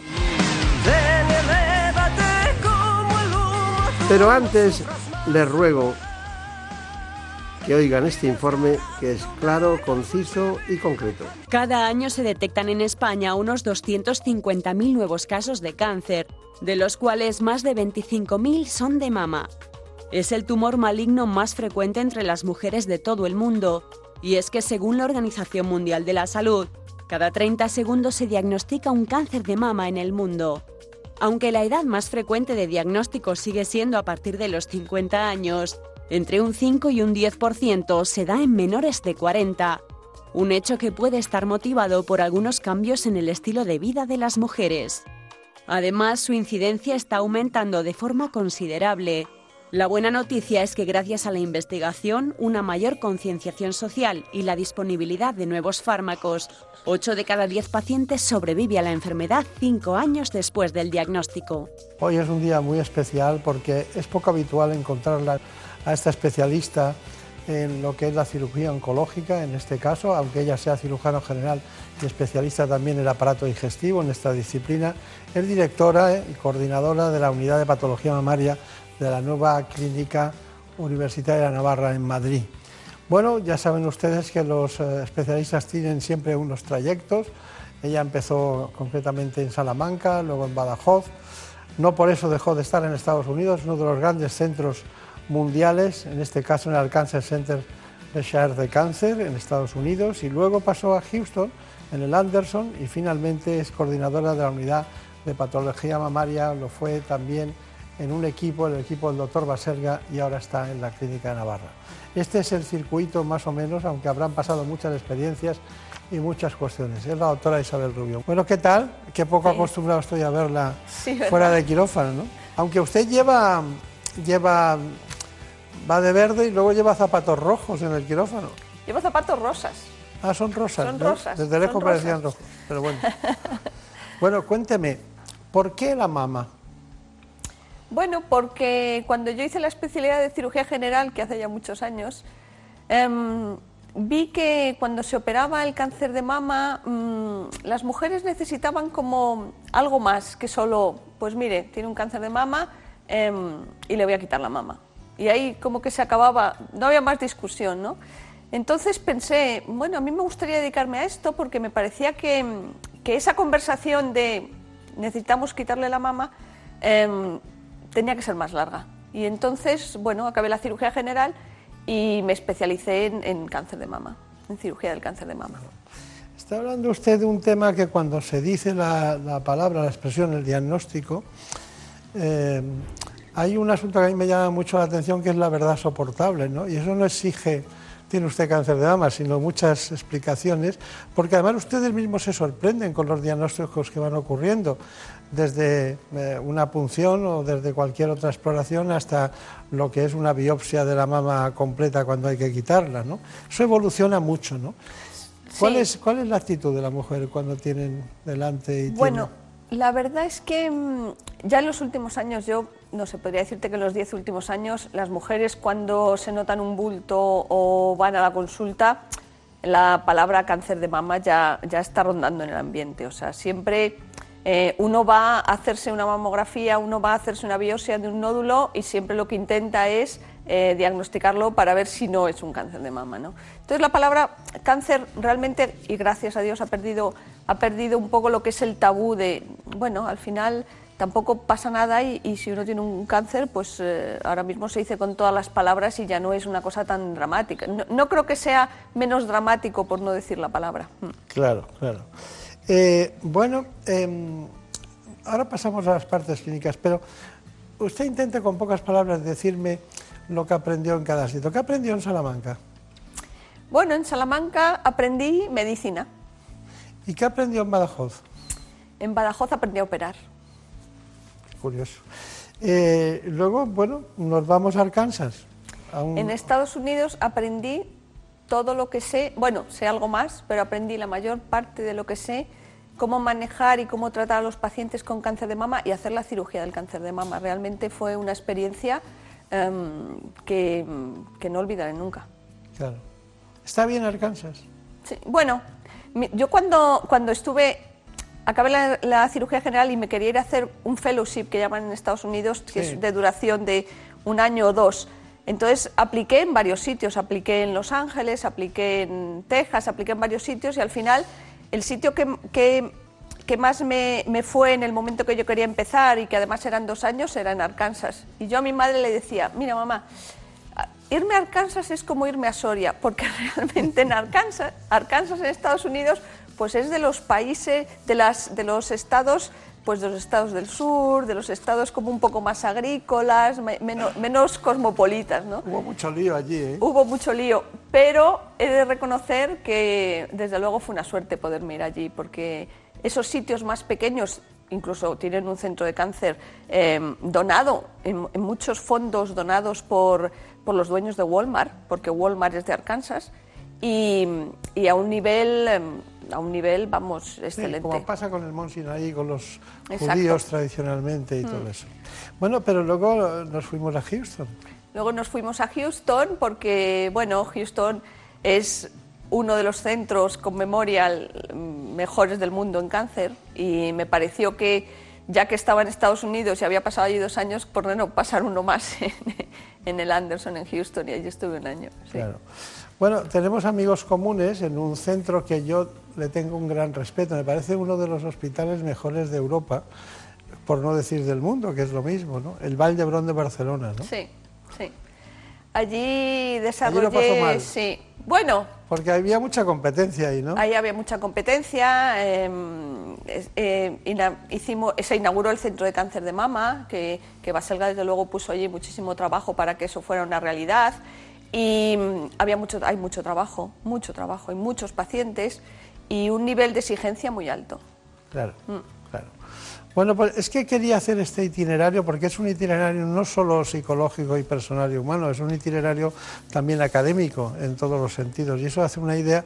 Pero antes les ruego que oigan este informe que es claro, conciso y concreto. Cada año se detectan en España unos 250.000 nuevos casos de cáncer, de los cuales más de 25.000 son de mama. Es el tumor maligno más frecuente entre las mujeres de todo el mundo, y es que según la Organización Mundial de la Salud, cada 30 segundos se diagnostica un cáncer de mama en el mundo. Aunque la edad más frecuente de diagnóstico sigue siendo a partir de los 50 años, entre un 5 y un 10% se da en menores de 40, un hecho que puede estar motivado por algunos cambios en el estilo de vida de las mujeres. Además, su incidencia está aumentando de forma considerable. La buena noticia es que gracias a la investigación, una mayor concienciación social y la disponibilidad de nuevos fármacos, 8 de cada 10 pacientes sobrevive a la enfermedad 5 años después del diagnóstico. Hoy es un día muy especial porque es poco habitual encontrarla a esta especialista en lo que es la cirugía oncológica, en este caso, aunque ella sea cirujano general y especialista también en el aparato digestivo en esta disciplina, es directora y coordinadora de la unidad de patología mamaria de la nueva clínica universitaria Navarra en Madrid. Bueno, ya saben ustedes que los eh, especialistas tienen siempre unos trayectos. Ella empezó concretamente en Salamanca, luego en Badajoz. No por eso dejó de estar en Estados Unidos, uno de los grandes centros mundiales, en este caso en el Cancer Center de Shire de Cáncer en Estados Unidos y luego pasó a Houston en el Anderson y finalmente es coordinadora de la unidad de patología mamaria, lo fue también en un equipo, el equipo del doctor Baserga y ahora está en la clínica de Navarra. Este es el circuito más o menos, aunque habrán pasado muchas experiencias y muchas cuestiones. Es la doctora Isabel Rubio. Bueno, ¿qué tal? Qué poco acostumbrado estoy a verla fuera de quirófano, ¿no? Aunque usted lleva, lleva va de verde y luego lleva zapatos rojos en el quirófano. Llevo zapatos rosas. Ah, son rosas. Son rosas. Desde lejos parecían rojos, pero bueno. *laughs* bueno, cuénteme, ¿por qué la mama? Bueno, porque cuando yo hice la especialidad de cirugía general, que hace ya muchos años, em, vi que cuando se operaba el cáncer de mama, mm, las mujeres necesitaban como algo más que solo, pues mire, tiene un cáncer de mama em, y le voy a quitar la mama y ahí como que se acababa, no había más discusión, ¿no? Entonces pensé, bueno, a mí me gustaría dedicarme a esto porque me parecía que, que esa conversación de necesitamos quitarle la mama, em, tenía que ser más larga. Y entonces, bueno, acabé la cirugía general y me especialicé en, cáncer de mama, en cirugía del cáncer de mama. Está hablando usted de un tema que cuando se dice la, palabra, la expresión, el diagnóstico, eh, hay un asunto que a mí me llama mucho la atención que es la verdad soportable, ¿no? Y eso no exige, tiene usted cáncer de mama, sino muchas explicaciones, porque además ustedes mismos se sorprenden con los diagnósticos que van ocurriendo desde eh, una punción o desde cualquier otra exploración hasta lo que es una biopsia de la mama completa cuando hay que quitarla, ¿no? Eso evoluciona mucho, ¿no? ¿Cuál, es, ¿Cuál es la actitud de la mujer cuando tienen delante y Bueno, la verdad es que mm, ya en los últimos años, yo no sé, podría decirte que en los diez últimos años, las mujeres cuando se notan un bulto o van a la consulta, la palabra cáncer de mama ya, ya está rondando en el ambiente. O sea, siempre eh, uno va a hacerse una mamografía, uno va a hacerse una biopsia de un nódulo y siempre lo que intenta es eh, diagnosticarlo para ver si no es un cáncer de mama. ¿no? Entonces la palabra cáncer realmente, y gracias a Dios, ha perdido, ha perdido un poco lo que es el tabú de, bueno, al final tampoco pasa nada y, si uno tiene un cáncer, pues eh, ahora mismo se dice con todas las palabras y ya no es una cosa tan dramática. No, no creo que sea menos dramático por no decir la palabra. Mm. Claro, claro. Eh, bueno, em, ahora pasamos a las partes clínicas, pero usted intente con pocas palabras decirme lo que aprendió en cada sitio. ¿Qué aprendió en Salamanca? Bueno, en Salamanca aprendí medicina. ¿Y qué aprendió en Badajoz? En Badajoz aprendí a operar. curioso. Eh, luego, bueno, nos vamos a Arkansas. En Estados Unidos aprendí todo lo que sé, bueno, sé algo más, pero aprendí la mayor parte de lo que sé, cómo manejar y cómo tratar a los pacientes con cáncer de mama y hacer la cirugía del cáncer de mama. Realmente fue una experiencia em, que, no olvidaré nunca. Claro. ¿Está bien Arkansas? Sí. Bueno, yo cuando, cuando estuve, acabé la, cirugía general y me quería ir a hacer un fellowship que llaman en Estados Unidos, que es de duración de un año o dos. Entonces apliqué en varios sitios, apliqué en Los Ángeles, apliqué en Texas, apliqué en varios sitios y al final el sitio que, que, más me, me, fue en el momento que yo quería empezar y que además eran dos años era en Arkansas. Y yo a mi madre le decía, mira mamá, irme a Arkansas es como irme a Soria, porque *laughs* realmente en Arkansas, Arkansas en Estados Unidos, pues es de los países, de, las, de los estados pues de los estados del sur, de los estados como un poco más agrícolas, menos, cosmopolitas. ¿no? Hubo mucho lío allí. ¿eh? Hubo mucho lío, pero he de reconocer que desde luego fue una suerte poderme ir allí, porque esos sitios más pequeños incluso tienen un centro de cáncer em, donado, en, muchos fondos donados por, por, los dueños de Walmart, porque Walmart es de Arkansas, y, y a un nivel em, a un nivel, vamos, excelente. como pasa con el Mont Sinaí, con los judíos tradicionalmente y todo mm. eso. Bueno, pero luego nos fuimos a Houston. Luego nos fuimos a Houston porque, bueno, Houston es uno de los centros con memorial mejores del mundo en cáncer y me pareció que ya que estaba en Estados Unidos y había pasado allí dos años, por no pasar uno más *laughs* en, el Anderson en Houston y allí estuve un año. Claro. Bueno, tenemos amigos comunes en un centro que yo le tengo un gran respeto. Me parece uno de los hospitales mejores de Europa, por no decir del mundo, que es lo mismo, ¿no? El Vall d'Hebron de Barcelona, ¿no? Sí. Allí desarrollé... Allí pasó mal. Sí. Bueno... Porque había mucha competencia ahí, ¿no? Ahí había mucha competencia. Em, eh, hicimos, se inauguró el Centro de Cáncer de Mama, que, que Baselga desde luego puso allí muchísimo trabajo para que eso fuera una realidad. Y mm, había mucho, hay mucho trabajo, mucho trabajo, hay muchos pacientes y un nivel de exigencia muy alto. Claro, mm. Bueno, pues es que quería hacer este itinerario porque es un itinerario no solo psicológico y personal y humano, es un itinerario también académico en todos los sentidos y eso hace una idea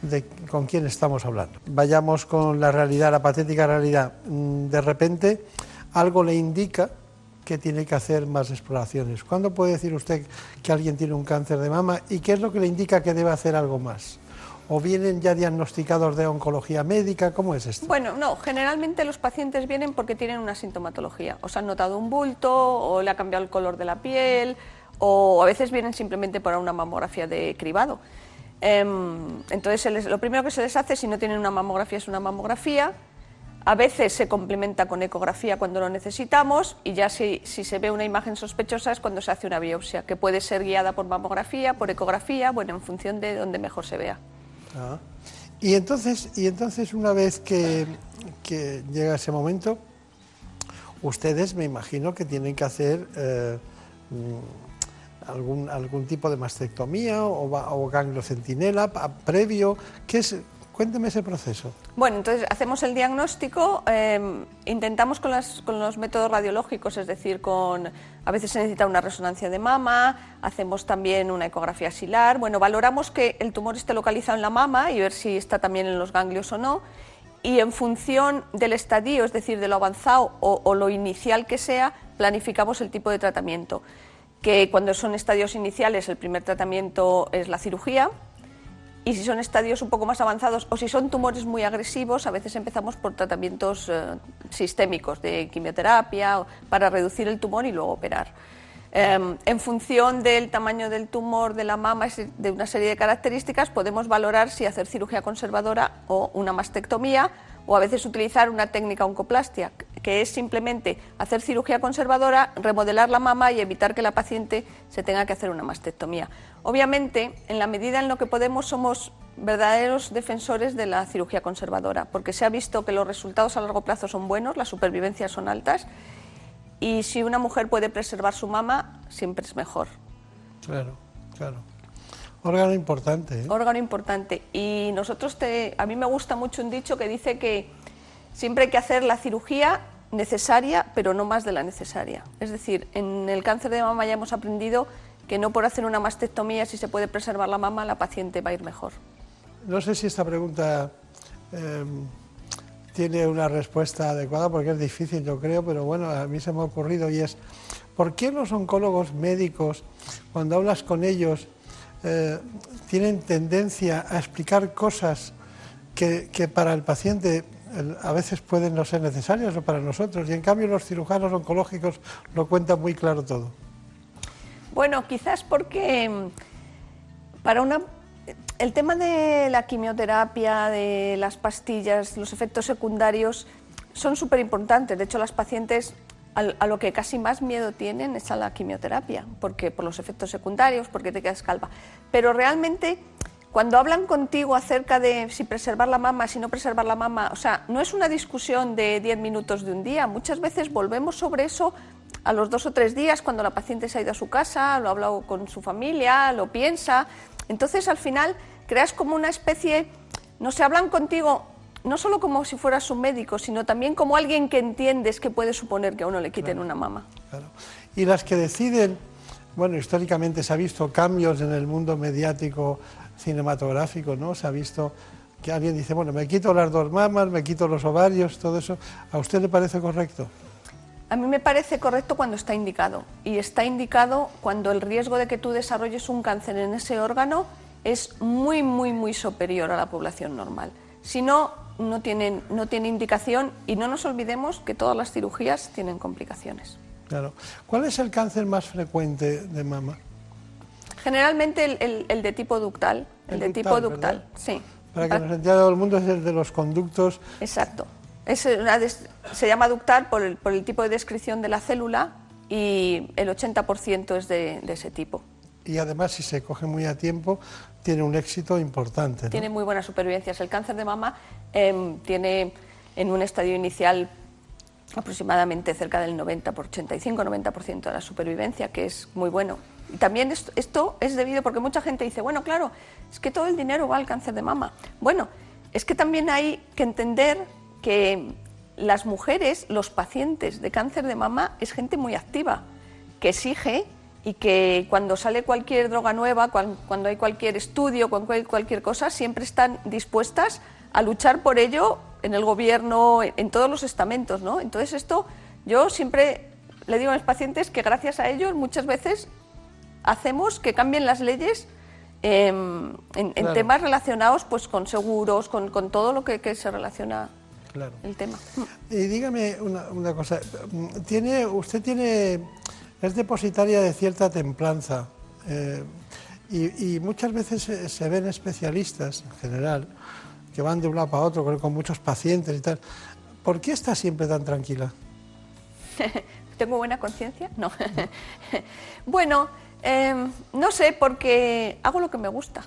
de con quién estamos hablando. Vayamos con la realidad, la patética realidad. Mm, de repente algo le indica que tiene que hacer más exploraciones. ¿Cuándo puede decir usted que alguien tiene un cáncer de mama y qué es lo que le indica que debe hacer algo más? ¿O vienen ya diagnosticados de oncología médica? ¿Cómo es esto? Bueno, no, generalmente los pacientes vienen porque tienen una sintomatología. O se han notado un bulto, o le ha cambiado el color de la piel, o a veces vienen simplemente para una mamografía de cribado. Em, entonces, lo primero que se les hace si no tienen una mamografía es una mamografía A veces se complementa con ecografía cuando lo necesitamos y ya si, si, se ve una imagen sospechosa es cuando se hace una biopsia, que puede ser guiada por mamografía, por ecografía, bueno, en función de donde mejor se vea. Ah. Y, entonces, y entonces, una vez que, llega ese momento, ustedes me imagino que tienen que hacer eh, mm, algún, algún tipo de mastectomía o, o ganglio centinela previo. ¿Qué es, Cuénteme ese proceso. Bueno, entonces hacemos el diagnóstico, eh, intentamos con, los métodos radiológicos, es decir, con a veces se necesita una resonancia de mama, hacemos también una ecografía axilar. Bueno, valoramos que el tumor esté localizado en la mama y ver si está también en los ganglios o no. Y en función del estadio, es decir, de lo avanzado o lo inicial que sea, planificamos el tipo de tratamiento. Que cuando son estadios iniciales, el primer tratamiento es la cirugía, y si son estadios un poco más avanzados o si son tumores muy agresivos, a veces empezamos por tratamientos eh, sistémicos de quimioterapia para reducir el tumor y luego operar. Eh, en función del tamaño del tumor de la mama, de una serie de características, podemos valorar si hacer cirugía conservadora o una mastectomía o a veces utilizar una técnica oncoplastia, que es simplemente hacer cirugía conservadora, remodelar la mama y evitar que la paciente se tenga que hacer una mastectomía. Obviamente, en la medida en lo que podemos, somos verdaderos defensores de la cirugía conservadora, porque se ha visto que los resultados a largo plazo son buenos, las supervivencias son altas, y si una mujer puede preservar su mama, siempre es mejor. Claro, claro. Órgano importante. ¿eh? Órgano importante. Y nosotros, te, a mí me gusta mucho un dicho que dice que siempre hay que hacer la cirugía necesaria, pero no más de la necesaria. Es decir, en el cáncer de mama ya hemos aprendido que no por hacer una mastectomía, si se puede preservar la mama, la paciente va a ir mejor. No sé si esta pregunta eh, tiene una respuesta adecuada, porque es difícil, yo creo, pero bueno, a mí se me ha ocurrido y es, ¿por qué los oncólogos médicos, cuando hablas con ellos, eh, tienen tendencia a explicar cosas que para el paciente a veces pueden no ser necesarias o para nosotros, y en cambio los cirujanos oncológicos lo cuentan muy claro todo. Bueno, quizás porque mm, para una el tema de la quimioterapia, de las pastillas, los efectos secundarios son súper importantes. De hecho, las pacientes a lo que casi más miedo tienen es a la quimioterapia, porque por los efectos secundarios, porque te quedas calva. Pero realmente cuando hablan contigo acerca de si preservar la mama, si no preservar la mama, o sea, no es una discusión de 10 minutos de un día. Muchas veces volvemos sobre eso a los dos o tres días cuando la paciente se ha ido a su casa, lo ha hablado con su familia, lo piensa. Entonces, al final, creas como una especie, no se hablan contigo no solo como si fueras un médico, sino también como alguien que entiendes que puede suponer que a uno le quiten una mama. Claro. Y las que deciden, bueno, históricamente se ha visto cambios en el mundo mediático cinematográfico, ¿no? Se ha visto que alguien dice, bueno, me quito las dos mamas, me quito los ovarios, todo eso. ¿A usted le parece correcto? A mí me parece correcto cuando está indicado. Y está indicado cuando el riesgo de que tú desarrolles un cáncer en ese órgano es muy, muy, muy superior a la población normal. Si no, no tiene, no tiene indicación y no nos olvidemos que todas las cirugías tienen complicaciones. Claro. ¿Cuál es el cáncer más frecuente de mama? Generalmente el, de tipo ductal. El, de tipo ductal, sí. Para que nos entienda todo el mundo, es el de los conductos. Exacto. Es se llama ductal por el, por el, tipo de descripción de la célula y el 80% es de, ese tipo. Y además, si se coge muy a tiempo, tiene un éxito importante. Tiene muy buenas supervivencias. El cáncer de mama em, tiene en un estadio inicial aproximadamente cerca del 90 por 85-90% de la supervivencia, que es muy bueno. Y también esto, es debido porque mucha gente dice, bueno, claro, es que todo el dinero va al cáncer de mama. Bueno, es que también hay que entender que las mujeres, los pacientes de cáncer de mama, es gente muy activa, que exige y que cuando sale cualquier droga nueva, cuando hay cualquier estudio, cuando hay cualquier cosa, siempre están dispuestas a luchar por ello en el gobierno, en todos los estamentos, ¿no? Entonces esto yo siempre le digo a mis pacientes que gracias a ellos muchas veces hacemos que cambien las leyes em, en, temas relacionados pues con seguros, con, todo lo que, se relaciona claro. el tema. Y dígame una, cosa, tiene, usted tiene, es depositaria de cierta templanza eh, y, muchas veces se, ven especialistas en general que van de un lado para otro con, muchos pacientes y tal. ¿Por qué está siempre tan tranquila? *laughs* ¿Tengo buena conciencia? No. *laughs* bueno, em, no sé, porque hago lo que me gusta.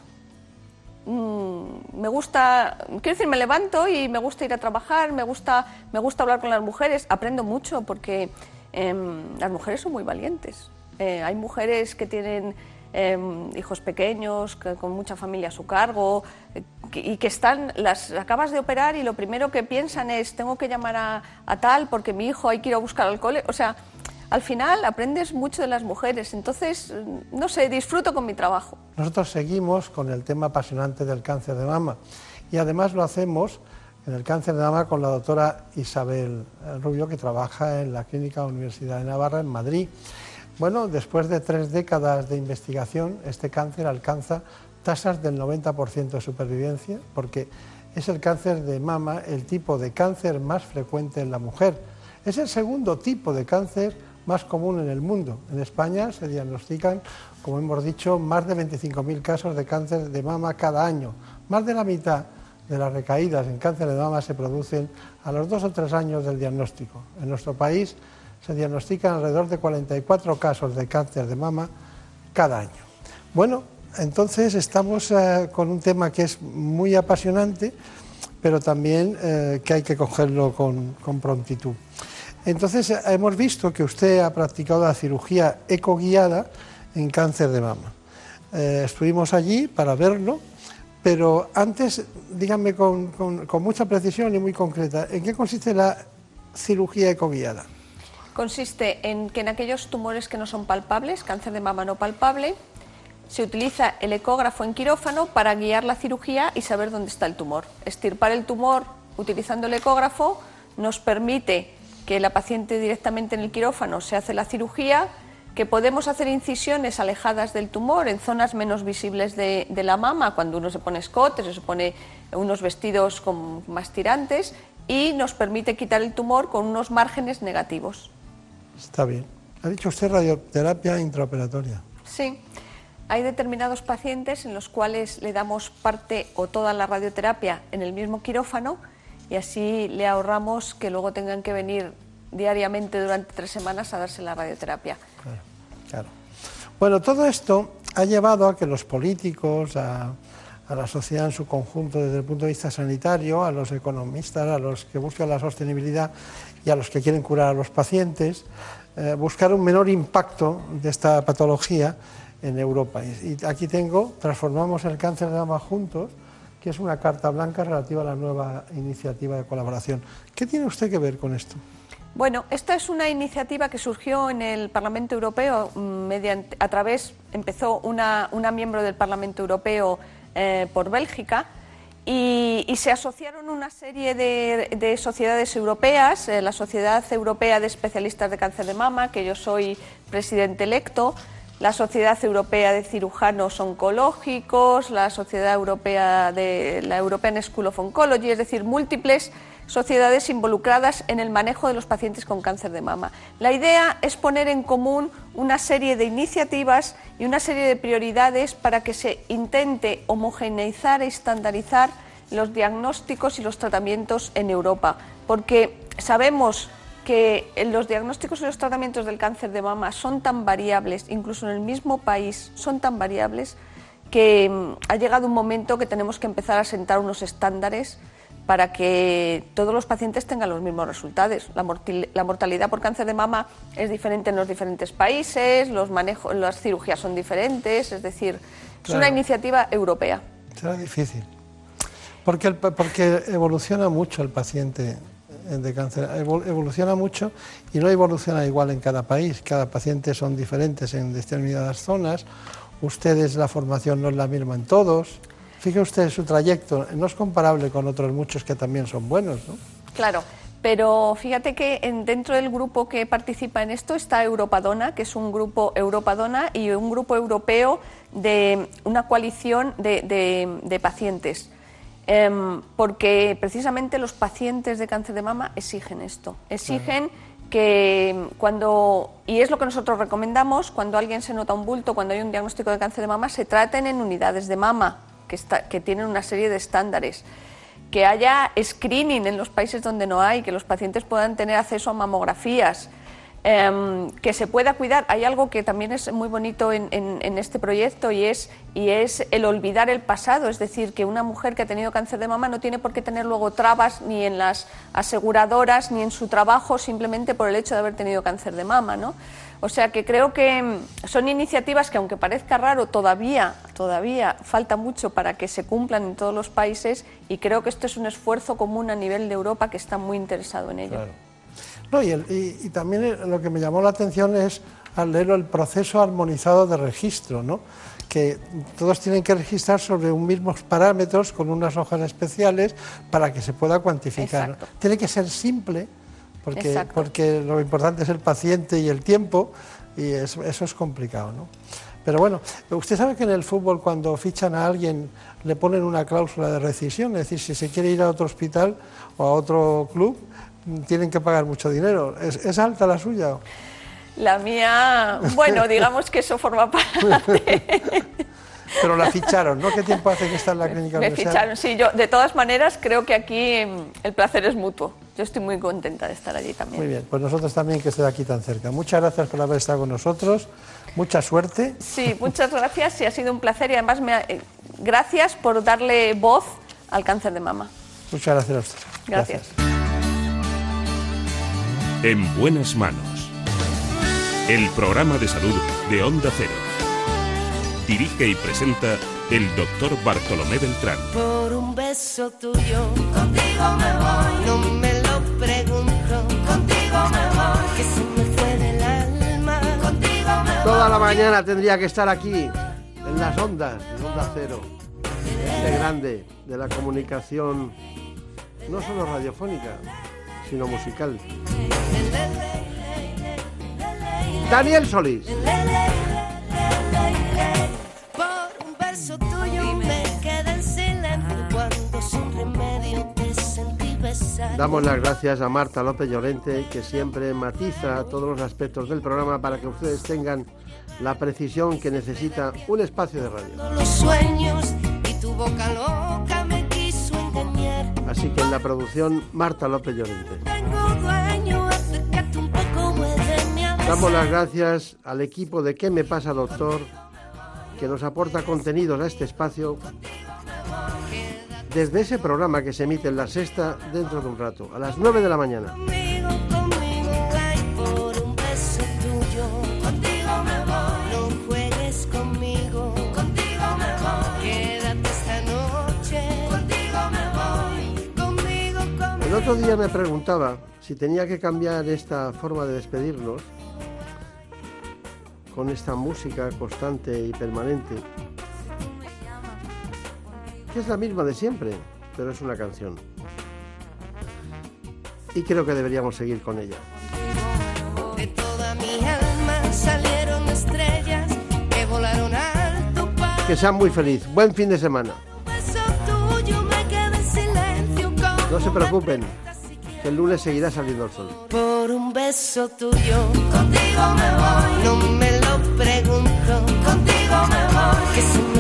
Mm, me gusta, quiero decir, me levanto y me gusta ir a trabajar, me gusta, me gusta hablar con las mujeres, aprendo mucho porque em, las mujeres son muy valientes. Eh, hay mujeres que tienen em, hijos pequeños, con mucha familia a su cargo, eh, y que están, las acabas de operar y lo primero que piensan es, tengo que llamar a, a tal porque mi hijo hay que ir a buscar al cole. O sea, al final aprendes mucho de las mujeres, entonces, no sé, disfruto con mi trabajo. Nosotros seguimos con el tema apasionante del cáncer de mama y además lo hacemos en el cáncer de mama con la doctora Isabel Rubio, que trabaja en la Clínica Universidad de Navarra en Madrid. Bueno, después de tres décadas de investigación, este cáncer alcanza tasas del 90% de supervivencia, porque es el cáncer de mama el tipo de cáncer más frecuente en la mujer. Es el segundo tipo de cáncer más común en el mundo. En España se diagnostican, como hemos dicho, más de 25.000 casos de cáncer de mama cada año. Más de la mitad de las recaídas en cáncer de mama se producen a los dos o tres años del diagnóstico. En nuestro país se diagnostican alrededor de 44 casos de cáncer de mama cada año. Bueno, entonces estamos eh, con un tema que es muy apasionante, pero también eh, que hay que cogerlo con, prontitud. Entonces hemos visto que usted ha practicado la cirugía ecoguiada en cáncer de mama. Eh, estuvimos allí para verlo, pero antes díganme con, con, mucha precisión y muy concreta, ¿en qué consiste la cirugía ecoguiada? Consiste en que en aquellos tumores que no son palpables, cáncer de mama no palpable, se utiliza el ecógrafo en quirófano para guiar la cirugía y saber dónde está el tumor. Estirpar el tumor utilizando el ecógrafo nos permite que la paciente directamente en el quirófano se hace la cirugía, que podemos hacer incisiones alejadas del tumor en zonas menos visibles de, la mama, cuando uno se pone escotes, se pone unos vestidos con más tirantes y nos permite quitar el tumor con unos márgenes negativos. Está bien. Ha dicho usted radioterapia intraoperatoria. Sí. Hay determinados pacientes en los cuales le damos parte o toda la radioterapia en el mismo quirófano y así le ahorramos que luego tengan que venir diariamente durante tres semanas a darse la radioterapia. Claro, Bueno, todo esto ha llevado a que los políticos, a, la sociedad en su conjunto desde el punto de vista sanitario, a los economistas, a los que buscan la sostenibilidad y a los que quieren curar a los pacientes, eh, buscar un menor impacto de esta patología en Europa. Y, aquí tengo, transformamos el cáncer de mama juntos, que es una carta blanca relativa a la nueva iniciativa de colaboración. ¿Qué tiene usted que ver con esto? Bueno, esta es una iniciativa que surgió en el Parlamento Europeo mm, mediante, a través, empezó una, miembro del Parlamento Europeo eh, por Bélgica y, se asociaron una serie de, sociedades europeas, eh, la Sociedad Europea de Especialistas de Cáncer de Mama, que yo soy presidente electo, la Sociedad Europea de Cirujanos Oncológicos, la Sociedad Europea de la European School of Oncology, es decir, múltiples sociedades involucradas en el manejo de los pacientes con cáncer de mama. La idea es poner en común una serie de iniciativas y una serie de prioridades para que se intente homogeneizar e estandarizar los diagnósticos y los tratamientos en Europa, porque sabemos que los diagnósticos y los tratamientos del cáncer de mama son tan variables, incluso en el mismo país son tan variables, que mm, ha llegado un momento que tenemos que empezar a sentar unos estándares para que todos los pacientes tengan los mismos resultados. La, mortalidad por cáncer de mama es diferente en los diferentes países, los manejos, las cirugías son diferentes, es decir, es una iniciativa europea. Será difícil, porque, porque evoluciona mucho el paciente de cáncer evoluciona mucho y no evoluciona igual en cada país. Cada paciente son diferentes en determinadas zonas. Ustedes la formación no es la misma en todos. Fíjese usted su trayecto, no es comparable con otros muchos que también son buenos, ¿no? Claro, pero fíjate que dentro del grupo que participa en esto está Europadona, que es un grupo Europadona y un grupo europeo de una coalición de pacientes. Em, porque precisamente los pacientes de cáncer de mama exigen esto, exigen que cuando, y es lo que nosotros recomendamos, cuando alguien se nota un bulto, cuando hay un diagnóstico de cáncer de mama, se traten en unidades de mama, que, está, que tienen una serie de estándares que haya screening en los países donde no hay, que los pacientes puedan tener acceso a mamografías, em, que se pueda cuidar. Hay algo que también es muy bonito en, en, este proyecto y es, y es el olvidar el pasado, es decir, que una mujer que ha tenido cáncer de mama no tiene por qué tener luego trabas ni en las aseguradoras ni en su trabajo simplemente por el hecho de haber tenido cáncer de mama. ¿no? O sea que creo que mm, son iniciativas que, aunque parezca raro, todavía, todavía falta mucho para que se cumplan en todos los países y creo que esto es un esfuerzo común a nivel de Europa que está muy interesado en ello. No, y, también lo que me llamó la atención es al leer el proceso armonizado de registro, ¿no? que todos tienen que registrar sobre un mismos parámetros con unas hojas especiales para que se pueda cuantificar. Tiene que ser simple porque, porque lo importante es el paciente y el tiempo y eso, es complicado. ¿no? Pero bueno, usted sabe que en el fútbol cuando fichan a alguien le ponen una cláusula de rescisión, es decir, si se quiere ir a otro hospital o a otro club, tienen que pagar mucho dinero. ¿Es, alta la suya? La mía, bueno, *laughs* digamos que eso forma *laughs* parte. Pero la ficharon, ¿no? ¿Qué tiempo hace que está en la clínica? Me ficharon, sí. Yo, de todas maneras, creo que aquí mm, el placer es mutuo. Yo estoy muy contenta de estar allí también. Muy bien, pues nosotros también que esté aquí tan cerca. Muchas gracias por haber estado con nosotros. Mucha suerte. Sí, muchas gracias y ha sido un placer y además me eh, gracias por darle voz al cáncer de mama. Muchas gracias a usted. gracias. En buenas manos. El programa de salud de Onda Cero. Dirige y presenta el doctor Bartolomé Beltrán. Por un beso tuyo, contigo me voy. No me lo pregunto, contigo me voy. Que se me fue del alma, contigo me voy. Toda la mañana tendría que estar aquí, en las ondas, en Onda Cero. Este grande de la comunicación, no solo radiofónica, sino musical. Daniel Solís. Damos las gracias a Marta López Llorente, que siempre matiza todos los aspectos del programa para que ustedes tengan la precisión que necesita un espacio de radio. Así que en la producción, Marta López Llorente. Damos las gracias al equipo de ¿Qué me pasa, doctor? que nos aporta contenidos a este espacio desde ese programa que se emite en la sexta dentro de un rato, a las 9 de la mañana. El otro día me preguntaba si tenía que cambiar esta forma de despedirnos con esta música constante y permanente es la misma de siempre, pero es una canción. Y creo que deberíamos seguir con ella. De toda mi alma salieron estrellas que volaron alto Que sean muy feliz. Buen fin de semana. No se preocupen, que el lunes seguirá saliendo el sol. Por un beso tuyo, contigo me voy. No me lo pregunto, contigo me voy.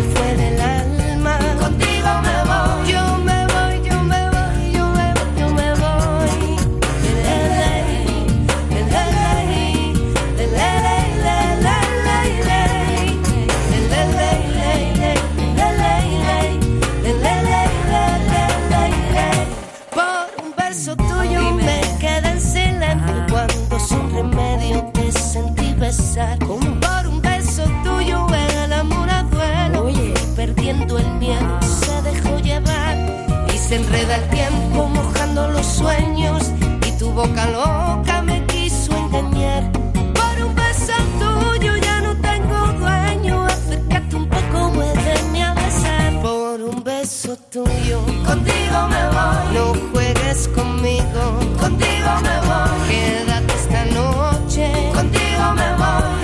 Los sueños y tu boca loca me quiso engañar. Por un beso tuyo ya no tengo dueño, acércate un poco, muéveme a besar. Por un beso tuyo, contigo me voy. No juegues conmigo, contigo me voy. Quédate esta noche, contigo me voy.